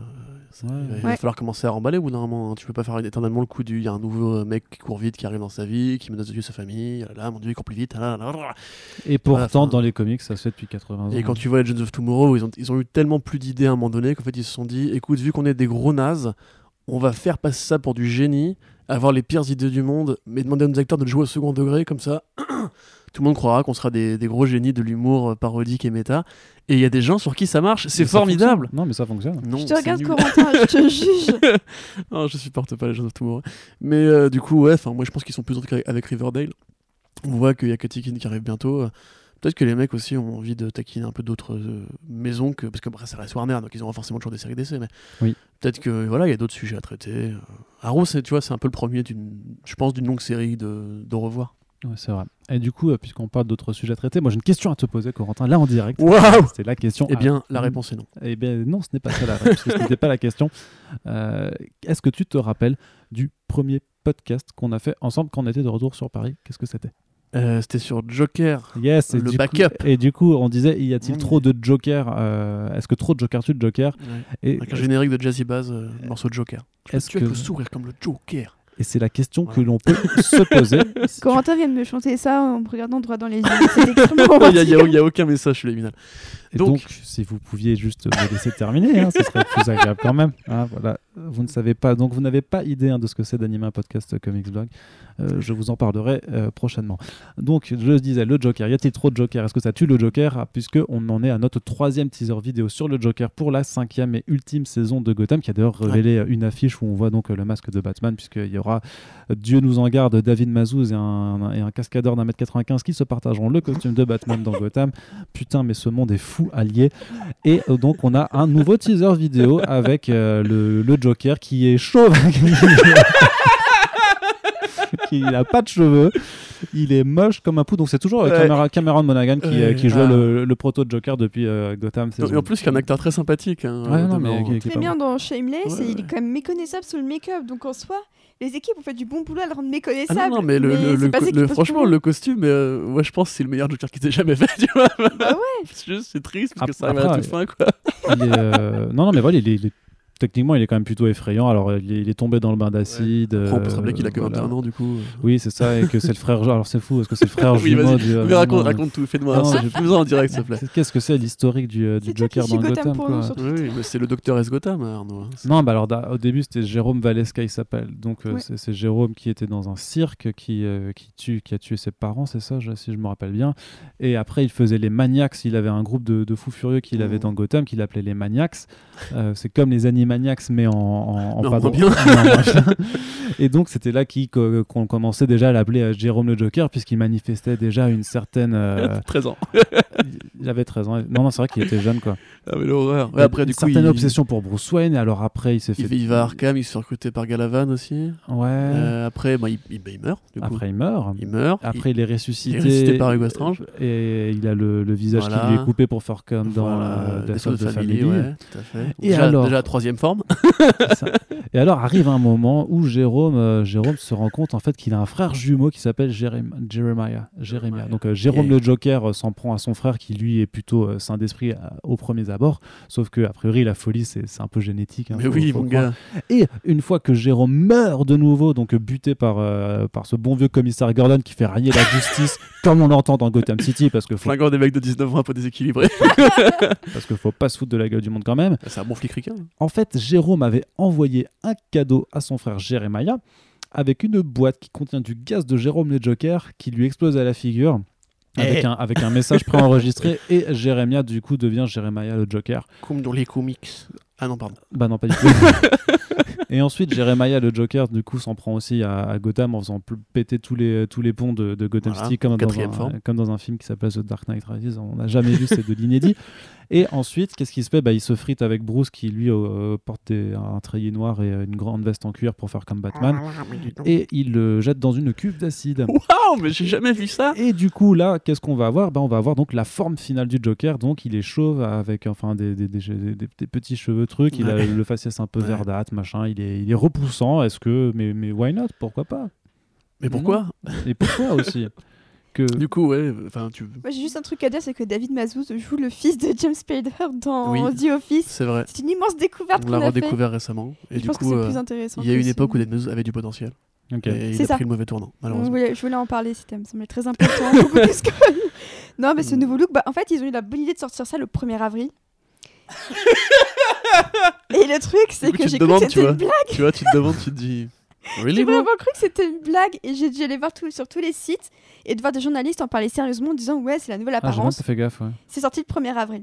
Ça- Ouais. Il va, Ouais. falloir commencer à remballer au bout d'un moment. hein. Tu peux pas faire éternellement le coup du. Il y a un nouveau mec qui court vite, qui arrive dans sa vie, qui menace de tuer sa famille. Ah là, là, mon dieu, il court plus vite. ah là là là là. Et pourtant, dans les comics, ça se fait depuis 80 ans. Et quand tu vois Legends of Tomorrow, ils ont, ils ont eu tellement plus d'idées à un moment donné qu'en fait, ils se sont dit écoute, vu qu'on est des gros nazes, on va faire passer ça pour du génie, avoir les pires idées du monde, mais demander à nos acteurs de le jouer au second degré, comme ça, *clears throat* tout le monde croira qu'on sera des, des gros génies de l'humour euh, parodique et méta. Et il y a des gens sur qui ça marche, c'est formidable. Non, mais ça fonctionne. Non, Je te regarde nul. Corentin, je te *laughs* juge. non, je supporte pas les Legends of Tomorrow. Mais euh, du coup, ouais, enfin, moi je pense qu'ils sont plus avec, avec Riverdale. On voit qu'il y a Katy Keene qui arrive bientôt. Peut-être que les mecs aussi ont envie de taquiner un peu d'autres euh, maisons que parce que après ça reste Warner, donc ils auront forcément toujours des séries d'essai. Mais Oui. peut-être que voilà, il y a d'autres sujets à traiter. Euh, Arrow, c'est tu vois, c'est un peu le premier d'une, je pense, d'une longue série de, de revoir. Ouais, c'est vrai. Et du coup, euh, puisqu'on parle d'autres sujets à traiter, moi j'ai une question à te poser, Corentin, là en direct. Waouh C'était la question. Eh bien, Ah, la mm. réponse est non. Eh bien, non, ce n'est pas ça la réponse. Ce n'était pas la question. Euh, Est-ce que tu te rappelles du premier podcast qu'on a fait ensemble quand on était de retour sur Paris? Qu'est-ce que c'était? Euh, C'était sur Joker. Yes, Le backup. Coup, et du coup, on disait y a-t-il Mm. trop de Joker euh, Est-ce que trop de Joker tue de Joker? Et Avec un générique de Jazzy Bass, euh, morceau de Joker. est-ce Tu que peux sourire comme le Joker. Et c'est la question que l'on peut se poser. *laughs* Si tu- Corentin vient de me chanter ça en me regardant droit dans les yeux. *laughs* Il n'y a, a- a aucun message subliminal. Et donc, Donc- si vous pouviez juste me laisser terminer, hein, ce serait plus agréable quand même. hein, voilà. Vous ne savez pas, donc vous n'avez pas idée hein, de ce que c'est d'animer un podcast Comics Blog. Euh, je vous en parlerai euh, prochainement. Donc, je disais, le Joker. Y a-t-il trop de Joker? Est-ce que ça tue le Joker? Ah, Puisque on en est à notre troisième teaser vidéo sur le Joker pour la cinquième et ultime saison de Gotham, qui a d'ailleurs révélé euh, une affiche où on voit donc le masque de Batman, puisqu'il y aura, Dieu nous en garde, David Mazouz et un, et un cascadeur d'un mètre 95 qui se partageront le costume de Batman dans Gotham. Putain, mais ce monde est fou allié. Et euh, donc, on a un nouveau teaser vidéo avec euh, le, le Joker qui est chauve. *laughs* qui n'a pas de cheveux. Il est moche comme un pou. Donc, c'est toujours euh, Ouais. Camera- Cameron Monaghan qui, euh, Ouais. qui Ah. le, le proto de Joker depuis euh, Gotham. Et en plus, il y a un acteur très sympathique. hein, Ouais, non, dedans. mais qui- qui est Très bien dans Shameless Ouais, et il est quand même méconnaissable sous le make-up. Donc en soi, les équipes ont fait du bon boulot à le rendre Ah méconnaissable. non, non, mais, le, le- c'est le franchement, le costume, euh, ouais, je pense que c'est le meilleur Joker qui s'est jamais *laughs* fait, tu vois. Bah ouais. C'est juste, c'est triste parce que ça arrive à la toute fin, quoi. Il est, euh, Non, non, mais voilà, il est, il est- techniquement, il est quand même plutôt effrayant. Alors, il est, il est tombé dans le bain d'acide. On peut se euh, rappeler qu'il a que voilà. 21 ans, du coup. Oui, c'est ça, et que c'est le frère. Alors, c'est fou, parce que c'est le frère *laughs* Oui, jumeau vas-y. du. Mais raconte, non, raconte tout, fais-moi. *laughs* J'ai- plus besoin en direct, s'il te plaît. Qu'est-ce que c'est l'historique du, euh, du Joker dans Gotham Gotham quoi. Oui, mais c'est le docteur S. Gotham, Arnaud. hein. Non, bah alors au début c'était Jérôme Valeska il s'appelle. Donc euh, Ouais. c'est- Jérôme qui était dans un cirque qui euh, qui tue qui a tué ses parents, c'est ça, si je me rappelle bien. Et après il faisait les Maniacs. Il avait un groupe de, de fous furieux qu'il avait Mhm. dans Gotham qu'il appelait les Maniacs. Euh, c'est comme les Animaniacs mais en pas drôle. *laughs* bien. Et donc c'était là qu'on commençait déjà à l'appeler euh, Jérôme le Joker puisqu'il manifestait déjà une certaine. euh, *laughs* 13 ans. il avait 13 ans. Non non c'est vrai qu'il était jeune quoi. Ah, mais l'horreur. Ouais, a après, une du coup, certaine il... obsession pour Bruce Wayne. Et alors après il s'est fait. il, va à Arkham, il se fait recruter par Galavan aussi. Ouais. Euh, après, bah, il, il- bah, il meurt. Du coup. Après, il meurt. il meurt. Après, il, est ressuscité. il est ressuscité par Hugo Strange. Et il a le, le visage Voilà. qui lui est coupé pour faire comme dans Voilà, Death Souls of the Family, Family. ouais, tout à fait. Et déjà, alors déjà troisième forme. *laughs* Et alors arrive un moment où Jérôme, euh, Jérôme se rend compte en fait qu'il a un frère jumeau qui s'appelle Jérém- Jeremiah. Jeremiah. Donc euh, Jérôme le Joker euh, s'en prend à son frère qui lui est plutôt euh, sain d'esprit euh, au premier abord. Sauf que a priori la folie c'est c'est un peu génétique. hein, Mais faut- oui, faut mon croire. gars. Et une fois que Jérôme meurt de nouveau, donc buté par, euh, par ce bon vieux commissaire Gordon qui fait railler la justice, *laughs* comme on l'entend dans Gotham City, parce que faut, Flinguant des mecs de 19 ans un peu déséquilibrés. *laughs* parce que faut pas se foutre de la gueule du monde quand même. C'est un bon flic ricain. En fait, Jérôme avait envoyé un cadeau à son frère Jérémia avec une boîte qui contient du gaz de Jérôme le Joker qui lui explose à la figure. Avec, Eh. un, avec un message préenregistré et Jérémia du coup devient Jérémia le Joker. Comme dans les comics. Ah non, pardon. Bah non, pas du tout. *laughs* et ensuite, Jeremiah le Joker, du coup, s'en prend aussi à, à Gotham en faisant péter tous les, tous les ponts de, de Gotham Voilà, City, comme dans, un, comme dans un film qui s'appelle The Dark Knight Rises. On n'a jamais vu, c'est de l'inédit. Et ensuite, qu'est-ce qui se fait? Bah, Il se frite avec Bruce, qui lui euh, porte des- un treillis noir et une grande veste en cuir pour faire comme Batman. Et il le jette dans une cuve d'acide. Waouh, mais j'ai jamais vu ça. Et du coup, là, qu'est-ce qu'on va avoir? Ben, On va avoir donc la forme finale du Joker. Donc, il est chauve avec enfin des, des, des- des- des- des petits cheveux trucs. Il a le faciès un peu Ouais. verdâtre, machin. Il est, il est repoussant. Est-ce que. Mais, mais why not Pourquoi pas? Mais pourquoi? Et pourquoi aussi? *laughs* Que... Du coup, ouais, enfin, tu. Moi, j'ai juste un truc à dire, c'est que David Mazouz joue le fils de James Spader dans Oui. The Office. C'est vrai. C'est une immense découverte On qu'on l'a a fait. redécouvert récemment. Et Je du pense que coup, c'est euh, plus intéressant. il y a que une époque où David Mazouz avait du potentiel. Ok. Et il C'est a ça. pris le mauvais tournant, Je malheureusement. voulais, je voulais en parler, c'était ça me semblait très important. *laughs* plus que- non, mais ce Mm. nouveau look, bah, en fait, ils ont eu la bonne idée de sortir ça le 1er avril. *laughs* Et le truc, c'est que j'ai cru que c'était une blague. tu vois, tu te demandes, tu te dis. *laughs* Really, J'ai vraiment cru que c'était une blague et j'ai dû aller voir tout, sur tous les sites et de voir des journalistes en parler sérieusement en disant ouais c'est la nouvelle Ah, apparence. pas fait gaffe. Ouais. c'est sorti le 1er avril.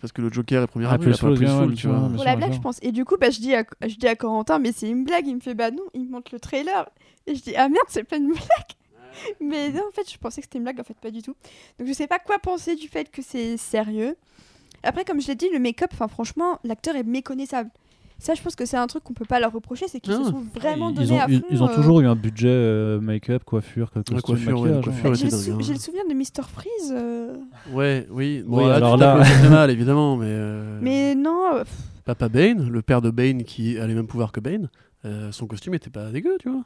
Parce que le Joker est premier Ah, avril, plus ouais, full, tu vois. Pour la blague je pense. Et du coup bah, je, dis à, je dis à Corentin mais c'est une blague. Il me fait bah non, il me montre le trailer. Et je dis ah merde c'est pas une blague. mais non en fait je pensais que c'était une blague en fait pas du tout. Donc je sais pas quoi penser du fait que c'est sérieux. Après comme je l'ai dit le make-up enfin franchement l'acteur est méconnaissable. Ça je pense que c'est un truc qu'on peut pas leur reprocher c'est qu'ils Ah. se sont vraiment ils, donnés ont, à ils, fond. ils ont euh, toujours eu un budget euh, make-up, coiffure, costume, Ouais, coiffure, ouais, coiffure. J'ai le, c'est sou- dingue, hein. j'ai le souvenir de Mr Freeze. euh, Ouais, oui. Bon, Oui, là, alors tu là- le cardinal, évidemment, mais. euh, Mais non, pff, Papa Bane, le père de Bane qui a les mêmes pouvoirs que Bane, euh, son costume était pas dégueu, tu vois.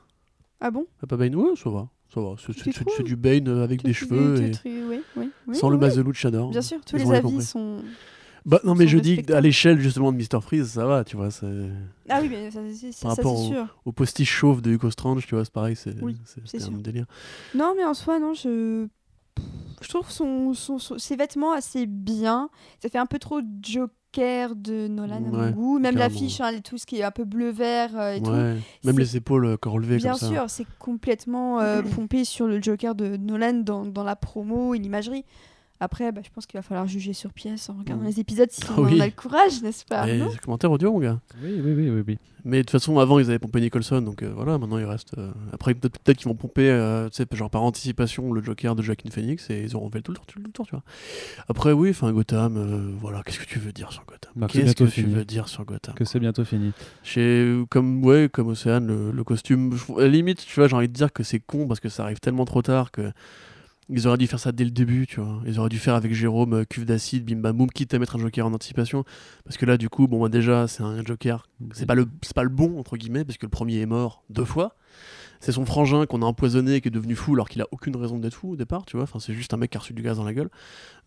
ah bon? Papa Bane, ouais, ça va. Ça va. C'est- du Bane euh, avec des cheveux et tu- oui, oui, oui, sans le masque de Luchador. Bien sûr, tous Ils les avis sont. Bah non, mais je dis à l'échelle justement de Mr. Freeze, ça va, tu vois. c'est- Ah oui, mais ça, c'est- c'est- Par rapport sûr. Au postiche chauve de Hugo Strange, tu vois, c'est pareil, c'est un sûr. délire. Non, mais en soi, non, je. Je trouve son, son- son- ses vêtements assez bien. Ça fait un peu trop Joker de Nolan à mon Ouais, goût. Même l'affiche, hein, tout ce qui est un peu bleu-vert euh, et tout. Ouais. Même les épaules euh, relevées Bien comme ça. sûr, c'est complètement euh, pompé sur le Joker de Nolan dans, dans la promo et l'imagerie. Après, bah, je pense qu'il va falloir juger sur pièce en regardant Mm. les épisodes si Ah on oui. en a le courage, n'est-ce pas Mais Arnaud c'est commentaire audio, mon gars. Oui, oui, oui, oui, oui. Mais de toute façon, avant, ils avaient pompé Nicholson, donc euh, voilà, maintenant il reste. euh, Après, peut-être qu'ils vont pomper, euh, tu sais, genre par anticipation, le Joker de Joaquin Phoenix et ils auront fait tout le tour, tout le tour, tu vois. Après, oui, enfin, Gotham, euh, voilà, qu'est-ce que tu veux dire sur Gotham? Bah, c'est Qu'est-ce que bientôt tu fini. veux dire sur Gotham? Que c'est bientôt fini. Chez, comme, ouais, comme Océane, le, le costume, à la limite, tu vois, j'ai envie de dire que c'est con parce que ça arrive tellement trop tard que Ils auraient dû faire ça dès le début, tu vois. Ils auraient dû faire avec Jérôme euh, cuve d'acide, bim bam boum, quitte à mettre un Joker en anticipation. Parce que là, du coup, bon, bah, déjà, c'est un Joker. C'est pas le, c'est pas le bon entre guillemets, parce que le premier est mort deux fois. C'est son frangin qu'on a empoisonné et qui est devenu fou alors qu'il a aucune raison d'être fou au départ, tu vois. Enfin, c'est juste un mec qui a reçu du gaz dans la gueule.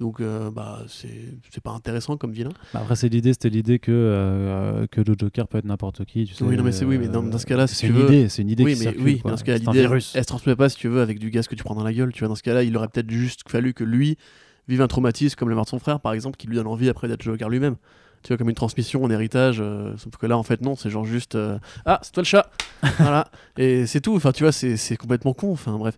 Donc, euh, bah, c'est c'est pas intéressant comme vilain. Bah, après, c'est l'idée, c'était l'idée que, euh, que le Joker peut être n'importe qui. Tu sais, Oui, non, mais c'est oui, mais dans- euh, dans ce cas-là, si c'est une veux- idée, c'est une idée oui, qui mais circule, oui, dans ce cas, C'est un l'idée, virus. elle se transmet pas, si tu veux, avec du gaz que tu prends dans la gueule. Tu vois, dans ce cas-là, il aurait peut-être juste fallu que lui vive un traumatisme comme le mort de son frère, par exemple, qui lui donne envie après d'être Joker lui-même. Tu vois, comme une transmission, un héritage. euh, sauf que là, en fait, non, c'est genre juste euh, Ah, c'est toi le chat *laughs* Voilà. Et c'est tout. Enfin, tu vois, c'est c'est complètement con. Enfin, bref.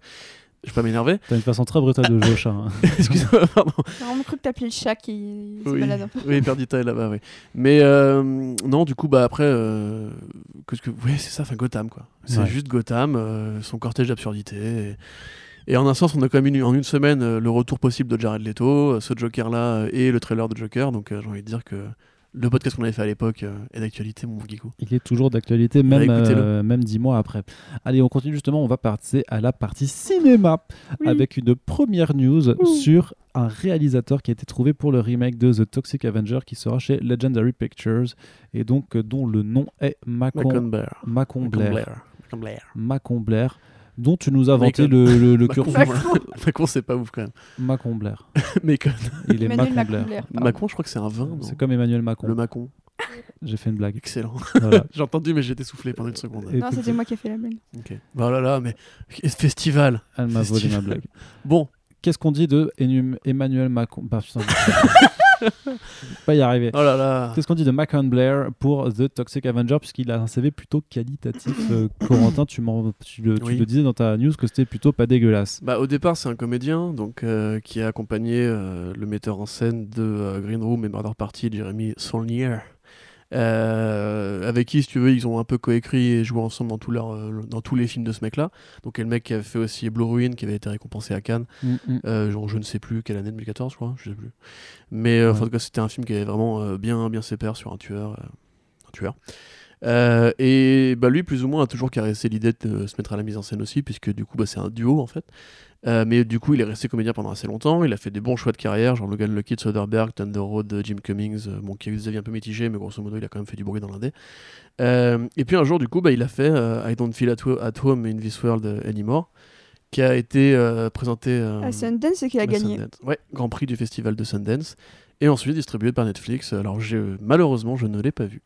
Je vais pas m'énerver. T'as une façon très brutale de jouer au chat. hein. *laughs* Excuse-moi, pardon. J'ai vraiment cru que t'appelais le chat qui se Oui, balade un peu. oui Perdita est là-bas, oui. Mais euh, non, du coup, bah après, euh, qu'est-ce que, ouais, c'est ça, enfin Gotham, quoi. C'est Ouais. juste Gotham, euh, son cortège d'absurdité. Et, et en un sens, on a quand même eu en une semaine le retour possible de Jared Leto, ce Joker-là et le trailer de Joker. Donc euh, j'ai envie de dire que le podcast qu'on avait fait à l'époque euh, est d'actualité, mon Geeko. Il est toujours d'actualité, même, écoutez-le. euh, même dix mois après. Allez, on continue justement, on va passer à la partie cinéma Oui. avec une première news Ouh. sur un réalisateur qui a été trouvé pour le remake de The Toxic Avenger qui sera chez Legendary Pictures et donc euh, dont le nom est Macon, Macon Blair. Macon Macon Blair. Blair. Macon Blair. Macon Blair, dont tu nous as vanté le, le, le cursus. *laughs* Macon, c'est pas ouf quand même. Macon Blair. *laughs* Macon. Il est Macon Blair. Macon, je crois que c'est un vin. C'est comme Emmanuel Macron. Le Macon. J'ai fait une blague. Excellent. Voilà. *laughs* J'ai entendu, mais j'ai été soufflé pendant une seconde. Et- Non, c'était moi qui ai fait la blague. Ok. Oh là là, mais festival. Elle m'a volé ma blague. Bon, Qu'est-ce qu'on dit de Emmanuel Macron bah, putain, *laughs* Pas y arriver. oh là là. Qu'est-ce qu'on dit de Macon Blair pour The Toxic Avenger puisqu'il a un CV plutôt qualitatif. Euh, *coughs* Corentin, tu, tu le, tu Oui. le disais dans ta news que c'était plutôt pas dégueulasse. Bah, au départ, c'est un comédien donc, euh, qui a accompagné euh, le metteur en scène de euh, Green Room et Murder Party, Jeremy Saulnier. Euh, avec qui, si tu veux, ils ont un peu coécrit et joué ensemble dans, tout leur, euh, dans tous les films de ce mec-là. Donc, et le mec qui avait fait aussi Blue Ruin, qui avait été récompensé à Cannes, Mm, mm. euh, genre, je ne sais plus quelle année, 2014, je crois, je sais plus. Mais Ouais. en tout cas, c'était un film qui avait vraiment bien, bien ses pairs sur un tueur. un tueur. Euh, et bah, lui, plus ou moins, a toujours caressé l'idée de se mettre à la mise en scène aussi, puisque du coup, bah, c'est un duo en fait. Euh, mais du coup, il est resté comédien pendant assez longtemps. Il a fait des bons choix de carrière, genre Logan Lucky de Soderbergh, Thunder Road Jim Cummings, euh, bon, qui a eu des avis un peu mitigés, mais grosso modo, il a quand même fait du bruit dans l'indé. Euh, et puis un jour, du coup, bah, il a fait euh, I Don't Feel at, Ho- at Home in This World Anymore, qui a été euh, présenté À Sundance, c'est qu'il a gagné. Sundance. Ouais, Grand Prix du Festival de Sundance. Et ensuite distribué par Netflix. Alors, malheureusement, je ne l'ai pas vu.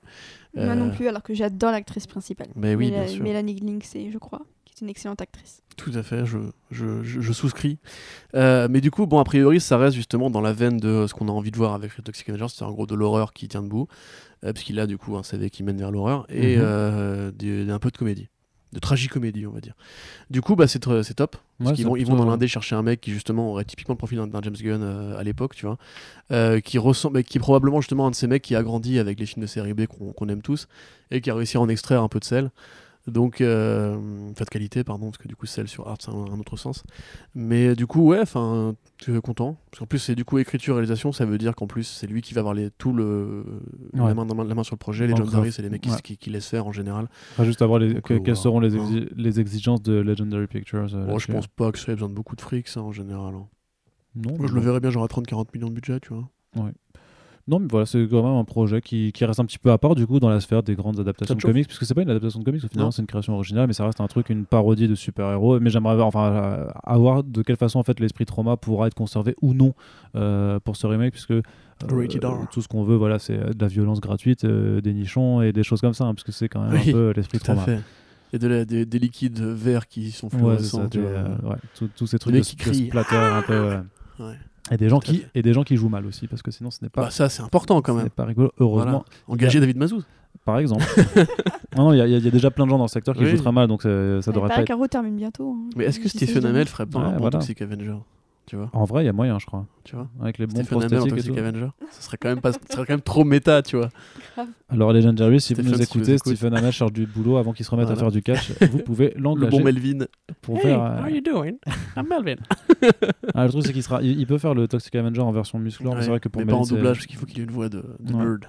Moi non plus, alors que j'adore l'actrice principale. Mais oui, Méla- bien sûr. Mélanie Lindsay, je crois, qui une excellente actrice. Tout à fait, je, je, je- je souscris. Euh, mais du coup, bon, a priori, ça reste justement dans la veine de ce qu'on a envie de voir avec Toxic Avenger, c'est en gros de l'horreur qui tient debout, euh, puisqu'il a du coup un CV qui mène vers l'horreur, et Mhm. euh, des- un peu de comédie. De tragicomédie, on va dire. Du coup, bah, c'est top. Parce Ouais, qu'ils c'est vont, ils vont dans l'indé chercher un mec qui, justement, aurait typiquement le profil d'un- James Gunn euh, à l'époque, tu vois. euh, qui ressemble, mais qui est probablement, justement, un de ces mecs qui a grandi avec les films de série B qu'on qu'on aime tous, et qui a réussi à en extraire un peu de sel. Donc, euh, de qualité, pardon, parce que du coup, celle sur Art, c'est un, un autre sens. Mais du coup, ouais, enfin, tu es content. Parce qu'en plus, c'est du coup écriture, réalisation, ça veut dire qu'en plus, c'est lui qui va avoir les, tout le, la, Ouais. main, dans- la main sur le projet. Les John c'est les mecs qui, ouais. qui, qui laissent faire en général. Enfin, juste à voir les, Donc, que- euh, quelles seront les, Ouais. les exigences de Legendary Pictures. euh, Bon, je pense pas que ça ait besoin de beaucoup de fric, ça, en général. hein. Non, Moi, je le verrais bien, genre à 30-40 millions de budget, tu vois. Non, mais voilà, c'est quand même un projet qui, qui reste un petit peu à part du coup dans la sphère des grandes adaptations de comics, puisque c'est pas une adaptation de comics, au final, Non. c'est une création originale, mais ça reste un truc, une parodie de super-héros. Mais j'aimerais enfin, euh, avoir de quelle façon en fait l'esprit trauma pourra être conservé ou non euh, pour ce remake, puisque euh, tout ce qu'on veut, voilà, c'est de la violence gratuite, euh, des nichons et des choses comme ça, hein, parce que c'est quand même Oui, un peu l'esprit trauma. fait. Et de la- des, des liquides verts qui sont Ouais, fluorescents. vois. euh, ouais, tous- ces trucs de, qui de splatter un peu. ouais. Et des gens qui et des gens qui jouent mal aussi, parce que sinon ce n'est pas. Bah, ça, c'est important quand même. n'est pas rigolo. Heureusement, Engager David Mazouz. par exemple. *laughs* non, non, il y, a- y a déjà plein de gens dans le secteur qui Oui. jouent très mal, donc ça, ça devrait pas paraît être. termine bientôt. hein. Mais est-ce que Stephen. Amell ferait pas Ouais, un bon voilà. Toxic Avenger? Tu vois, En vrai, il y a moyen, je crois. tu vois Avec les bons prosthétiques et Toxic tout. Avenger Ça serait quand même, pas, ça serait quand même trop méta, tu vois. Alors, Legendary, si vous Stephen, nous si tu nous écoutez. Stephen Amell cherche du boulot avant qu'il se remette à faire du catch. *laughs* vous pouvez Le l'engager bon Melvin. pour Hey, faire. how euh, are you doing? I'm Melvin. *laughs* ah, le truc, c'est qu'il sera... il, il peut faire le Toxic Avenger en version musclore, mais Ouais, c'est vrai que pour mais pas en doublage, parce qu'il faut qu'il ait une voix de, de Ouais. nerd.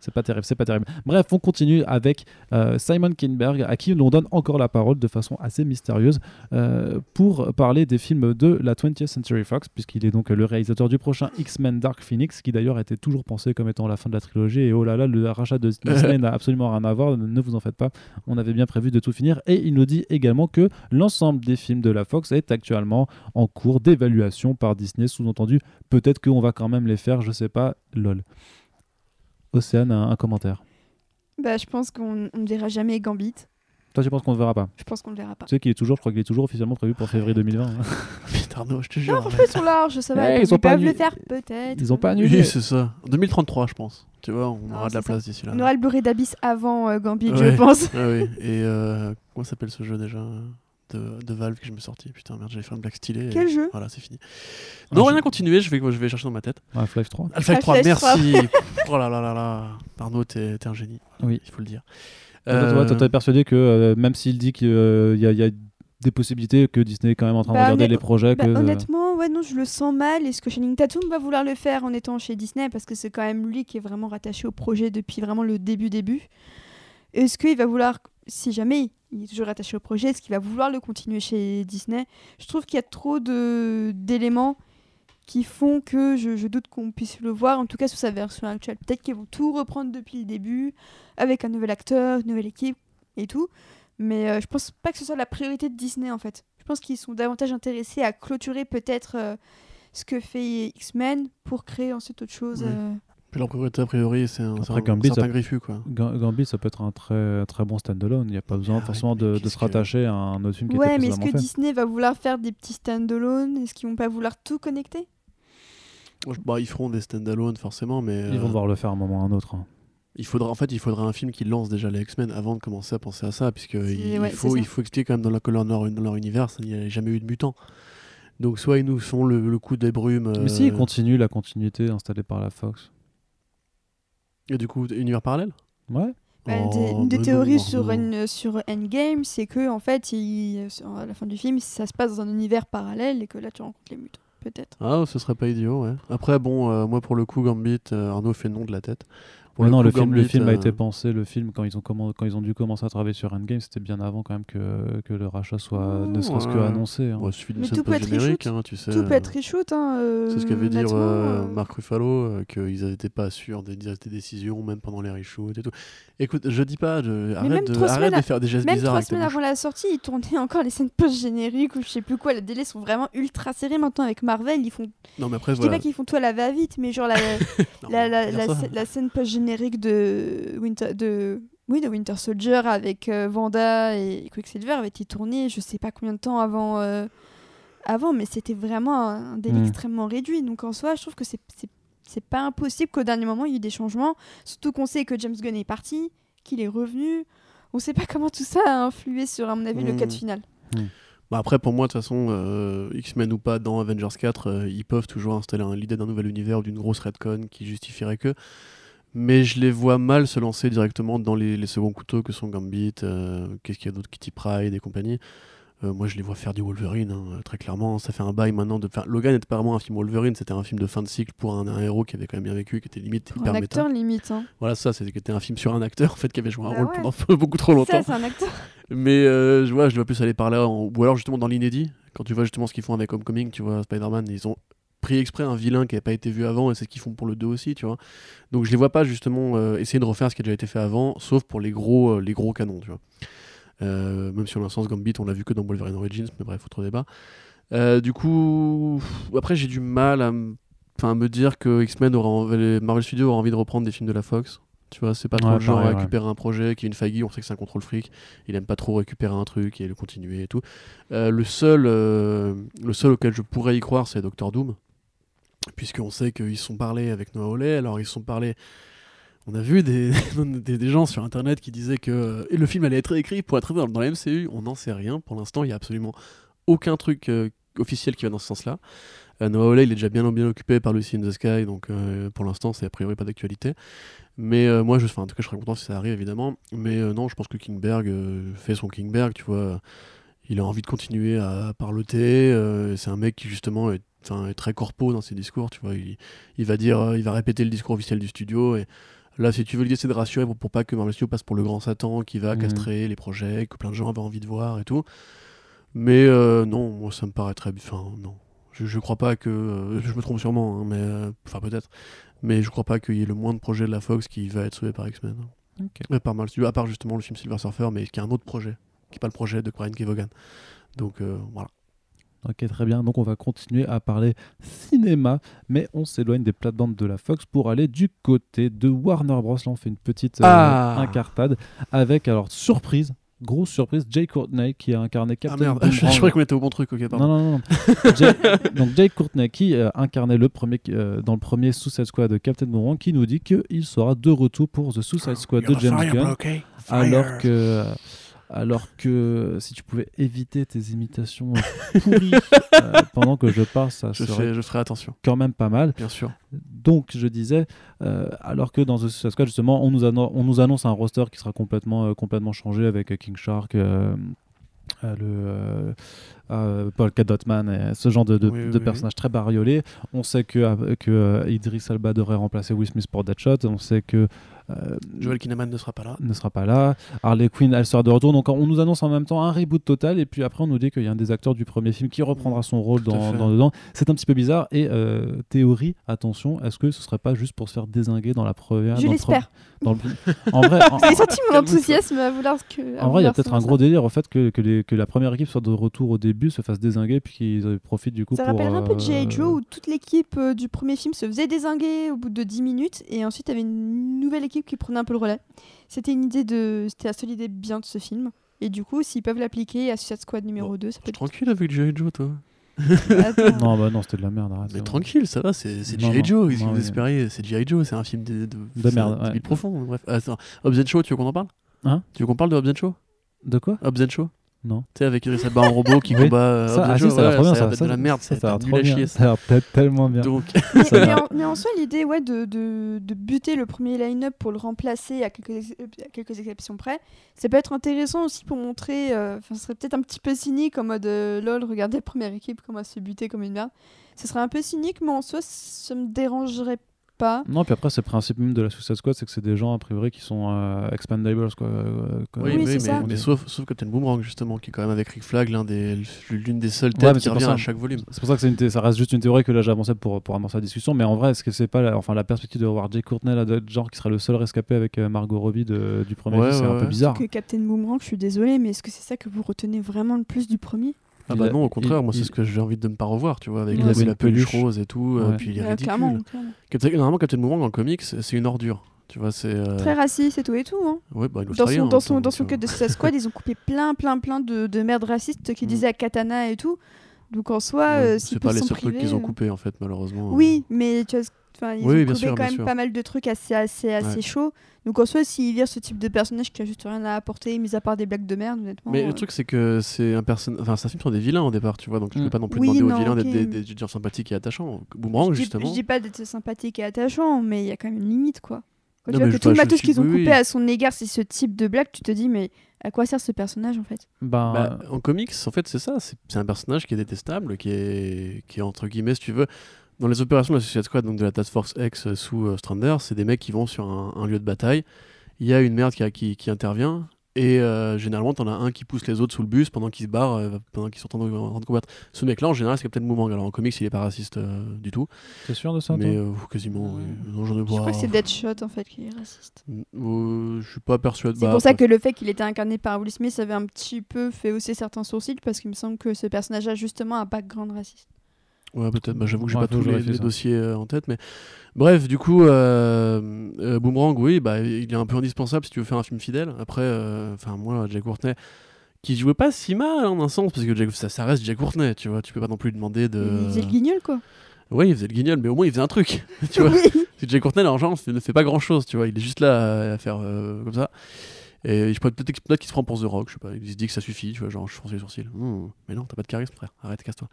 C'est pas terrible, c'est pas terrible. Bref, on continue avec euh, Simon Kinberg, à qui l'on donne encore la parole de façon assez mystérieuse euh, pour parler des films de la 20th Century Fox, puisqu'il est donc le réalisateur du prochain X-Men Dark Phoenix, qui d'ailleurs était toujours pensé comme étant la fin de la trilogie. Et oh là là, le rachat de Disney *laughs* n'a absolument rien à voir. Ne vous en faites pas, on avait bien prévu de tout finir. Et il nous dit également que l'ensemble des films de la Fox est actuellement en cours d'évaluation par Disney. Sous-entendu, peut-être qu'on va quand même les faire, je sais pas, lol. Océane, un, un commentaire. Bah, je pense qu'on ne verra jamais Gambit. Toi, tu penses qu'on ne verra pas Je pense qu'on ne le verra pas. Tu sais qu'il est toujours, je crois qu'il est toujours officiellement prévu pour février 2020. hein. *laughs* Putain, Arnaud, je te Non, jure. franchement, ils sont larges, ça va. Eh, ils, ils ont pas peuvent le faire, peut-être. Ils ont pas Oui, annulé. c'est ça. 2033, je pense. Tu vois, on Non, aura de la c'est ça. place d'ici là. On aura le Blu-ray d'Abyss avant euh, Gambit, Ouais. je pense. *laughs* Ah oui. Et euh, comment s'appelle ce jeu déjà? De, de Valve que je me sortis Putain, merde, j'avais fait un black stylé. et Quel jeu Voilà, c'est fini. Un Non, jeu- rien, continuer, je vais, je vais chercher dans ma tête. Half-Life 3 Half-Life 3, Half-Life 3. merci. *laughs* oh là là là là. Arnaud, t'es t'es un génie. Oui. Il faut le dire. Toi, Euh, t'es persuadé que euh, même s'il dit qu'il y, a- il y a des possibilités que Disney est quand même en train de Bah, regarder les projets Bah, que... euh, honnêtement, ouais, non, je le sens mal. Est-ce que Channing Tatum va vouloir le faire en étant chez Disney? Parce que c'est quand même lui qui est vraiment rattaché au projet depuis vraiment le début début. Est-ce qu'il va vouloir, si jamais il est toujours rattaché au projet, est-ce qu'il va vouloir le continuer chez Disney? Je trouve qu'il y a trop d'éléments qui font que je, je doute qu'on puisse le voir, en tout cas sous sa version actuelle. Peut-être qu'ils vont tout reprendre depuis le début, avec un nouvel acteur, une nouvelle équipe et tout. Mais euh, je pense pas que ce soit la priorité de Disney en fait. Je pense qu'ils sont davantage intéressés à clôturer peut-être euh, ce que fait X-Men pour créer ensuite autre chose. Oui. euh. Puis leur priorité, a priori, c'est un, Après, un- Gambit, un certain ça- griffu, quoi. Gambit, ça peut être un très, très bon standalone. Il n'y a pas besoin Ah forcément ouais, de, se que- rattacher à un autre film qui Ouais, était mais est-ce que fait. Disney va vouloir faire des petits stand-alone Est-ce qu'ils vont pas vouloir tout connecter? Bah, ils feront des stand-alone, forcément, mais. Ils vont euh, devoir le faire à un moment ou à un autre. hein. Il faudra, en fait, il faudra un film qui lance déjà les X-Men avant de commencer à penser à ça, puisque il, ouais, il faut, il faut expliquer quand même dans, la, que leur, dans leur univers, il n'y a jamais eu de mutants. Donc soit ils nous font le, le coup des brumes. Mais si, ils euh, continuent la continuité installée par la Fox. Et du coup, univers parallèle Ouais. Bah, Oh, des- Une des théories non, sur, Arnaud. une- sur Endgame, c'est que en fait, il- à la fin du film, ça se passe dans un univers parallèle et que là, tu rencontres les mutants. Peut-être. Ah, ce serait pas idiot, ouais. Après, bon, euh, moi pour le coup, Gambit, euh, Arnaud fait non de la tête. Pour non, coup, le film, le film a euh, été pensé, le film, quand ils ont, commen- quand ils ont dû commencer à travailler sur Endgame, c'était bien avant quand même que, que le rachat soit ne serait-ce que annoncé. hein. Mais tout peut être post-générique, reshoot. hein, tu sais. Tout peut euh, être reshoot. Hein, euh, C'est ce qu'avait dit euh, euh, Marc Ruffalo, euh, qu'ils n'étaient pas sûrs des, des décisions, même pendant les reshoots et tout. Écoute, je dis pas, je- même arrête, de, trois arrête semaines de à- faire des gestes Même bizarres trois avec ta semaines avant la sortie, ils tournaient encore les scènes post-génériques ou je sais plus quoi. Les délais sont vraiment ultra serrés maintenant avec Marvel. Ils font, Non, mais après, je voilà. dis pas qu'ils font tout à la va-vite, mais genre la, *laughs* Non, la, la, la scène post-générique de Winter, de, oui, de Winter Soldier avec euh, Wanda et Quicksilver avait été tournée je sais pas combien de temps avant, euh, avant mais c'était vraiment un, un délai Mm. extrêmement réduit. Donc en soi, je trouve que c'est c'est- c'est pas impossible qu'au dernier moment il y ait eu des changements. Surtout qu'on sait que James Gunn est parti, qu'il est revenu. On sait pas *laughs* comment tout ça a influé sur, à mon avis, le Mm. cadre final. Bah après, pour moi, de toute façon, euh, X-Men ou pas, dans Avengers 4, euh, ils peuvent toujours installer un- l'idée d'un nouvel univers ou d'une grosse redcon qui justifierait que. Mais je les vois mal se lancer directement dans les, les seconds couteaux que sont Gambit, euh, qu'est-ce qu'il y a d'autre, Kitty Pride et compagnie. Euh, moi, je les vois faire du Wolverine, hein, très clairement. Ça fait un bail maintenant. De... Enfin, Logan n'était pas vraiment un film Wolverine, c'était un film de fin de cycle pour un, un héros qui avait quand même bien vécu, qui était limite Pour hyper un méta. acteur limite. Hein. Voilà, ça, c'était un film sur un acteur en fait qui avait joué un Bah rôle ouais. pendant *laughs* beaucoup trop longtemps. Ça, c'est un acteur. Mais euh, je vois, je dois plus aller par là, en- ou alors justement dans l'inédit, quand tu vois justement ce qu'ils font avec Homecoming, tu vois, Spider-Man, ils ont pris exprès un vilain qui n'avait pas été vu avant, et c'est ce qu'ils font pour le 2 aussi, tu vois. Donc je les vois pas justement euh, essayer de refaire ce qui a déjà été fait avant, sauf pour les gros, euh, les gros canons, tu vois. Euh, même si en un sens Gambit, on l'a vu que dans Wolverine Origins, mais bref, autre débat. Du coup, après j'ai du mal à, à me dire que X-Men aura, Marvel Studios aura envie de reprendre des films de la Fox. Tu vois, c'est pas trop Ouais, le genre pareil, à ouais. récupérer un projet. Kevin Feige, on sait que c'est un contrôle fric. Il aime pas trop récupérer un truc et le continuer et tout. Euh, le, seul, euh, le seul auquel je pourrais y croire, c'est Doctor Doom. Puisqu'on sait qu'ils sont parlé avec Noah Hawley. Alors, ils sont parlé. On a vu *laughs* des, des, gens sur internet qui disaient que le film allait être écrit pour être dans, dans la MCU. On n'en sait rien. Pour l'instant, il y a absolument aucun truc euh, officiel qui va dans ce sens-là. Euh, Noah Hawley, il est déjà bien, bien occupé par Lucy in the Sky, donc euh, pour l'instant, c'est a priori pas d'actualité. Mais moi, je, en tout cas, je serais content si ça arrive, évidemment. Mais non, je pense que Kingberg fait son Kingberg, tu vois. Il a envie de continuer à parloter. c'est un mec qui, justement, est, enfin, est très corpo dans ses discours, tu vois. Il, il va dire, euh, il va répéter le discours officiel du studio. Et Là, si tu veux essayer de rassurer pour, pour pas que Marvel Studios passe pour le grand Satan qui va Mhm. castrer les projets, que plein de gens avaient envie de voir et tout. Mais euh, non, moi ça me paraît très. Enfin, non. Je, je crois pas que. euh, je me trompe sûrement, hein, mais. Enfin, peut-être. Mais je crois pas qu'il y ait le moins de projets de la Fox qui va être sauvé par X-Men. Ok. Euh, par Marvel Studios, à part justement le film Silver Surfer, mais qui est un autre projet, qui n'est pas le projet de Brian Kevogan. Donc voilà. Ok, très bien. Donc on va continuer à parler cinéma, mais on s'éloigne des plates-bandes de la Fox pour aller du côté de Warner Bros. Là, on fait une petite euh, Ah. incartade avec, alors, surprise, grosse surprise, Jay Courtney qui a incarné Ah Captain merde, *laughs* je, je croyais qu'on était au bon truc, ok, Non, pardon. non, non. non. Jay- donc Jake Courtney qui euh, incarnait le premier euh, dans le premier Suicide Squad de Captain Boomerang qui nous dit qu'il sera de retour pour The Suicide Squad de James Gunn alors que alors que si tu pouvais éviter tes imitations euh, pourries euh, *laughs* pendant que je parle ça Je, serait fais, je ferai attention, quand même pas mal bien sûr. donc je disais euh, alors que dans The Suicide Squad justement on nous, annon- on nous annonce un roster qui sera complètement euh, complètement changé avec King Shark le euh, Paul Cadotman et ce genre de, de- Oui, oui, de oui. personnages très bariolés on sait que, que euh, Idris Elba devrait remplacer Will Smith pour Deadshot on sait que Joel Kinnaman ne sera pas là. ne sera pas là. Harley Quinn, elle sera de retour. Donc on nous annonce en même temps un reboot total et puis après on nous dit qu'il y a un des acteurs du premier film qui reprendra son rôle dans, dans dedans. C'est un petit peu bizarre. Et euh, théorie, attention, est-ce que ce serait pas juste pour se faire désinguer dans la première Je l'espère. pre- dans le- En vrai, en, *laughs* Vous avez senti mon enthousiasme à vouloir que. en vrai, il y a peut-être un gros délire au fait que, que, les- que la première équipe soit de retour au début, se fasse désinguer, puis qu'ils euh, profitent du coup Ça pour. rappellerait un peu euh, G.I. Joe où toute l'équipe euh, du premier film se faisait désinguer au bout de 10 minutes et ensuite il y avait une nouvelle équipe qui prenait un peu le relais. C'était une idée de. C'était la seule idée bien de ce film. Et du coup, s'ils peuvent l'appliquer à Suicide Squad numéro 2, ça peut être. tranquille avec G.I. Joe, toi Attends. Non, bah non, c'était de la merde. arrête, Mais tranquille, ça va, c'est G.I. Joe. Vous espérez, c'est G.I. Joe, c'est un film de, de, De c'est merde, ouais. profond. Bref, attends, Hobbs and Show, tu veux qu'on en parle? Hein? Tu veux qu'on parle de Hobbs and Show De quoi? Hobbs and Show Non. Tu sais, avec Idris Elba en robot qui *laughs* combat euh, Ça, ah si, ça a l'air ouais, trop bien. ça a Ça, l'air d'être de la merde, ça, ça a l'air nul trop à bien. chier. Ça a l'air peut-être tellement bien. Donc, *laughs* mais, en, mais en soi, l'idée ouais, de, de, de buter le premier line-up pour le remplacer à quelques, ex- à quelques exceptions près, ça peut être intéressant aussi pour montrer. euh, Enfin, ce serait peut-être un petit peu cynique en mode euh, lol, regardez la première équipe, comment elle se fait buter comme une merde. Ce serait un peu cynique, mais en soi, ça me dérangerait pas. Non, puis après, c'est le principe même de la Suicide Squad, c'est que c'est des gens, a priori, qui sont euh, expandables, quoi. euh, quoi. oui, Oui, mais, mais- ça. mais sauf, sauf Captain Boomerang, justement, qui est quand même avec Rick Flag, l'un des- l'une des seules Ouais, têtes mais qui c'est pour revient ça. à chaque volume. C'est pour ça que une ça reste juste une théorie que là j'ai avancé pour, pour amorcer la discussion, mais en vrai, est-ce que c'est pas la, enfin, la perspective de voir Jay Courtney, là, de genre qui serait le seul rescapé avec euh, Margot Robbie de- du premier Ouais, film, c'est ouais, un peu ouais. bizarre. Que Captain Boomerang, je suis désolée, mais est-ce que c'est ça que vous retenez vraiment le plus du premier? Ah bah non, au contraire, il- moi c'est il- ce que j'ai envie de ne pas revoir, tu vois, avec Il la, peluche rose et tout, euh, Ouais. puis il est ridicule. Clairement. clairement. Captain- Normalement, Captain Boomerang en comics, c'est une ordure, tu vois, c'est... euh, Très raciste et tout et tout. Hein. Ouais, bah, est Dans son, dans son, dans son cut de Suicide Squad, ils ont coupé plein, plein, plein de, de merde racistes qui Mm. disaient à Katana et tout. Donc en soi, Ouais, euh, C'est pas les seuls trucs qu'ils ont euh, coupés, en fait, malheureusement. Oui, mais tu vois, enfin, ils Oui, ont coupé sûr, quand même sûr. pas mal de trucs assez, assez, assez Ouais. chauds. Donc en soi, s'ils virent ce type de personnage qui a juste rien à apporter, mis à part des blagues de merde, honnêtement. Mais euh, le truc, c'est que c'est un personnage. Enfin, c'est un film sur des vilains au départ, tu vois, donc je Mm. peux pas non plus Oui, demander non, aux vilains d'être des, des gens sympathiques et attachants. Boomerang, je, dis, justement. je dis pas d'être sympathique et attachant, mais il y a quand même une limite, quoi. Quand Non, tu vois que tout le matos qu'ils ont coupé oui. à son égard, c'est ce type de blague, tu te dis, mais à quoi sert ce personnage en fait? Ben, Bah, en comics, en fait, c'est ça. C'est un personnage qui est détestable, qui est, qui est entre guillemets, si tu veux. Dans les opérations de la Suicide Squad, donc de la Task Force X euh, sous euh, Strander, c'est des mecs qui vont sur un, un lieu de bataille. Il y a une merde qui, a- qui, qui intervient. Et euh, généralement, t'en as un qui pousse les autres sous le bus pendant qu'ils se barrent, euh, pendant qu'ils sont en train de, combattre. Ce mec-là, en général, c'est Captain Boomerang. Alors en comics, il est pas raciste euh, du tout. t'es sûr de ça mais toi euh, quasiment, oui. Non, j'en ai Je pas. crois que c'est Deadshot en fait qui est raciste. Euh, je suis pas persuadé. C'est Bah, pour ça que le fait qu'il était incarné par Will Smith avait un petit peu fait hausser certains sourcils parce qu'il me semble que ce personnage a justement un background raciste. Ouais, peut-être. Bah, J'avoue que j'ai pas tous les, les dossiers euh, en tête, mais bref, du coup, euh, euh, Boomerang, oui, bah, il est un peu indispensable si tu veux faire un film fidèle. Après, euh, enfin moi, Jack Courtney, qui jouait pas si mal en un sens, parce que Jack- ça, ça reste Jack Courtney, tu vois. Tu peux pas non plus lui demander de. Il faisait le guignol quoi. Ouais, il faisait le guignol, mais au moins il faisait un truc, *laughs* tu vois. Oui. Que Jack Courtney, l'argent, ne fait pas grand chose, tu vois. Il est juste là à, à faire euh, comme ça. Et je peut-être peut qu'il se prend pour The Rock, je sais pas. Il se dit que ça suffit, tu vois, genre je fronce les sourcils. Mais non, t'as pas de charisme, frère. Arrête, casse-toi.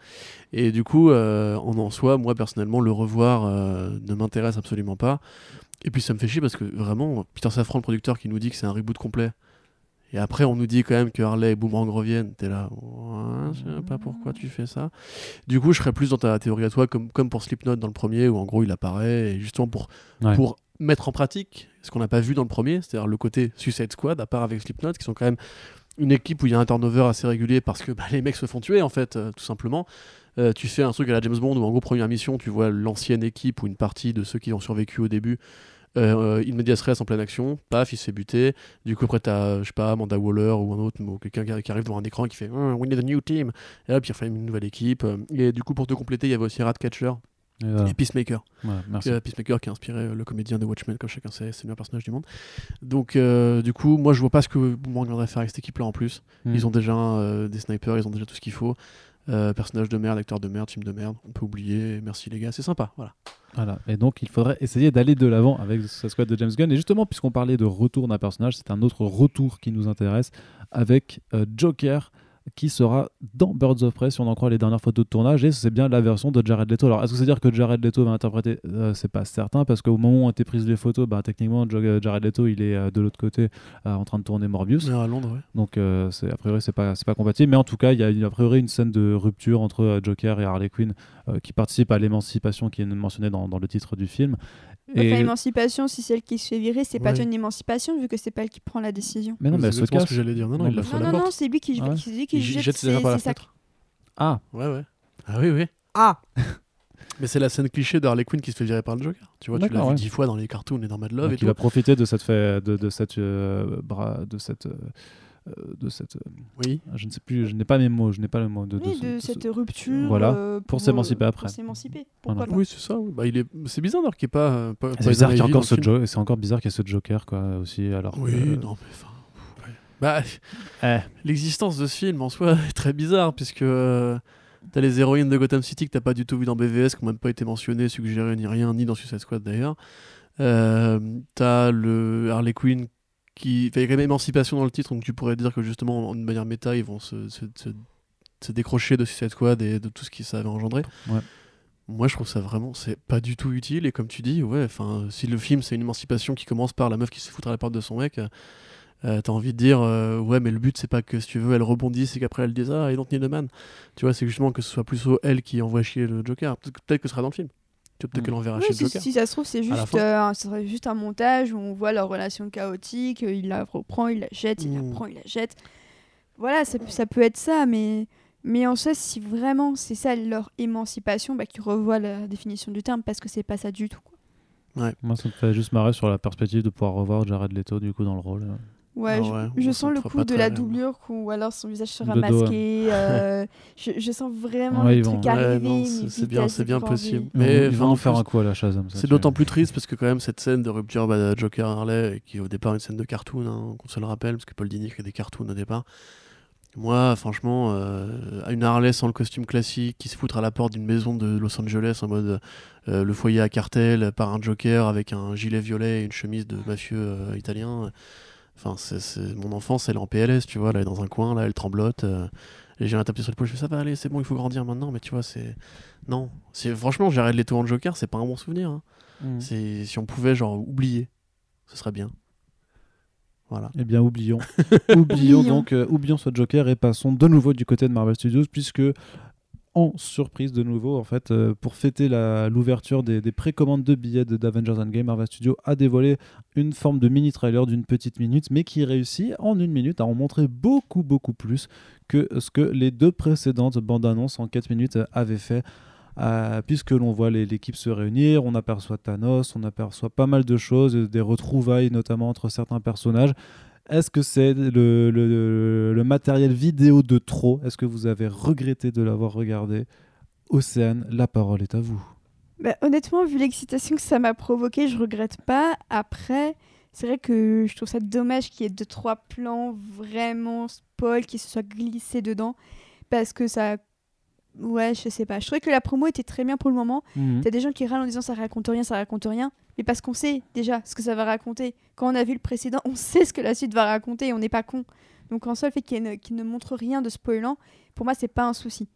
Et du coup, euh, en en soi, moi personnellement, le revoir euh, ne m'intéresse absolument pas. Et puis ça me fait chier parce que vraiment, Peter Safran, le producteur, qui nous dit que c'est un reboot complet. Et après, on nous dit quand même que Harley et Boomerang reviennent. T'es là, ouais, je sais pas pourquoi tu fais ça. Du coup, je serais plus dans ta théorie à toi, comme, comme pour Slipknot dans le premier, où en gros il apparaît, et justement pour, Ouais. pour mettre en pratique ce qu'on n'a pas vu dans le premier, c'est-à-dire le côté Suicide Squad, à part avec Slipknot, qui sont quand même une équipe où il y a un turnover assez régulier parce que *laughs* bah, les mecs se font tuer, en fait, euh, tout simplement. Euh, tu fais un truc à la James Bond où en gros première mission tu vois l'ancienne équipe ou une partie de ceux qui ont survécu au début euh, in medias res en pleine action. Paf il se fait buter. Du coup après t'as je sais pas Amanda Waller ou un autre ou quelqu'un qui- arrive devant un écran qui fait Ah, we need a new team. Et là puis il refait une nouvelle équipe. Euh, et du coup pour te compléter il y avait aussi Ratcatcher Et voilà. et Peacemaker Voilà, merci. euh, Peacemaker qui a inspiré euh, le comédien de Watchmen, comme chacun sait, c'est le meilleur personnage du monde. Donc, euh, du coup, moi je vois pas ce que Boomerang viendrait faire avec cette équipe-là en plus. Mm. Ils ont déjà euh, des snipers, ils ont déjà tout ce qu'il faut. Euh, personnage de merde, acteur de merde, film de merde, on peut oublier. Merci les gars, c'est sympa. Voilà. Voilà. Et donc, il faudrait essayer d'aller de l'avant avec ce squad de James Gunn. Et justement, puisqu'on parlait de retour d'un personnage, c'est un autre retour qui nous intéresse avec Joker qui sera dans Birds of Prey si on en croit les dernières photos de tournage et c'est bien la version de Jared Leto. Alors est-ce que c'est dire que Jared Leto va interpréter Euh, C'est pas certain parce qu'au moment où ont été prises les photos, bah, techniquement euh, Jared Leto il est euh, de l'autre côté euh, en train de tourner Morbius. à Londres, ouais. Donc a priori c'est pas pas compatible, mais en tout cas il y a une- a priori une scène de rupture entre Joker et Harley Quinn qui participe à l'émancipation qui est mentionnée dans, dans le titre du film. Enfin, Et- émancipation, si c'est elle qui se fait virer, c'est pas Ouais. déjà une émancipation vu que c'est pas elle qui prend la décision. Mais non, mais c'est ce que j'allais dire. Non, non, Non, il la bah, fout à Non, la non, non, porte. c'est lui qui, Ah ouais. qui qu'il Il jette, jette ses sacs. fenêtre. Ah, Ouais, ouais. Ah oui, oui. Ah *laughs* Mais c'est la scène cliché d'Harley Quinn qui se fait virer par le Joker. Tu vois, tu l'as vu dix fois dans les cartoons et dans Mad Love donc et il tout. va profiter de cette fait, de, de cette euh, de cette euh, de cette euh, Oui. je ne sais plus je n'ai pas mes mots je n'ai pas le mot de, de Oui, ce- de de ce- cette rupture. Voilà, euh, pour s'émanciper euh, après. Pour s'émanciper. Pourquoi Voilà. pas Oui, c'est ça. Bah, il est... C'est bizarre d'ailleurs qu'il n'y ait pas. euh, pas, c'est bizarre qu'il y ait encore ce le film. Jo- c'est encore bizarre qu'il y ait ce Joker quoi aussi alors Oui, que- non, mais enfin. ouais. Bah, Eh. l'existence de ce film en soi est très bizarre, puisque euh, t'as les héroïnes de Gotham City que t'as pas du tout vu dans BVS, qui n'ont même pas été mentionnées, suggérées, ni rien, ni dans Suicide Squad d'ailleurs. Euh, t'as le Harley Quinn qui. enfin, Il y a quand même émancipation dans le titre, donc tu pourrais dire que justement, d'une manière méta, ils vont se, se- se- se décrocher de Suicide Squad et de tout ce qui ça avait engendré. Ouais. Moi, je trouve ça vraiment, c'est pas du tout utile. Et comme tu dis, ouais, enfin, si le film c'est une émancipation qui commence par la meuf qui se fout à la porte de son mec, euh, t'as envie de dire, euh, ouais, mais le but c'est pas que si tu veux, elle rebondisse et qu'après elle dise, ah, I don't need a man. Tu vois, c'est justement que ce soit plus elle qui envoie chier le Joker. Peut-être que ce sera dans le film. Tu peut-être Mm. qu'elle enverra Oui, chier si, Joker. si ça se trouve, c'est juste, euh, serait juste un montage où on voit leur relation chaotique, euh, il la reprend, il la jette, il la Mm. prend, il la jette. Voilà, ça, peut- ça peut être ça, mais, mais en soi, si vraiment c'est ça leur émancipation, bah, qu'ils revoient la définition du terme parce que c'est pas ça du tout. quoi. moi ça me fait juste marrer sur la perspective de pouvoir revoir Jared Leto du coup dans le rôle Ouais, Ah je, ouais, je sens le coup de la doublure ou alors son visage sera De masqué. euh, je, je sens vraiment Ouais, le truc Ouais, arriver. c'est- bien, c'est bien possible. mais ils vont en faire un coup à la Shazam C'est d'autant plus triste parce que quand même cette scène de rupture bah, Joker Harley qui est au départ une scène de cartoon, hein, qu'on se le rappelle parce que Paul Dini fait des cartoons au départ. Moi, franchement, euh, une Harley sans le costume classique qui se foutre à la porte d'une maison de Los Angeles en mode euh, le foyer à cartel par un Joker avec un gilet violet et une chemise de mafieux euh, italien. Enfin, c'est, c'est- mon enfance, elle est en PLS, tu vois, là, elle est dans un coin, là, elle tremblote. euh, et j'ai un tapis sur l'épaule, je fais ça va aller, c'est bon, il faut grandir maintenant, mais tu vois, c'est. Non. C'est, franchement, j'arrête les tours en Joker, c'est pas un bon souvenir. hein. Mm. C'est si on pouvait genre oublier, ce serait bien. Voilà. Eh bien, oublions. *laughs* oublions Oublions. donc, euh, oublions ce Joker et passons de nouveau du côté de Marvel Studios, puisque en surprise de nouveau, en fait, euh, pour fêter l'ouverture des, des précommandes de billets d'Avengers Endgame, Marvel Studios a dévoilé une forme de mini trailer d'une petite minute, mais qui réussit en une minute à en montrer beaucoup, beaucoup plus que ce que les deux précédentes bandes annonces en 4 minutes avaient fait. Euh, puisque l'on voit l'équipe se réunir, on aperçoit Thanos, on aperçoit pas mal de choses, des retrouvailles notamment entre certains personnages. Est-ce que c'est le, le- matériel vidéo de trop? Est-ce que vous avez regretté de l'avoir regardé? Océane, la parole est à vous. Bah, honnêtement, vu l'excitation que ça m'a provoqué, je regrette pas. Après, c'est vrai que je trouve ça dommage qu'il y ait deux trois plans vraiment spoil qui se soient glissés dedans parce que ça ouais, je sais pas. Je trouvais que la promo était très bien pour le moment. T'as des gens qui râlent en disant ça raconte rien, ça raconte rien. Mais parce qu'on sait déjà ce que ça va raconter. Quand on a vu le précédent, *laughs* on sait ce que la suite va raconter et on n'est pas con. Donc en soi, le fait qu'il une- qu'il ne montre rien de spoilant, pour moi, c'est pas un souci.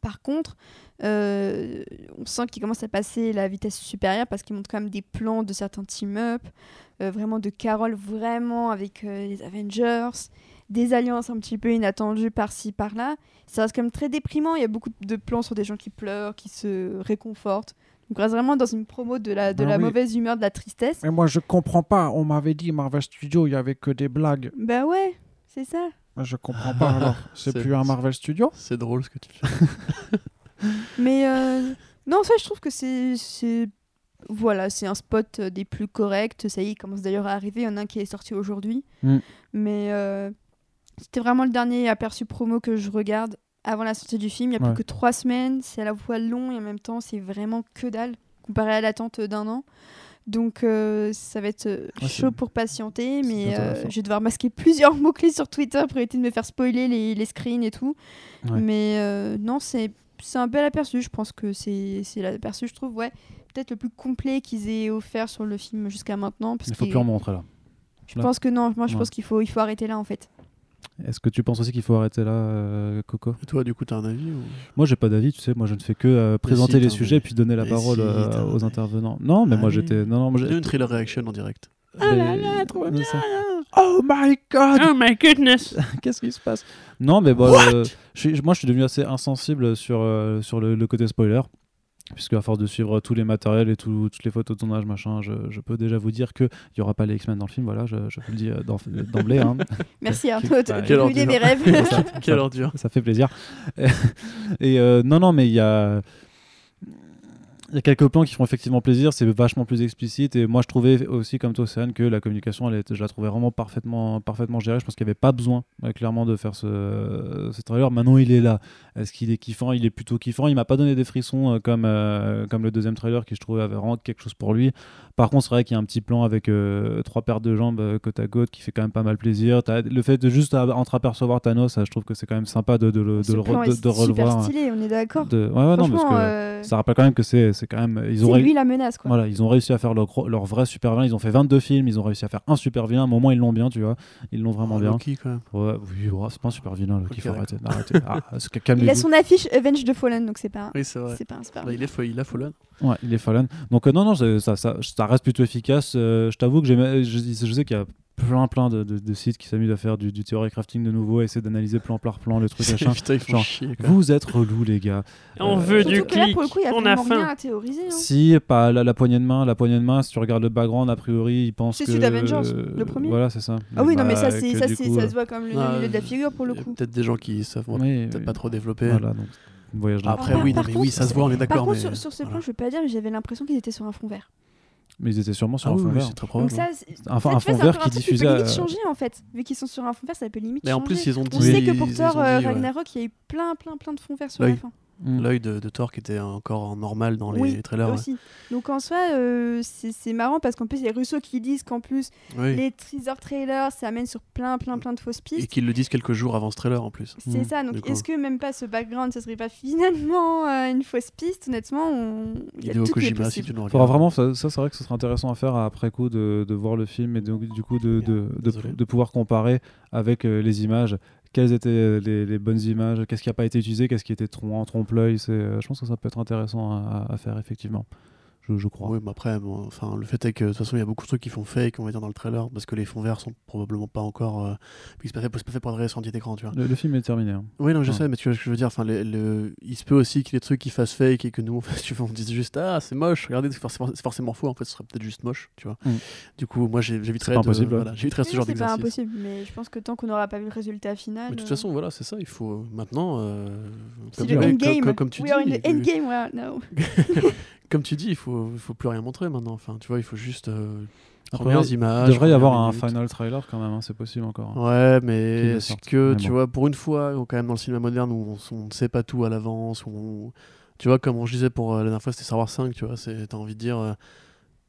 Par contre, euh, on sent qu'il commence à passer la vitesse supérieure parce qu'il montre quand même des plans de certains team-up, euh, vraiment de Carol, vraiment avec euh, les Avengers, des alliances un petit peu inattendues par-ci, par-là. Ça reste quand même très déprimant. Il y a beaucoup de plans sur des gens qui pleurent, qui se réconfortent. Donc, on reste vraiment dans une promo de la, de la oui. mauvaise humeur, de la tristesse. Mais moi, je comprends pas. On m'avait dit Marvel Studios, il y avait que des blagues. Bah ouais, c'est ça. Moi, je comprends pas alors. *laughs* C'est plus un Marvel Studio C'est drôle ce que tu fais. *laughs* Mais euh, non, fait, je trouve que c'est. Voilà, c'est un spot euh, des plus corrects. Ça y est, il commence d'ailleurs à arriver. Il y en a un qui est sorti aujourd'hui. Mm. Mais euh, c'était vraiment le dernier aperçu promo que je regarde avant la sortie du film. Il y a Ouais. plus que trois semaines. C'est à la fois long et en même temps, c'est vraiment que dalle comparé à l'attente d'un an. Donc euh, ça va être euh, Ouais, chaud pour patienter, mais euh, je vais devoir masquer plusieurs *laughs* mots-clés sur Twitter pour éviter de me faire spoiler les, les screens et tout. Ouais. Mais euh, non, c'est un bel aperçu. Je pense que c'est l'aperçu, je trouve, ouais, peut-être le plus complet qu'ils aient offert sur le film jusqu'à maintenant. Parce Il faut plus en montrer là. je là. pense que non, moi je Ouais. pense qu'il faut, il faut arrêter là en fait. Est-ce que tu penses aussi qu'il faut arrêter là, euh, Coco? Et toi, du coup, t'as un avis ou... Moi, j'ai pas d'avis, tu sais. Moi, je ne fais que euh, présenter si, les sujets puis donner la parole si, euh, aux intervenants. Non, mais moi, Allez. j'étais. Non, non, moi, une thriller reaction en direct. Ah là Mais- là, trop bien. ça- Oh my god Oh my goodness! *laughs* Qu'est-ce qui se passe? Non, mais bon, euh, je suis- moi je suis devenu assez insensible sur, euh, sur le, le côté spoiler. Puisque à force de suivre tous les matériels et tout- toutes les photos de tournage, machin, je, je peux déjà vous dire qu'il n'y aura pas les X-Men dans le film. Voilà, je, je vous le dis euh, d'en- d'emblée. hein. *laughs* Merci Arnaud, de quelle brûler ordure. mes rêves. *laughs* Ça- Quelle ça- ordure. ça fait plaisir. *laughs* Et euh, non, non, mais il y a. Il y a quelques plans qui font effectivement plaisir, c'est vachement plus explicite. Et moi, je trouvais aussi, comme toi, Océane, que la communication, elle était- je la trouvais vraiment parfaitement, parfaitement gérée. Je pense qu'il n'y avait pas besoin, euh, clairement, de faire ce, ce trailer. Maintenant, il est là. Est-ce qu'il est kiffant? Il est plutôt kiffant. Il m'a pas donné des frissons euh, comme, euh, comme le deuxième trailer, qui je trouvais avait vraiment quelque chose pour lui. Par contre, c'est vrai qu'il y a un petit plan avec euh, trois paires de jambes côte à côte qui fait quand même pas mal plaisir. Le fait de juste entreapercevoir Thanos, je trouve que c'est quand même sympa de, de, le- de, le de, est de super stylé, on est d'accord. Ouais, ouais, non, parce que euh, ça rappelle quand même que c'est c'est quand même. Ils ont, c'est ré- lui la menace quoi. voilà, ils ont réussi à faire leur, vrai super vilain. Ils ont fait 22 films, ils ont réussi à faire un super vilain. À un moment, ils l'ont bien, tu vois. Ils l'ont vraiment Oh, bien. Loki, quand même. Ouais, oui, ouais, c'est pas un super vilain, faut arrêter. arrêter. Ah, *laughs* Il a son affiche Avenge de Fallen, donc c'est pas, Oui, c'est vrai. c'est pas un super. Bah, il, est, fo- il a Fallen. Ouais, il est Fallen. Donc, euh, non, non, ça, ça, ça reste plutôt efficace. Euh, je t'avoue que je sais qu'il y a plein, plein de, de- de sites qui s'amusent à faire du, du theory crafting de nouveau, à essayer d'analyser plan par plan le truc *laughs* machin. Putain, ils font Genre, chier. Vous êtes relous, les gars. On Euh, veut du que là, clic, pour le coup, il y a on a rien faim. à théoriser. hein. Si, pas la, la poignée de main, la poignée de main, si tu regardes le background, a priori, ils pensent C'est que. celui d'Avengers, le premier. Voilà, c'est ça. Ah oui, non, mais Bah, ça, c'est, ça, coup, ça euh, se voit comme le Ah, milieu de la euh, figure pour le coup. Peut-être des gens qui savent oui, peut-être oui. pas trop développer. Voilà, donc, voyage de Après, Par- oui, par non, mais contre, oui, ça se voit, on est Par d'accord. contre, mais sur, ce plan, je vais pas dire, mais j'avais l'impression qu'ils étaient sur un fond vert. Mais ils étaient sûrement sur Ah un fond oui, vert. c'est très probable. Donc ça, c'est- Un, fond vert qui diffusait. peut limite euh, changer en fait. Vu qu'ils sont sur un fond vert, ça peut limite Mais en changer. plus, ils ont dit. On sait que pour Thor euh. Ragnarok, il y a eu plein, plein, plein de fonds verts sur L'œil. la fin. Hmm. L'œil de, de Thor qui était encore en normal dans les Oui, trailers. ouais. Donc en soi, euh, c'est marrant parce qu'en plus, il y a Russo qui disent qu'en plus, Oui. les teaser trailers, ça amène sur plein, plein, plein de fausses Et pistes. qu'ils le disent quelques jours avant ce trailer en plus. C'est Mm. ça, donc est-ce que même pas ce background, ça serait pas finalement euh, une fausse piste? Honnêtement, on... il y a Hideo tout qui est Kojima, si possible. tu nous Faudra regardes. vraiment, ça, ça, c'est vrai que ce serait intéressant à faire après coup de, de voir le film et donc du coup de, de, de, Désolé. de pouvoir comparer avec euh, les images. Quelles étaient les, bonnes images Qu'est-ce qui n'a pas été utilisé Qu'est-ce qui était en trompe-l'œil euh, Je pense que ça peut être intéressant à faire effectivement. Je, je crois. Oui, mais après, bon, enfin, le fait est que de toute façon, il y a beaucoup de trucs qui font fake, on va dire, dans le trailer, parce que les fonds verts sont probablement pas encore. Euh... Puis c'est pas fait, c'est pas fait pour adresser sur un petit écran, tu vois. Le, le film est terminé. hein. Oui, non, je Ouais. sais, mais tu vois ce que je veux dire. Enfin, les- le... il se peut aussi qu'il y ait des trucs qui fassent fake et que nous, en *laughs* fait, tu vois, on dise juste Ah, c'est moche, regardez, c'est forcément, c'est forcément faux, en fait, ce serait peut-être juste moche, tu vois. Mm. Du coup, moi, j'ai- j'éviterais ouais. voilà, j'éviterais ce Oui, genre c'est pas d'exercice. impossible, mais je pense que tant qu'on n'aura pas vu le résultat final. Mais de toute euh, façon, voilà, c'est ça. Il faut maintenant, euh, c'est comme, le endgame. comme- comme tu We dis, are in the euh, endgame now. *laughs* comme tu dis, il faut, il faut plus rien montrer maintenant. Enfin, tu vois, il faut juste euh, Après, premières il devrait y avoir un minutes. final trailer quand même, hein, c'est possible encore. hein. Ouais, mais est-ce que, Mais tu vois, pour une fois, quand même dans le cinéma moderne où on, ne sait pas tout à l'avance, où on- tu vois, comme on disait pour euh, la dernière fois, c'était Star Wars 5, tu vois, c'est- t'as envie de dire, euh,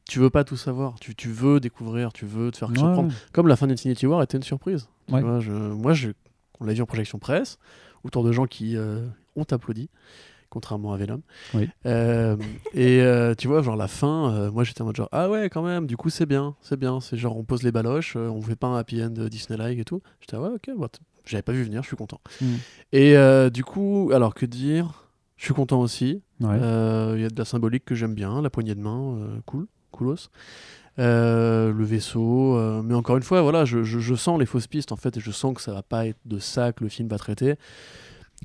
tu veux pas tout savoir, tu, tu veux découvrir, tu veux te faire Ouais, surprendre. ouais. Comme la fin d'Infinity War était une surprise. Tu Ouais. vois, je, moi, je, on l'a vu en projection presse, autour de gens qui euh, ont applaudi, contrairement à Venom. Oui. Euh, et euh, tu vois, genre la fin, euh, moi j'étais en mode genre, ah ouais, quand même, du coup c'est bien, c'est bien. C'est genre, on pose les baloches, on fait pas un happy end Disney-like et tout. J'étais, ah ouais, ok, bah, t- j'avais pas vu venir, je suis content. Mm. Et du coup, alors que dire? Je suis content aussi. Ouais. Il y a de la symbolique que j'aime bien, la poignée de main, cool, coolos. Euh, le vaisseau, euh, mais encore une fois, voilà, je, je- je sens les fausses pistes en fait, et je sens que ça va pas être de ça que le film va traiter.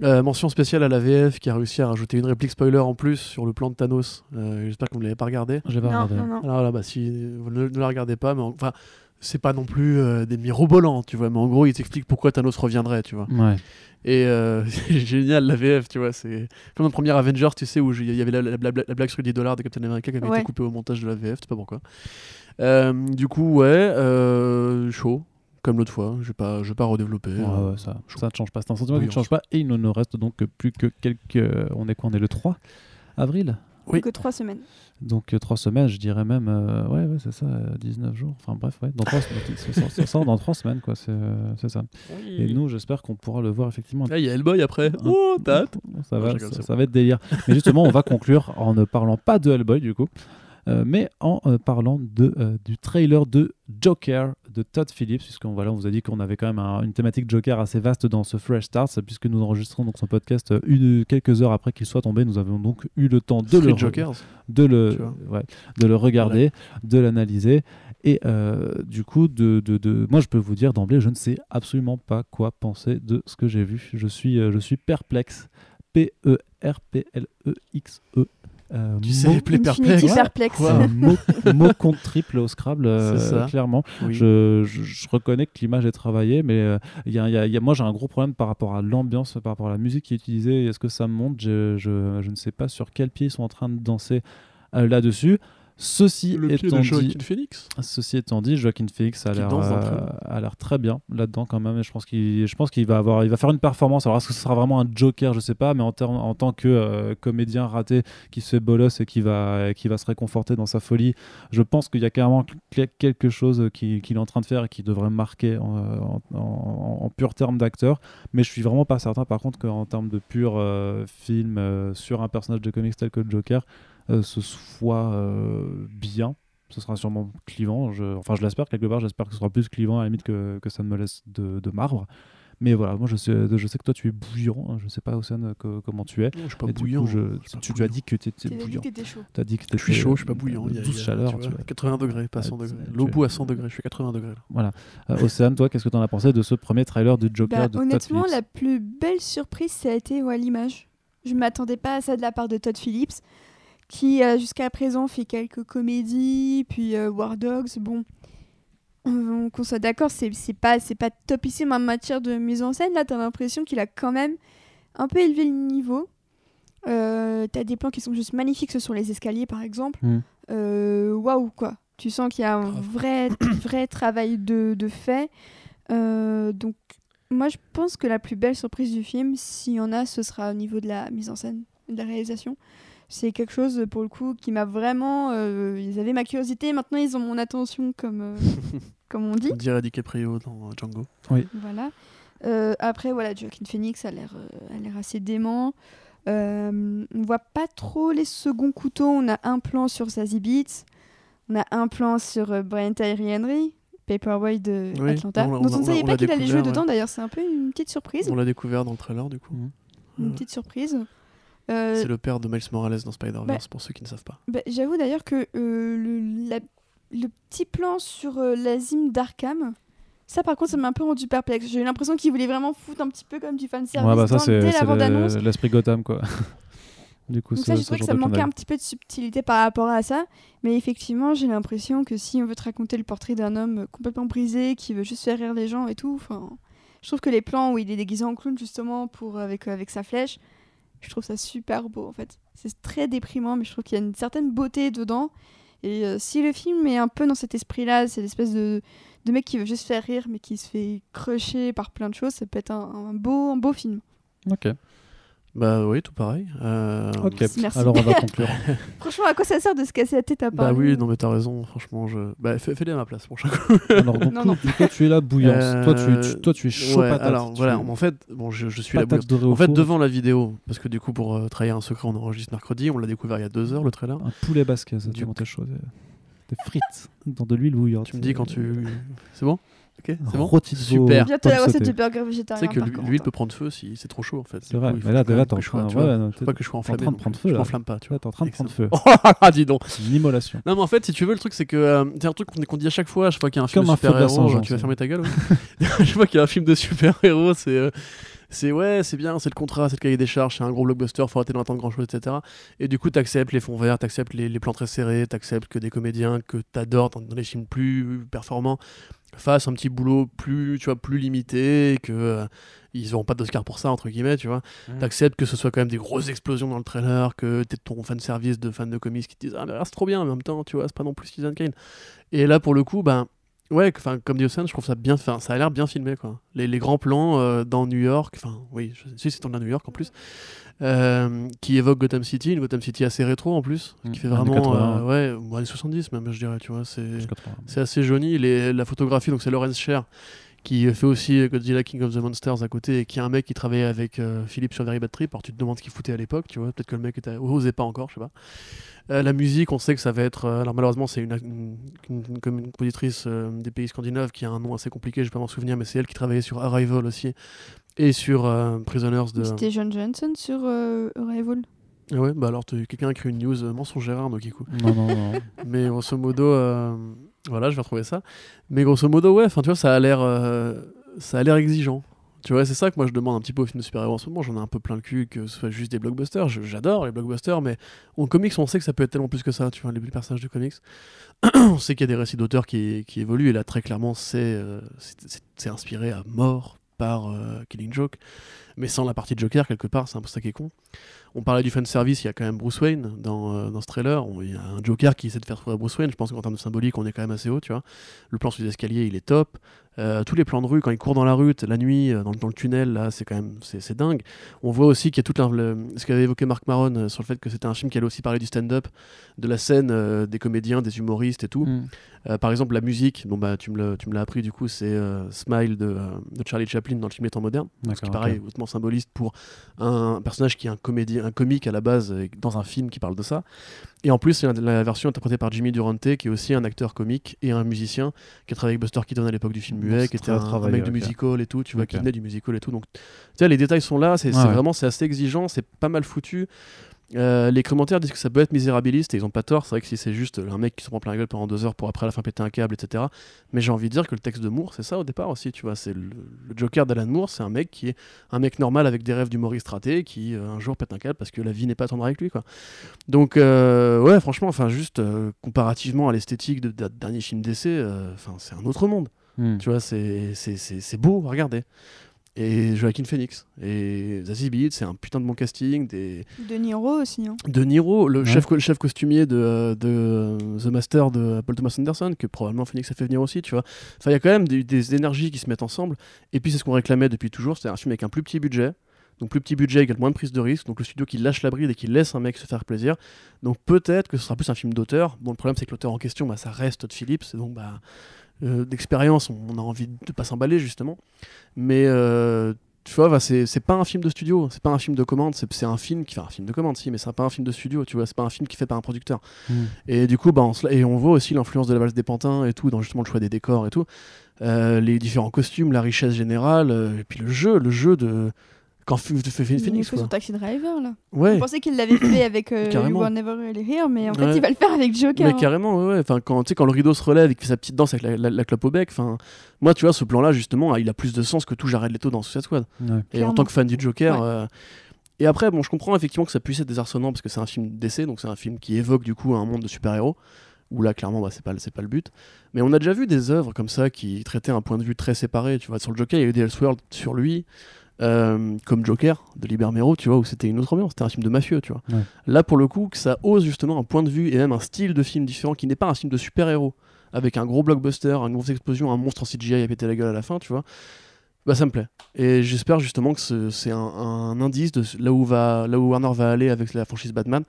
Euh, mention spéciale à la VF qui a réussi à rajouter une réplique spoiler en plus sur le plan de Thanos. Euh, J'espère que vous ne l'avez pas regardé. J'ai pas Non, regardé. non, non. Alors là, bah, si vous ne, ne la regardez pas, mais en- enfin, c'est pas non plus euh, des mirobolants, tu vois, mais en gros, il t'explique pourquoi Thanos reviendrait, tu vois. Ouais. Et euh, *laughs* c'est génial, la VF, tu vois. C'est comme dans le premier Avengers, tu sais, où il y avait la, la- la- la blague sur les 10 dollars de Captain America qui avait Ouais. été coupée au montage de la VF, je sais pas pourquoi. Euh, du coup, ouais, euh, chaud, comme l'autre fois. Je vais pas, je vais pas redévelopper. Ouais, euh, ouais, ça, ne change pas. C'est un sentiment qui ne change pas. Et il ne nous reste donc plus que quelques. On est quoi On est le 3 avril Oui. Que trois semaines. Donc euh, trois semaines, je dirais même. euh, ouais, ouais, c'est ça, euh, 19 jours. Enfin bref, ouais. Dans trois, ça, sort- ça sort dans 3 semaines, quoi. C'est euh, ça. Et nous, j'espère qu'on pourra le voir effectivement. Ah, il y a Hellboy après. Oh, t'as hâte Ça va, c'est ça va être délire. Mais justement, on va conclure en ne parlant pas de Hellboy du coup, euh, mais en euh, parlant de, euh, du trailer de Joker de Todd Phillips, puisqu'on voilà, on vous a dit qu'on avait quand même un- une thématique Joker assez vaste dans ce Fresh Start, puisque nous enregistrons donc son podcast une, quelques heures après qu'il soit tombé. Nous avons donc eu le temps de Street le, Jokers. de le, ouais, de le regarder, de l'analyser. Et du coup, de, de, de- moi, je peux vous dire d'emblée, je ne sais absolument pas quoi penser de ce que j'ai vu. Je suis, je suis perplexe. E P-E-R-P-L-E-X-E. Euh, Tu sais, mot- perplexe. Un *laughs* mot, mot compte triple au Scrabble, euh, clairement. Oui. Je, je- je reconnais que l'image est travaillée, mais euh, il y a- il y a- il y a- moi j'ai un gros problème par rapport à l'ambiance, par rapport à la musique qui est utilisée. Est-ce que ça me monte je, je- je ne sais pas sur quel pied ils sont en train de danser euh, là-dessus. Ceci le pied étant de dit, Joaquin Phoenix. Ceci étant dit, Joaquin Phoenix a l'air euh, a l'air très bien là-dedans quand même. Et je pense qu'il je pense qu'il va avoir il va faire une performance. Alors est-ce que ce sera vraiment un Joker, je sais pas, mais en, termes- en tant que euh, comédien raté qui se fait bolos et qui va qui va se réconforter dans sa folie, je pense qu'il y a carrément quelque chose qui- qu'il est en train de faire et qui devrait marquer en, en, en- en pur terme d'acteur. Mais je suis vraiment pas certain par contre qu'en termes de pur euh, film euh, sur un personnage de comics tel que le Joker, ce soit euh, bien ce sera sûrement clivant. Je, enfin, je l'espère quelque part. J'espère que ce sera plus clivant à la limite que, que ça ne me laisse de, de marbre. Mais voilà, moi je sais, je sais que toi tu es bouillant. hein. Je sais pas, Océane, que- comment tu es. Non, je suis pas Et du coup, bouillant. je- je suis pas tu, tu as dit que tu étais Tu as dit bouillant. que. Tu as dit que Je suis chaud, je suis pas euh, bouillant. Il y a, douce il y a- chaleur. tu tu vois, vois. 80 degrés, pas Ah, 100 tu- degrés. tu- L'eau à 100 degrés, je suis 80 degrés. là. Voilà. Euh, Océane, toi, qu'est-ce que tu en as pensé de ce premier trailer de Joker Bah, de Todd honnêtement, Phillips la plus belle surprise, ça a été ouais, l'image. Je m'attendais pas à ça de la part de Todd Phillips, qui euh, jusqu'à présent fait quelques comédies, puis euh, War Dogs. Bon, on, qu'on soit d'accord, c'est pas, pas topissime en matière de mise en scène. Là, t'as l'impression qu'il a quand même un peu élevé le niveau. Euh, t'as des plans qui sont juste magnifiques, ce sont les escaliers par exemple. Mm. Euh, Waouh, quoi. Tu sens qu'il y a un vrai, *coughs* vrai travail de, de fait. Euh, donc, moi, je pense que la plus belle surprise du film, s'il y en a, ce sera au niveau de la mise en scène, de la réalisation. C'est quelque chose, pour le coup, qui m'a vraiment... euh, ils avaient ma curiosité, maintenant ils ont mon attention, comme, euh, *laughs* comme on dit. On dirait DiCaprio dans euh, Django. Voilà. Euh, après, voilà, Joaquin Phoenix a l'air euh, a l'air assez dément. Euh, on voit pas trop les seconds couteaux. On a un plan sur Zazie Beats. On a un plan sur euh, Brian Tyree Henry, Paperboy de Oui, Atlanta. on dont on ne savait pas qu'il allait jouer dedans. D'ailleurs, c'est un peu une petite surprise. On l'a découvert dans le trailer du coup. Une petite surprise. Euh, C'est le père de Miles Morales dans Spider-Verse, bah- pour ceux qui ne savent pas. bah, J'avoue d'ailleurs que euh, le, la- le petit plan sur euh, l'azim d'Arkham, ça par contre, ça m'a un peu rendu perplexe. J'ai eu l'impression qu'il voulait vraiment foutre un petit peu comme du fanservice Ouais, bah ça, c'est dès la bande-annonce. le- l'esprit Gotham, quoi. *laughs* du coup, Donc ça, ce trouvé que ça manquait un petit peu de subtilité par rapport à ça. Mais effectivement, j'ai l'impression que si on veut te raconter le portrait d'un homme complètement brisé, qui veut juste faire rire les gens et tout, enfin, je trouve que les plans où il est déguisé en clown justement pour avec euh, avec sa flèche, je trouve ça super beau en fait. C'est très déprimant, mais je trouve qu'il y a une certaine beauté dedans. Et euh, si le film est un peu dans cet esprit-là, c'est l'espèce de, de mec qui veut juste faire rire, mais qui se fait crusher par plein de choses, ça peut être un, un beau, un beau film. Ok. Bah oui, tout pareil. Euh, Ok. Merci, merci. Alors on va conclure. *laughs* Franchement, à quoi ça sert de se casser la tête à Bah parler oui, non mais t'as raison, franchement, je... Bah fais- fais-les à ma place, prochain coup. *laughs* Alors donc, Non, non. du coup, tu es la bouillance. Euh, Toi, tu, tu- toi, tu es chaud ouais, patate. Alors voilà, es en fait, bon, je, je suis la patate bouillance. dorée au En fait, four. devant la vidéo, parce que du coup, pour euh, trahir un secret, on enregistre mercredi, on l'a découvert il y a deux heures, le trailer. Un poulet basquez, ça, Du chaud. Des frites dans de l'huile bouillante. Tu me dis quand tu. C'est bon? Ok, c'est bon Rôti de veau, Super. Bientôt la recette du burger Tu végétarien. sais que l'hu- l'huile peut prendre feu si c'est trop chaud en fait. C'est vrai. Mais là, quand là, t'es en train, tu ouais, non, faut t'es- pas que je sois t'es en enflammé. train de prendre feu, Je là. m'enflamme pas, tu vois. Là, t'es en train de prendre feu. Oh là là, dis donc. C'est une immolation. Non, mais en fait, si tu veux, le truc, c'est que euh, c'est un truc qu'on qu'on dit à chaque fois, à chaque fois qu'il y a un film Comme de un feu de la super-héros. Saint-Jean, Tu vas ça. fermer ta gueule, oui. À chaque fois qu'il y a un film de super-héros, c'est. euh, c'est ouais, c'est bien, c'est le contrat, c'est le cahier des charges, c'est un gros blockbuster, faut arrêter d'entendre grand chose, etc. Et du coup, t'acceptes les fonds verts, t'acceptes les, les plans très serrés, t'acceptes que des comédiens que t'adores dans, dans les films plus performants fassent un petit boulot plus, tu vois, plus limité, et que euh, ils auront pas d'Oscar pour ça, entre guillemets, tu vois. T'acceptes que ce soit quand même des grosses explosions dans le trailer, que t'es ton fan service de fans de comics qui te disent Ah, mais là, c'est trop bien, mais en même temps, tu vois, c'est pas non plus Citizen Kane. Et là, pour le coup, ben. Ouais, enfin comme dit Océane, je trouve ça bien, enfin ça a l'air bien filmé quoi. Les, les grands plans euh, dans New York, enfin oui, je, si c'est dans New York en plus, euh, qui évoque Gotham City, une Gotham City assez rétro en plus, Mm. qui fait Années vraiment, 80, euh, ouais, ou années 70 même, je dirais, tu vois, c'est c'est assez joli. Les- la photographie, donc c'est Lawrence Sher qui fait aussi Godzilla King of the Monsters à côté et qui est un mec qui travaillait avec euh, Philippe sur Very Bad Trip. Alors tu te demandes ce qu'il foutait à l'époque, tu vois. Peut-être que le mec était, osait pas encore, je sais pas. Euh, la musique, on sait que ça va être. euh, alors malheureusement, c'est une, une, une- une compositrice euh, des pays scandinaves qui a un nom assez compliqué, je vais pas m'en souvenir, mais c'est elle qui travaillait sur Arrival aussi et sur euh, Prisoners de. C'était John Johnson sur euh, Arrival. Ah ouais, bah alors quelqu'un a écrit une news euh, mensongère, Arnaud Kikou. Non, non, non. *laughs* Mais grosso modo, euh, voilà, je vais retrouver ça. Mais grosso modo, ouais, enfin, tu vois, ça a l'air, euh, ça a l'air exigeant. Tu vois, c'est ça que moi je demande un petit peu aux films de super-héros en ce moment. J'en ai un peu plein le cul que ce soit juste des blockbusters. J'adore les blockbusters, mais en comics, on sait que ça peut être tellement plus que ça. Tu vois, les, personnages de comics, *clears throat* on sait qu'il y a des récits d'auteurs qui, qui évoluent. Et là, très clairement, euh, c'est inspiré à mort par euh, Killing Joke. Mais sans la partie de Joker, quelque part, c'est un peu ça qui est con. On parlait du fan service, il y a quand même Bruce Wayne dans, euh, dans ce trailer. Il y a un Joker qui essaie de faire trouver Bruce Wayne. Je pense qu'en termes de symbolique, on est quand même assez haut, tu vois. Le plan sur les escaliers, il est top. Euh, tous les plans de rue, quand il court dans la rue, la nuit, euh, dans, le- dans le tunnel, là, c'est quand même c'est dingue. On voit aussi qu'il y a tout la- le- ce qu'avait évoqué Marc Maron euh, sur le fait que c'était un film qui allait aussi parler du stand-up, de la scène, euh, des comédiens, des humoristes et tout. Mm. Par exemple, la musique, bon, bah, tu me l'as appris du coup, c'est Smile de, de Charlie Chaplin dans le film Les temps moderne. Ce qui pareil, hautement symboliste pour un personnage qui est un comédien, un comique à la base, dans un film qui parle de ça. Et en plus, c'est la, la version interprétée par Jimmy Durante, qui est aussi un acteur comique et un musicien, qui a travaillé avec Buster Keaton à l'époque du film muet, qui était un, mec du musical et tout, tu vois, qui venait du musical et tout. Donc, tu sais, les détails sont là, c'est Ouais, c'est ouais. vraiment c'est assez exigeant, c'est pas mal foutu. Euh, les commentaires disent que ça peut être misérabiliste et ils ont pas tort. C'est vrai que si c'est juste un mec qui se prend plein la gueule pendant deux heures pour après à la fin péter un câble, etc. Mais j'ai envie de dire que le texte de Moore, c'est ça au départ aussi. Tu vois, c'est le, le Joker d'Alan Moore, c'est un mec qui est un mec normal avec des rêves d'humoriste raté qui euh, un jour pète un câble parce que la vie n'est pas tendre avec lui, quoi. Donc euh, ouais, franchement, enfin juste comparativement à l'esthétique de, de, dernier film d'essai, enfin c'est un autre monde. Mm. Tu vois, c'est beau à regarder. Et Joaquin Phoenix et Zazie Beetz, c'est un putain de bon casting. Des... De Niro aussi. Hein. De Niro, le Ouais. chef, co- chef costumier de, de The Master de Paul Thomas Anderson, que probablement Phoenix a fait venir aussi, tu vois. Enfin, il y a quand même des, des énergies qui se mettent ensemble. Et puis, c'est ce qu'on réclamait depuis toujours, c'est un film avec un plus petit budget. Donc, plus petit budget égale moins de prise de risque. Donc, le studio qui lâche la bride et qui laisse un mec se faire plaisir. Donc, peut-être que ce sera plus un film d'auteur. Bon, le problème, c'est que l'auteur en question, bah, ça reste Todd Phillips. Donc, bah, d'expérience, on, a envie de pas s'emballer, justement. Mais. euh, tu vois, bah, c'est c'est pas un film de studio, c'est pas un film de commande, c'est c'est un film qui fait un film de commande, si, mais c'est pas un film de studio, tu vois, c'est pas un film qui fait par un producteur. Mm. Et du coup, bah, on, et on voit aussi l'influence de la valse des pantins et tout, dans justement le choix des décors et tout, Euh, les différents costumes, la richesse générale, euh, et puis le jeu, le jeu de. Quand Phoenix, fait quoi. son taxi driver là. Ouais. On pensait qu'il l'avait fait *coughs* avec euh. You Were Never Really Here, mais en fait Ouais. il va le faire avec Joker. Mais hein. carrément, ouais, ouais. Enfin, quand, tu sais, quand le rideau se relève et qu'il fait sa petite danse avec la, la- la clope au bec, enfin, moi, tu vois, ce plan-là, justement, il a plus de sens que tout Jared Leto dans Suicide Squad. Ouais. Et en tant que fan du Joker. Ouais. euh, Et après, bon, je comprends effectivement que ça puisse être désarçonnant parce que c'est un film d'essai, donc c'est un film qui évoque du coup un monde de super-héros. Où là, clairement, bah, c'est pas, c'est pas le but. Mais on a déjà vu des œuvres comme ça qui traitaient un point de vue très séparé. Tu vois, sur le Joker, il y a eu des Elseworlds sur lui, euh, comme Joker de Libermero, tu vois, où c'était une autre ambiance. C'était un film de mafieux, tu vois. Ouais. Là, pour le coup, que ça ose justement un point de vue et même un style de film différent qui n'est pas un film de super-héros avec un gros blockbuster, une grosse explosion, un monstre en CGI à péter la gueule à la fin, tu vois. Bah ça me plaît. Et j'espère justement que ce- c'est un, un indice de là où, va, là où Warner va aller avec la franchise Batman,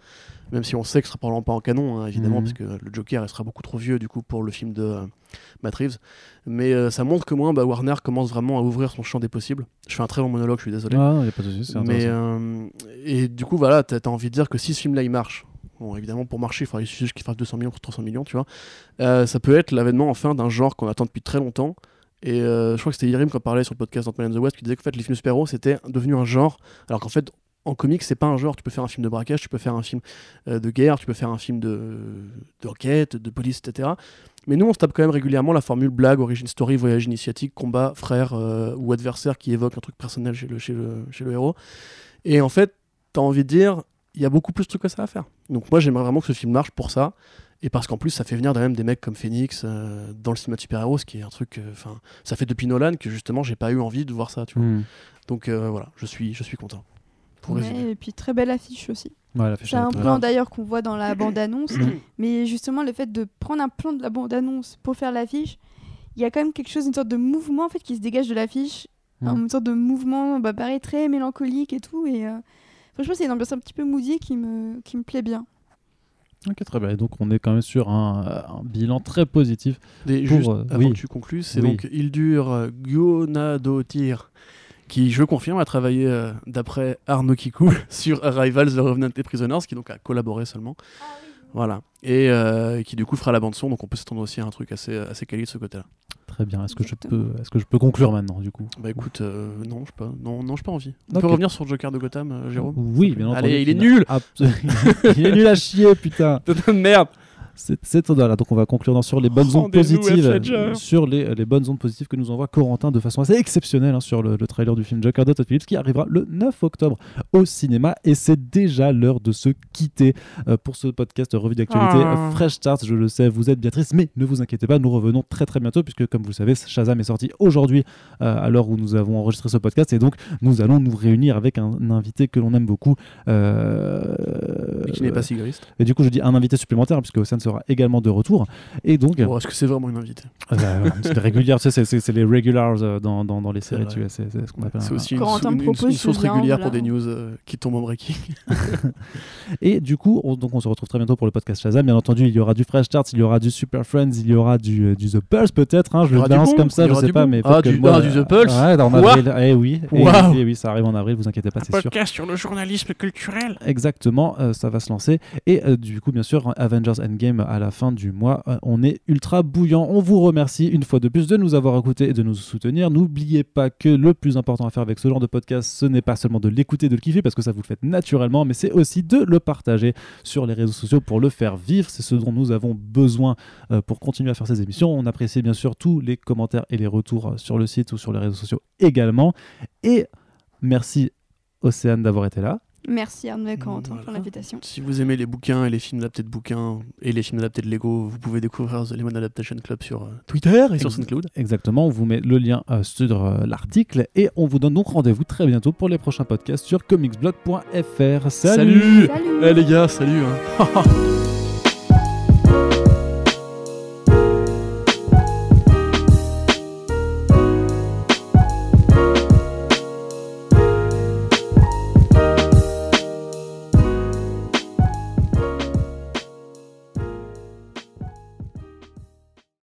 même si on sait que ce sera probablement pas en canon, hein, évidemment, Mhm. parce que le Joker il sera beaucoup trop vieux du coup pour le film de euh, Matt Reeves. Mais euh, ça montre que moins bah, Warner commence vraiment à ouvrir son champ des possibles. Je fais un très long monologue, je suis désolé. Ah, non, y a pas de souci, c'est Mais euh, et du coup voilà, t'as as envie de dire que si ce film-là il marche, Bon, évidemment, pour marcher, il faudrait juste qu'il fasse 200 millions pour 300 millions, tu vois. Euh, ça peut être l'avènement enfin d'un genre qu'on attend depuis très longtemps. Et euh, je crois que c'était Irim qui en parlait sur le podcast Ant-Man and the West qui disait qu'en fait, les films super-héros c'était devenu un genre, alors qu'en fait, en comics, c'est pas un genre. Tu peux faire un film de braquage, tu peux faire un film euh, de guerre, tu peux faire un film de d'enquête, de police, etc. Mais nous, on se tape quand même régulièrement la formule blague, origin story, voyage initiatique, combat, frère euh, ou adversaire qui évoque un truc personnel chez le, chez le, chez le héros. Et en fait, t'as envie de dire, il y a beaucoup plus de trucs que ça à faire. Donc moi, j'aimerais vraiment que ce film marche pour ça. Et parce qu'en plus, ça fait venir même des mecs comme Phoenix euh, dans le cinéma de super-héros, ce qui est un truc. Enfin, ça fait depuis Nolan que justement, j'ai pas eu envie de voir ça, tu vois. Hmm. Donc euh, voilà, je suis, je suis content. Pour Ouais, résumer. et puis très belle affiche aussi. Ouais, C'est un plan d'ailleurs qu'on voit dans la *coughs* bande-annonce. *coughs* mais justement, le fait de prendre un plan de la bande-annonce pour faire l'affiche, il y a quand même quelque chose, une sorte de mouvement en fait qui se dégage de l'affiche. Mm. Une sorte de mouvement, bah, pareil, très mélancolique et tout. Et euh, franchement, c'est une ambiance un petit peu moody qui me, qui me plaît bien. Ok, très bien. Et donc, on est quand même sur un, euh, un bilan très positif. Des- Pour, juste euh, avant oui. que tu conclues, c'est Oui. donc Hildur euh, Guðnadóttir qui, je confirme, a travaillé euh, d'après Arnaud Kikou *laughs* sur Arrivals The Revenant des Prisoners, qui donc a collaboré seulement. Voilà. Et euh, qui du coup fera la bande son, donc on peut s'attendre aussi à un truc assez, assez quali de ce côté-là. Très bien. Est-ce que, je peux, est-ce que je peux conclure maintenant, du coup? Bah écoute, euh, non, je pas, non, non, j'ai pas envie. On peut revenir sur le Joker de Gotham, euh, Jérôme? Oui, bien entendu. Allez, il est nul *laughs* Il est nul à chier, putain *laughs* Merde C'est voilà, donc on va conclure dans- sur les bonnes ondes positives, euh, sur les, les bonnes ondes positives que nous envoie Corentin de façon assez exceptionnelle hein, sur le, le trailer du film Joker de Todd Phillips qui arrivera le 9 octobre au cinéma et c'est déjà l'heure de se quitter euh, pour ce podcast revue d'actualité Ah. Fresh Start. Je le sais, vous êtes bien triste, mais ne vous inquiétez pas, nous revenons très très bientôt puisque comme vous le savez, Shazam est sorti aujourd'hui euh, à l'heure où nous avons enregistré ce podcast et donc nous allons nous réunir avec un, un invité que l'on aime beaucoup. euh, qui n'est pas sigriste. et du coup, je dis un invité supplémentaire, puisque Océane sera également de retour. Et donc, Bon, Est-ce que c'est vraiment une invitée? Euh, c'est les régulières, tu sais, c'est- c'est c'est les regulars euh, dans, dans, dans les séries, tu vois, c'est c'est ce qu'on appelle C'est un- aussi une, source régulière pour des news euh, qui tombent en breaking. *laughs* Et du coup, on, donc on se retrouve très bientôt pour le podcast Shazam. Bien entendu, il y aura du Fresh Start, il y aura du Super Friends, il y aura du, euh, du The Pulse peut-être. Hein, je le balance comme ça, je sais pas, mais Ah, du- moi, ah, du The Pulse Ouais, en Quoi avril. Eh oui, eh eh oui, ça arrive en avril, vous inquiétez pas, c'est sûr. sur le journalisme culturel. Exactement, ça va se lancer. Et du coup, bien sûr, Avengers Endgame à la fin du mois, euh, on est ultra bouillant. On vous remercie une fois de plus de nous avoir écoutés et de nous soutenir. N'oubliez pas que le plus important à faire avec ce genre de podcast, ce n'est pas seulement de l'écouter, de le kiffer, parce que ça vous le faites naturellement, mais c'est aussi de le partager sur les réseaux sociaux pour le faire vivre. C'est ce dont nous avons besoin euh, pour continuer à faire ces émissions. On apprécie bien sûr tous les commentaires et les retours euh, sur le site ou sur les réseaux sociaux également. Et merci Océane d'avoir été là. Merci Arnaud et Corentin Voilà. pour l'invitation. Si vous aimez les bouquins et les films adaptés de bouquins et les films adaptés de Lego, vous pouvez découvrir The Lemon Adaptation Club sur euh, Twitter et sur SoundCloud. Exactement, on vous met le lien euh, sur euh, l'article et on vous donne donc rendez-vous très bientôt pour les prochains podcasts sur comicsblog.fr. Salut, Salut Salut Eh les gars, salut hein. *laughs*